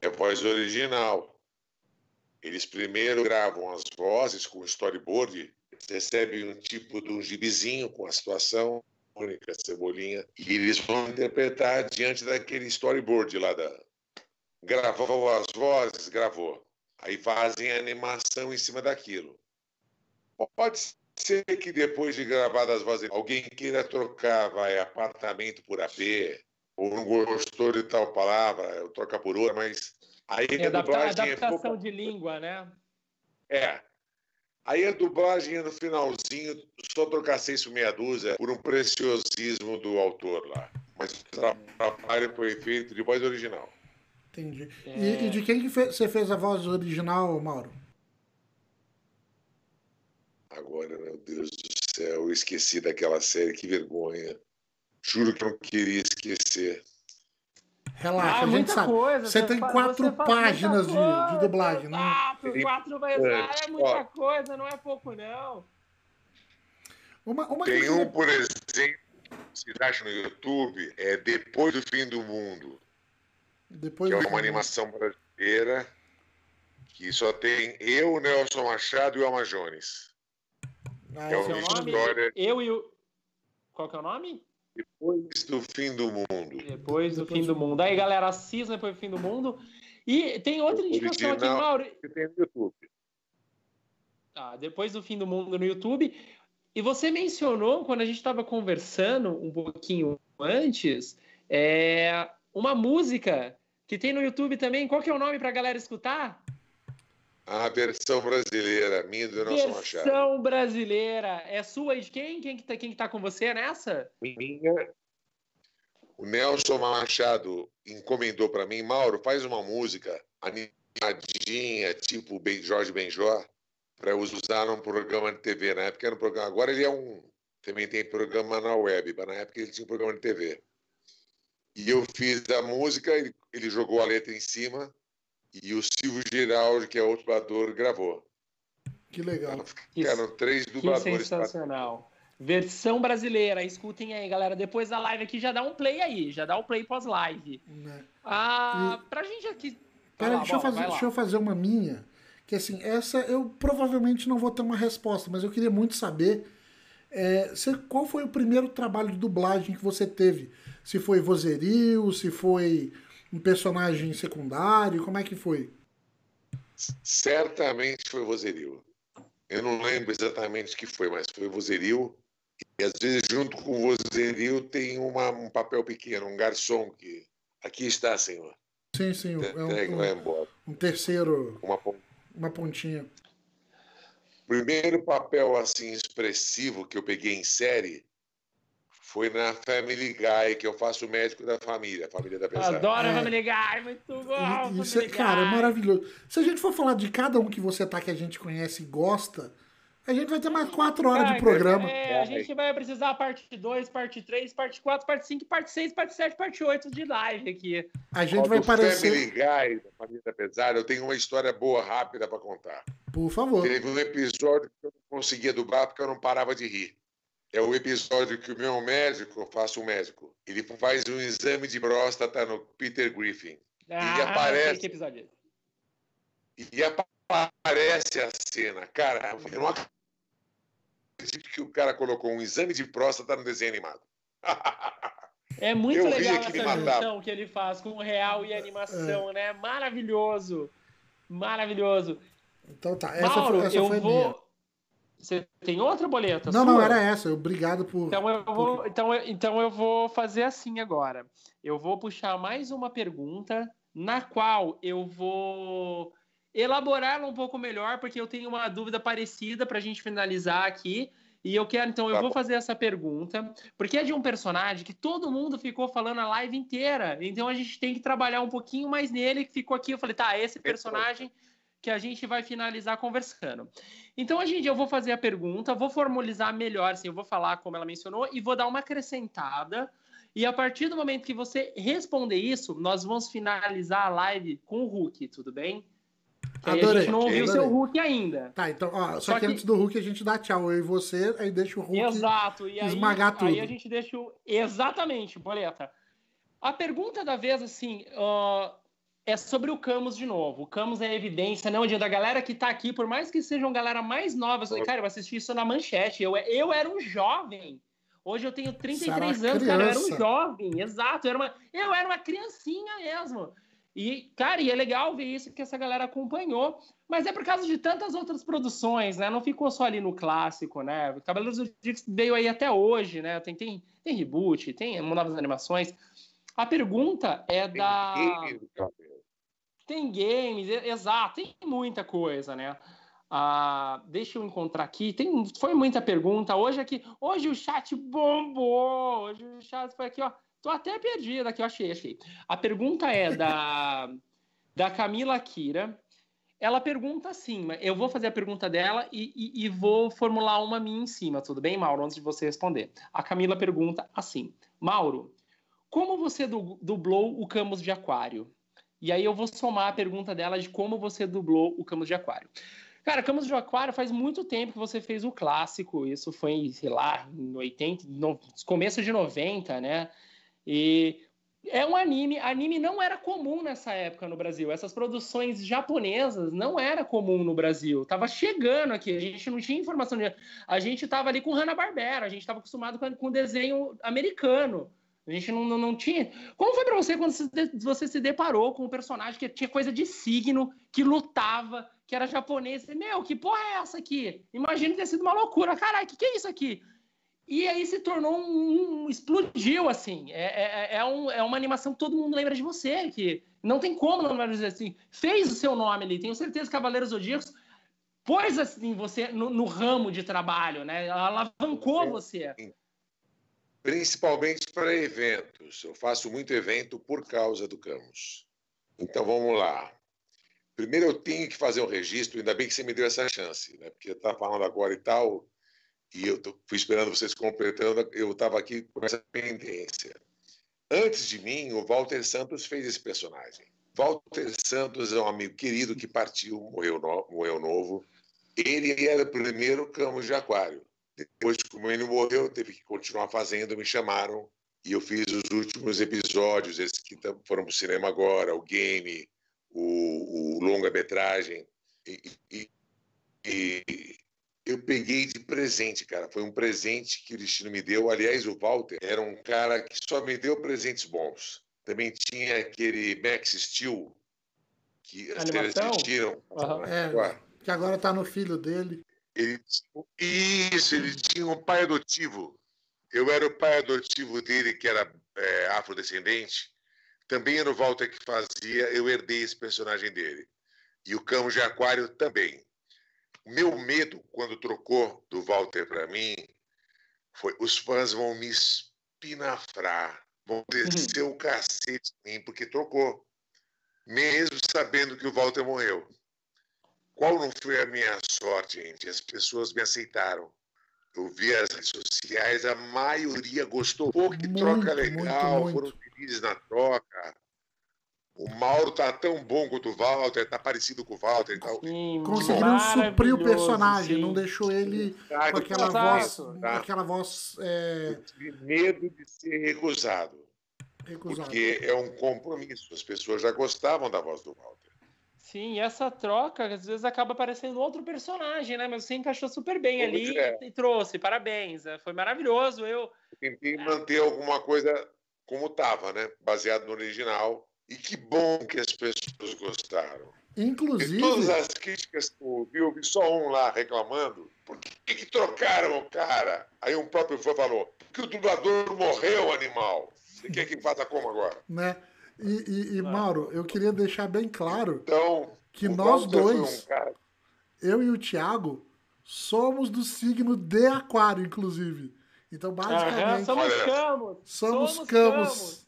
é voz original. Eles primeiro gravam as vozes com storyboard, recebem um tipo de um gibizinho com a situação única, cebolinha, e eles vão interpretar diante daquele storyboard lá da. Gravou as vozes, gravou. Aí fazem a animação em cima daquilo. Pode ser que depois de gravadas as vozes, alguém queira trocar, vai, apartamento por AP, ou não gostou de tal palavra, troca por outra, mas aí É a adapta- dublagem é adaptação pouca- de língua, né? É. Aí a dublagem é no finalzinho, só trocar seis por meia dúzia por um preciosismo do autor lá. Mas o trabalho foi feito de voz original. Entendi. É. E, e de quem que você fez a voz original, Mauro? Agora, meu Deus do céu, eu esqueci daquela série, que vergonha. Juro que eu não queria esquecer. Relaxa, Ah, a gente muita sabe. coisa. Você tem faz- quatro você páginas de, de dublagem, né? Quatro, quatro vezes. É, Ah, é muita coisa, não é pouco, não. Uma, uma Tem coisa um, por exemplo, se acha no YouTube, é Depois do Fim do Mundo, Depois que é do- uma animação brasileira que só tem eu, Nelson Machado e o Alma Jones. Ah, é uma é história- Eu e o. Qual que é o nome? Depois do Fim do Mundo. Depois do fim do- do mundo. Aí, galera, assista depois do fim do mundo. E tem outra indicação aqui. Mauro. Que tem no YouTube. Ah, depois do fim do mundo no YouTube. E você mencionou, quando a gente estava conversando um pouquinho antes, é, uma música que tem no YouTube também. Qual que é o nome para a galera escutar? A versão brasileira, minha do Nelson Machado. Versão brasileira. É sua e de quem? Quem que tá, quem que tá com você nessa? Minha. O Nelson Machado encomendou para mim, Mauro, faz uma música animadinha, tipo Jorge Benjó, para eu usar num programa de TV. Na época era um programa. Agora ele é um. Também tem programa na web, mas na época ele tinha um programa de TV. E eu fiz a música, ele, ele jogou a letra em cima, e o Silvio Giraldi, que é outro dublador, gravou. Que legal. Ficaram três Que dubladores. sensacional. Versão brasileira. Escutem aí, galera. Depois da live aqui já dá um play aí. Já dá um play pós-live. Né? Ah, pra gente aqui. Pera, lá, deixa, eu bola, fazer, vai lá. deixa eu fazer uma minha. Que assim, essa eu provavelmente não vou ter uma resposta, mas eu queria muito saber é, qual foi o primeiro trabalho de dublagem que você teve? Se foi vozerio, se foi um personagem secundário, como é que foi? Certamente foi vozerio. Eu não lembro exatamente o que foi, mas foi vozerio. E às vezes, junto com o vozerio, tem uma- um papel pequeno, um garçom que. Aqui está, senhor. Sim, sim, é vai um, embora. um terceiro, Uma pon- uma pontinha. primeiro papel assim expressivo que eu peguei em série foi na Family Guy, que eu faço o médico da família, a família da pesada. Adoro É. Family Guy, muito bom. Isso é, Family cara, é maravilhoso. Se a gente for falar de cada um que você tá que a gente conhece e gosta, a gente vai ter mais quatro horas Cara, de programa. É, a gente vai precisar parte 2, parte 3, parte 4, parte 5, parte 6, parte 7, parte 8 de live aqui. A gente Ó, vai parecer. Family Guy, da família da pesada, eu tenho uma história boa, rápida para contar. Por favor. Teve um episódio que eu não conseguia dublar porque eu não parava de rir. É o episódio que o meu médico, eu faço um médico, ele faz um exame de próstata no Peter Griffin. Ah, aparece. sei que episódio é. E aparece a cena. Cara, eu não acredito que o cara colocou um exame de próstata no desenho animado. É muito eu legal essa junção que ele faz com real e animação, é. né? Maravilhoso. Maravilhoso. Então tá, essa, Mauro, foi, essa eu foi vou... minha. Você tem outra boleta? Não, sua? não, era essa. Obrigado por. Então eu, vou, então, então eu vou fazer assim agora. Eu vou puxar mais uma pergunta, na qual eu vou elaborá-la um pouco melhor, porque eu tenho uma dúvida parecida para a gente finalizar aqui. E eu quero, então, eu tá vou fazer essa pergunta, porque é de um personagem que todo mundo ficou falando a live inteira. Então a gente tem que trabalhar um pouquinho mais nele, que ficou aqui. Eu falei, tá, esse personagem que a gente vai finalizar conversando. Então, a gente, eu vou fazer a pergunta, vou formalizar melhor, assim, eu vou falar como ela mencionou e vou dar uma acrescentada. E a partir do momento que você responder isso, nós vamos finalizar a live com o Hulk, tudo bem? Adorei. a gente não ouviu o seu Hulk ainda. Tá, então, ó, só, só que, que, antes do Hulk a gente dá tchau, eu e você, aí deixa o Hulk Exato, e aí, esmagar tudo. Aí a gente deixa o... Exatamente, Boleta. A pergunta da vez, assim, uh, é sobre o Camus de novo. O Camus é evidência, não adianta. A galera que tá aqui, por mais que sejam galera mais nova, eu falei, cara, eu assisti isso na manchete. Eu, eu era um jovem. Hoje eu tenho 33 anos, cara, eu era um jovem, exato. Eu era, uma, eu era uma criancinha mesmo. E, cara, e é legal ver isso que essa galera acompanhou, mas é por causa de tantas outras produções, né? Não ficou só ali no clássico, né? Cavaleiros do Zodíaco veio aí até hoje, né? Tem, tem, tem reboot, tem novas animações. A pergunta é tem da. Tem games, exato, tem muita coisa, né? Ah, deixa eu encontrar aqui. Tem, foi muita pergunta. Hoje aqui, hoje o chat bombou. Hoje o chat foi aqui, ó. Tô até perdida aqui, eu achei, achei. A pergunta é da, da Camila Kira. Ela pergunta assim, eu vou fazer a pergunta dela e, e, e, vou formular uma minha em cima, tudo bem, Mauro, antes de você responder. A Camila pergunta assim, Mauro, como você dublou o Camus de Aquário? E aí eu vou somar a pergunta dela de como você dublou o Camus de Aquário. Cara, Camus de Aquário faz muito tempo que você fez o clássico, isso foi, sei lá, em 80, no começo de 90, né? E é um anime. Anime não era comum nessa época no Brasil. Essas produções japonesas não era comum no Brasil. Tava chegando aqui. A gente não tinha informação. De... A gente tava ali com Hanna Barbera. A gente tava acostumado com, com desenho americano. A gente não, não, não tinha. Como foi para você quando você se deparou com um personagem que tinha coisa de signo, que lutava, que era japonês? Meu, que porra é essa aqui? Imagina ter sido uma loucura. Caralho, o que, que é isso aqui? E aí se tornou um, um explodiu assim. É, é, é, um, é, uma animação que todo mundo lembra de você, que não tem como não lembrar de você assim. Fez o seu nome ali. Tenho certeza que Cavaleiros Zodíacos pôs assim você no, no ramo de trabalho, né? Alavancou você. Principalmente para eventos. Eu faço muito evento por causa do Camus. Então vamos lá. Primeiro eu tenho que fazer um registro, ainda bem que você me deu essa chance, né? Porque tá falando agora e tal e eu tô, fui esperando vocês completando, eu estava aqui com essa pendência. Antes de mim, o Walter Santos fez esse personagem. Walter Santos é um amigo querido que partiu, morreu, no, morreu novo. Ele era o primeiro Camus de Aquário. Depois, como ele morreu, teve que continuar fazendo, me chamaram e eu fiz os últimos episódios, esses que foram para o cinema agora, o game, o, o longa-metragem. E, e, e, eu peguei de presente, cara. Foi um presente que o destino me deu. Aliás, o Walter era um cara que só me deu presentes bons. Também tinha aquele Max Steel, que as assistiram. Uhum. É, que agora está no filho dele. Ele, isso, ele tinha um pai adotivo. Eu era o pai adotivo dele, que era é, afrodescendente. Também era o Walter que fazia, eu herdei esse personagem dele. E o Cão de Aquário também. Meu medo, quando trocou do Walter para mim, foi os fãs vão me espinafrar, vão descer uhum. o cacete em mim, porque trocou. Mesmo sabendo que o Walter morreu. Qual não foi a minha sorte, gente? As pessoas me aceitaram. Eu vi as redes sociais, a maioria gostou. Pô, que muito, troca legal, muito, muito. foram felizes na troca. O Mauro tá tão bom quanto o Walter, tá parecido com o Walter e tal. Conseguiram suprir o personagem, sim. não deixou ele tá, com aquela voz. Tá. aquela voz é... Eu tive medo de ser recusado. Recusado. Porque é um compromisso. As pessoas já gostavam da voz do Walter. Sim, e essa troca às vezes acaba parecendo outro personagem, né? Mas você encaixou super bem Como ali é. e trouxe. Parabéns. É, foi maravilhoso. Eu tentei manter alguma coisa como estava, né? Baseado no original. E que bom que as pessoas gostaram. Inclusive. De todas as críticas que eu ouvi, eu vi só um lá reclamando. Por que, que trocaram o cara? Aí um próprio fã falou: que o dublador morreu, animal. Você quer que faça como agora? Né? E, e, e Mauro, eu queria deixar bem claro então, que nós dois, um eu e o Thiago, somos do signo de Aquário, inclusive. Então, basicamente. somos camos! Somos, somos.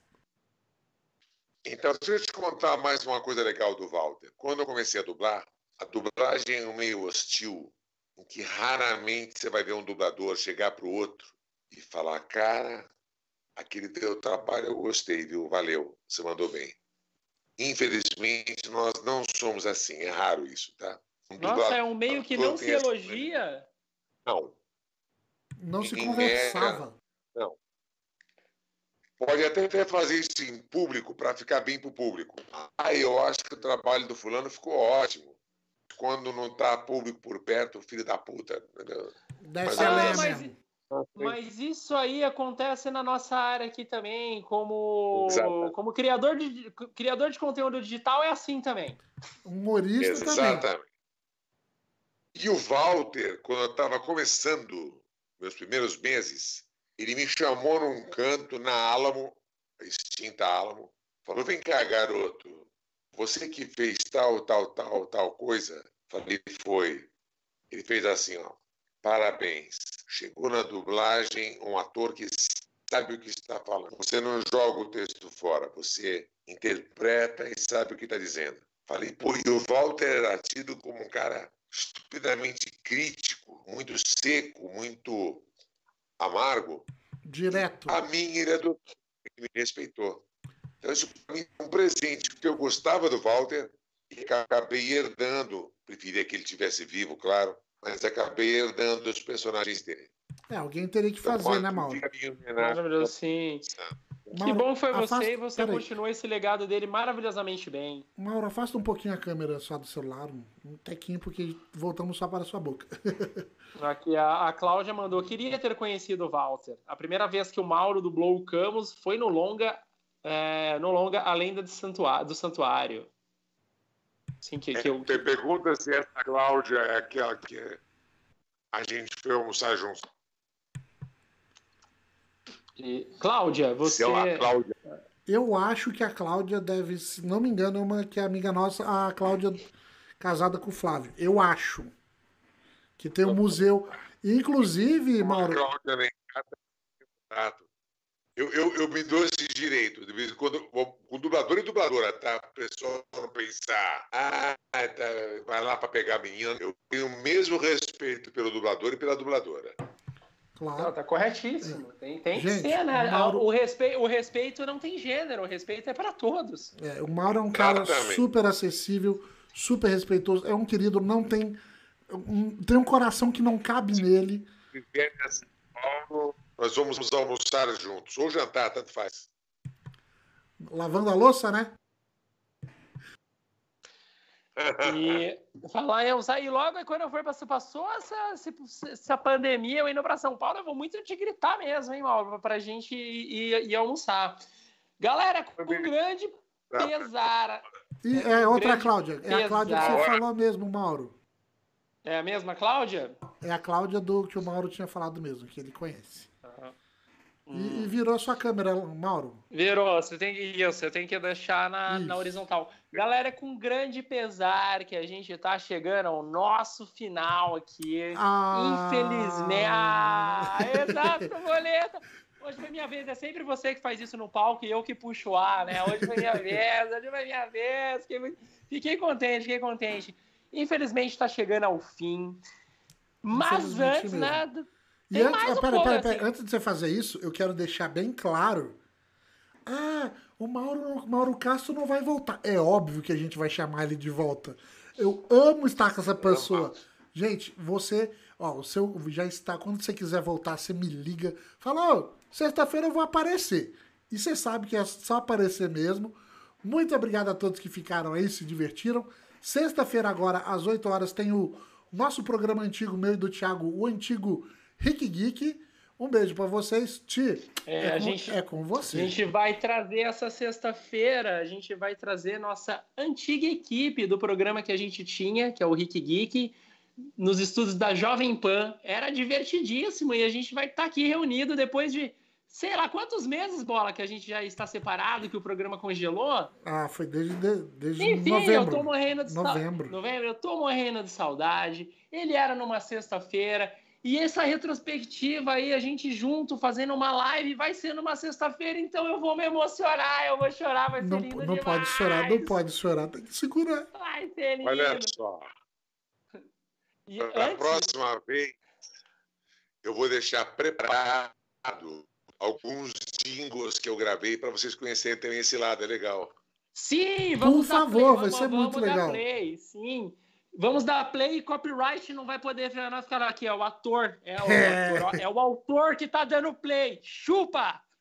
Então, deixa eu te contar mais uma coisa legal do Walter. Quando eu comecei a dublar, a dublagem é um meio hostil, em que raramente você vai ver um dublador chegar para o outro e falar: Cara, aquele teu trabalho eu gostei, viu? Valeu, você mandou bem. Infelizmente, nós não somos assim, é raro isso, tá? Um Nossa, é um meio que não se elogia? Não. Não se conversava. Não. Pode até fazer isso em público para ficar bem para o público. Aí eu acho que o trabalho do fulano ficou ótimo. Quando não está público por perto, filho da puta. Deve ser ah, mas, mas, isso aí acontece na nossa área aqui também, como, como criador, de, criador de conteúdo digital é assim também. Humorista Exatamente. também. E o Walter, quando eu estava começando meus primeiros meses, ele me chamou num canto na Álamo, extinta Álamo, falou: vem cá, garoto, você que fez tal, tal, tal, tal coisa. Falei: foi. Ele fez assim: ó, parabéns. Chegou na dublagem um ator que sabe o que está falando. Você não joga o texto fora, você interpreta e sabe o que está dizendo. Falei, pô, e o Walter era tido como um cara estupidamente crítico, muito seco, muito amargo. Direto. A mim ele é do ele me respeitou. Então isso para mim é um presente, porque eu gostava do Walter e acabei herdando, preferia que ele tivesse vivo, claro, mas acabei herdando os personagens dele. É, alguém teria que fazer, então, né, Mauro? Maravilhoso, sim. Que bom foi você afasta... e você Pera continuou aí. esse legado dele maravilhosamente bem. Mauro, afasta um pouquinho a câmera só do celular, um tequinho, porque voltamos só para a sua boca. Aqui a, a Cláudia mandou, queria ter conhecido o Walter. A primeira vez que o Mauro dublou o Camus foi no longa, é, no longa A Lenda Santuário. Do santuário. Sim, que, que eu... Tem pergunta se essa Cláudia é aquela que a gente foi almoçar juntos. E, Cláudia, você. Lá, Cláudia. Eu acho que a Cláudia deve, se não me engano, é uma que é amiga nossa, a Cláudia casada com o Flávio. Eu acho. Que tem um museu. Inclusive, Mauro. Cláudia nem eu, eu, eu me dou esse direito. De vez em quando, com dublador e dubladora, tá? O pessoal não pensar, ah, tá, vai lá para pegar a menina. Eu tenho o mesmo respeito pelo dublador e pela dubladora. Claro. Não, tá corretíssimo. Tem, tem Gente, que ser, né? Mauro... O, respeito, o respeito não tem gênero, o respeito é para todos. É, o Mauro é um cara Exatamente. super acessível, super respeitoso, é um querido, não tem. Um, tem um coração que não cabe nele. Nós vamos almoçar juntos, ou jantar, tanto faz. Lavando a louça, né? E falar em usar. E logo quando eu for para passou essa, essa pandemia, eu indo para São Paulo, eu vou muito te gritar mesmo, hein, Mauro, para a gente ir, ir, almoçar. Galera, com um grande pesar. E é outra Cláudia. É a Cláudia que você falou mesmo, Mauro. É a mesma Cláudia? É a Cláudia do que o Mauro tinha falado mesmo, que ele conhece. E, e, virou a sua câmera, Mauro. Virou, você tem que isso, você tem que deixar na, na, horizontal. Galera, com grande pesar que a gente tá chegando ao nosso final aqui. Ah. Infelizmente. Ah, exato, boleta. Hoje foi minha vez, é sempre você que faz isso no palco e eu que puxo o ar, né? Hoje foi minha vez, hoje foi minha vez. Fiquei, fiquei contente, fiquei contente. Infelizmente está chegando ao fim. Mas antes, mesmo. E antes, ah, pera, pera, pera, assim. antes de você fazer isso, eu quero deixar bem claro. Ah, o Mauro, o Mauro Castro não vai voltar. É óbvio que a gente vai chamar ele de volta. Eu amo estar com essa pessoa. Gente, você, ó, o seu já está. Quando você quiser voltar, você me liga. Fala, ó, sexta-feira eu vou aparecer. E você sabe que é só aparecer mesmo. Muito obrigado a todos que ficaram aí, se divertiram. Sexta-feira, agora, às 8 horas, tem o nosso programa antigo, meu e do Thiago, o antigo Rick Geek. Um beijo para vocês. Ti, é, é, com, gente, é com você. A gente vai trazer essa sexta-feira, a gente vai trazer nossa antiga equipe do programa que a gente tinha, que é o Rick Geek, nos estudos da Jovem Pan. Era divertidíssimo e a gente vai estar tá aqui reunido depois de sei lá quantos meses, bola, que a gente já está separado, que o programa congelou. Ah, foi desde, desde Enfim, novembro. eu tô morrendo de novembro. Sa... novembro. Eu tô morrendo de saudade. Ele era numa sexta-feira. E essa retrospectiva aí, a gente junto fazendo uma live, vai ser numa sexta-feira, então eu vou me emocionar, eu vou chorar, vai ser não, lindo Não demais. pode chorar, não pode chorar, tem que segurar. Vai ser lindo. Olha só. E Da antes... próxima vez, eu vou deixar preparado alguns jingles que eu gravei para vocês conhecerem também esse lado, é legal. Sim, vamos Por dar favor, play, vai vamos, ser vamos muito dar legal. Play, sim. Vamos dar play e copyright não vai poder ver nós ficar aqui, é o ator, é o, É. é o autor que tá dando play. Chupa!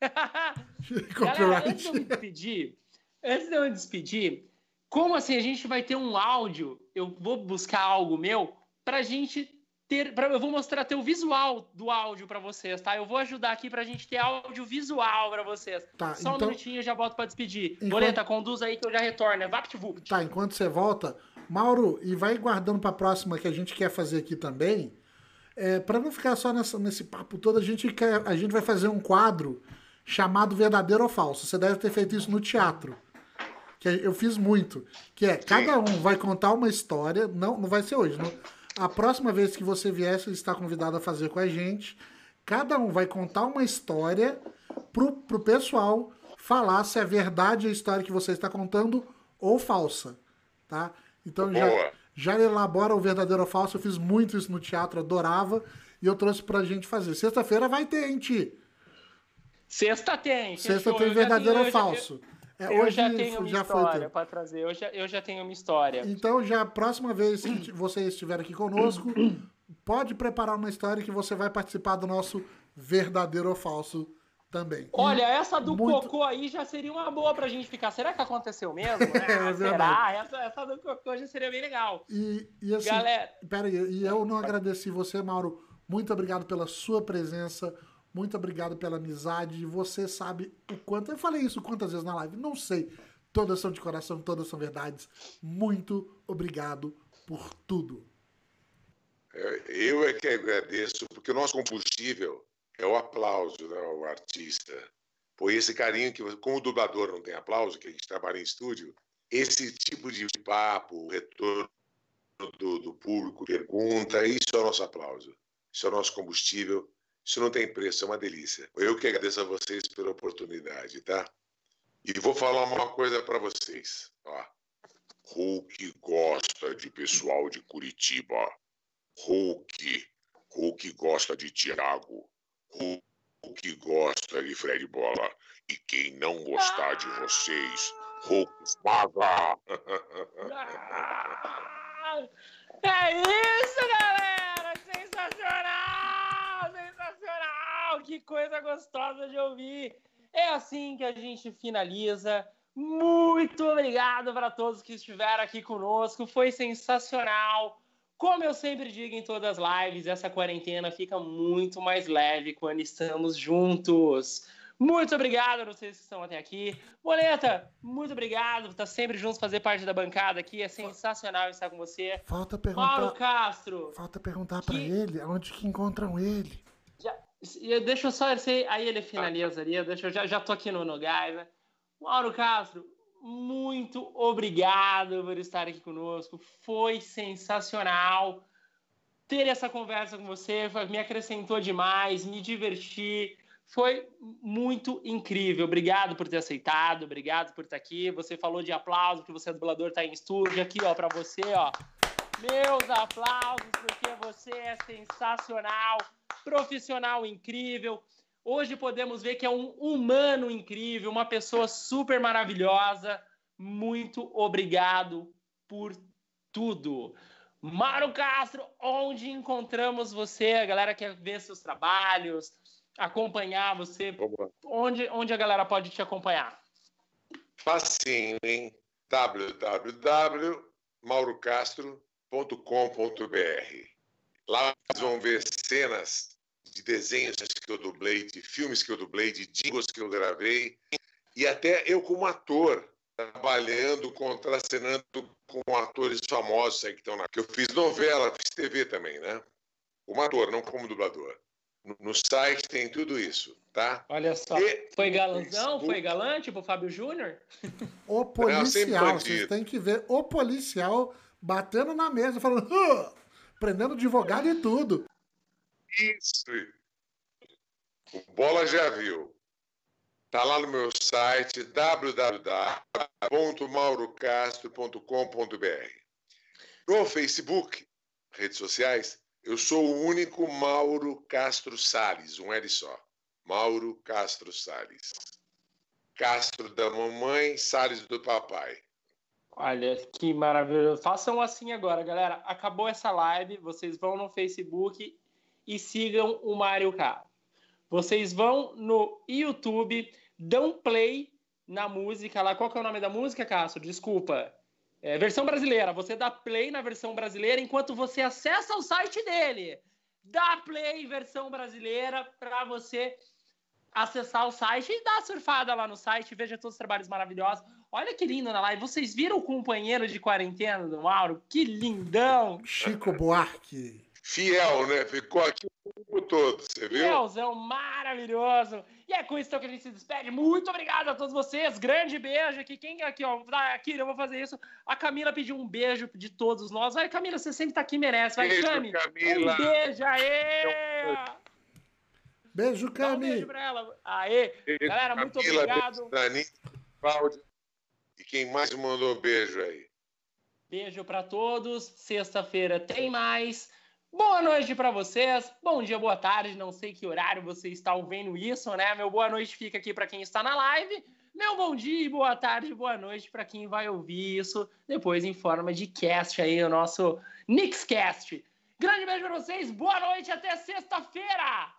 Galera, antes de eu me Copyright. despedir, antes de eu me despedir, como assim a gente vai ter um áudio? Eu vou buscar algo meu pra gente ter, pra, eu vou mostrar até o visual do áudio pra vocês, tá? Eu vou ajudar aqui pra gente ter áudio visual pra vocês. Tá, Só um então- minutinho eu já volto pra despedir. Enquanto- Boleta, conduz aí que eu já retorno, é VaptVupt. Tá, enquanto você volta, Mauro, e vai guardando pra próxima que a gente quer fazer aqui também. É, para não ficar só nessa- nesse papo todo, a gente, quer, a gente vai fazer um quadro chamado Verdadeiro ou Falso. Você deve ter feito isso no teatro. Que eu fiz muito. Que é, cada um vai contar uma história. Não, não vai ser hoje. Não, a próxima vez que você vier, você está convidado a fazer com a gente. Cada um vai contar uma história pro, pro pessoal falar se é verdade a história que você está contando ou falsa. Tá? Então já, Boa. já elabora o verdadeiro ou falso. Eu fiz muito isso no teatro, adorava. E eu trouxe pra gente fazer. Sexta-feira vai ter, hein, Ti? Sexta tem. Sexta fechou. tem Eu já verdadeiro ou eu já- falso. É, Eu, hoje já tenho uma já história pra trazer. Eu já, eu já tenho uma história. Então, já a próxima vez que você estiver aqui conosco, pode preparar uma história que você vai participar do nosso verdadeiro ou falso também. Olha, essa do muito- cocô aí já seria uma boa pra gente ficar. Será que aconteceu mesmo? né? É Será? Essa, essa do cocô já seria bem legal. E, e assim, Galera- pera aí, e eu não agradeci você, Mauro. Muito obrigado pela sua presença. Muito obrigado pela amizade. Você sabe o quanto. Eu falei isso quantas vezes na live? Não sei. Todas são de coração, todas são verdades. Muito obrigado por tudo. Eu é que agradeço, porque o nosso combustível é o aplauso né, ao artista. Por esse carinho que, como o dublador não tem aplauso, que a gente trabalha em estúdio, esse tipo de papo, retorno do, do público, pergunta, isso é o nosso aplauso. Isso é o nosso combustível. Isso não tem preço, é uma delícia. Eu que agradeço a vocês pela oportunidade, tá? E vou falar uma coisa para vocês. Ó. Hulk gosta de pessoal de Curitiba. Hulk. Hulk gosta de Thiago. Hulk gosta de Fred Bola. E quem não gostar de vocês, Hulk paga. Ah, É isso, galera! Sensacional! Que coisa gostosa de ouvir! É assim que a gente finaliza. Muito obrigado para todos que estiveram aqui conosco. Foi sensacional. Como eu sempre digo em todas as lives, essa quarentena fica muito mais leve quando estamos juntos. Muito obrigado a vocês que estão até aqui. Boleta, muito obrigado por estar sempre juntos, fazer parte da bancada aqui. É sensacional estar com você. Falta Mauro perguntar, Castro, falta perguntar para Que- ele onde que encontram ele. já- eu- deixa eu só. Aí ele finaliza ali. Deixa eu já, já tô aqui no, no Gaiva. Mauro Castro, muito obrigado por estar aqui conosco. Foi sensacional ter essa conversa com você. foi- Me acrescentou demais, me diverti. Foi muito incrível. Obrigado por ter aceitado, obrigado por estar aqui. Você falou de aplauso, que você é dublador, tá em estúdio aqui, ó, para você, ó. Meus aplausos, porque você é sensacional, profissional incrível. Hoje podemos ver que é um humano incrível, uma pessoa super maravilhosa. Muito obrigado por tudo. Mário Castro, onde encontramos você? A galera quer ver seus trabalhos, acompanhar você. Onde, onde a galera pode te acompanhar? Facinho, hein? www.maurocastro.com.br Lá vocês vão ver cenas de desenhos que eu dublei, de filmes que eu dublei, de jingles que eu gravei, e até eu como ator, trabalhando, contracenando com atores famosos aí que estão na. Que eu fiz novela, fiz TV também, né? Como ator, não como dublador. No, site tem tudo isso, tá? Olha só. E, foi galanzão? Foi galante, tipo Fábio Júnior? O policial, vocês têm que ver o policial batendo na mesa, falando! Prendendo advogado e tudo. Isso. O Bola já viu. Tá lá no meu site www.maurocastro.com.br. No Facebook, redes sociais, eu sou o único Mauro Castro Sales, um L só. Mauro Castro Sales. Castro da mamãe, Sales do papai. Olha, que maravilhoso. Façam assim agora, galera. Acabou essa live, vocês vão no Facebook e sigam o Mário K. Vocês vão no YouTube, dão play na música lá. Qual que é o nome da música, Cássio? Desculpa. É, versão brasileira. Você dá play na versão brasileira enquanto você acessa o site dele. Dá play versão brasileira para você acessar o site e dar surfada lá no site, veja todos os trabalhos maravilhosos. Olha que lindo na live. Vocês viram o companheiro de quarentena do Mauro? Que lindão! Chico Buarque. Fiel, né? Ficou aqui o tempo todo, você viu? Fielzão maravilhoso. E é com isso que a gente se despede. Muito obrigado a todos vocês. Grande beijo aqui. Quem aqui, ó, aqui eu vou fazer isso. A Camila pediu um beijo de todos nós. Vai, Camila, você sempre tá aqui, merece. Vai, beijo, Cami. Camila. Um beijo, aê! Beijo, Cami. Um beijo pra ela. Aê! Beijo, Galera, muito Camila, obrigado. Beijo, Cláudio. E quem mais mandou beijo aí? Beijo para todos. Sexta-feira tem mais. Boa noite para vocês. Bom dia, boa tarde. Não sei que horário você está ouvindo isso, né? Meu boa noite fica aqui para quem está na live. Meu bom dia, boa tarde, boa noite para quem vai ouvir isso depois em forma de cast aí, o nosso Nixcast. Grande beijo para vocês. Boa noite até sexta-feira.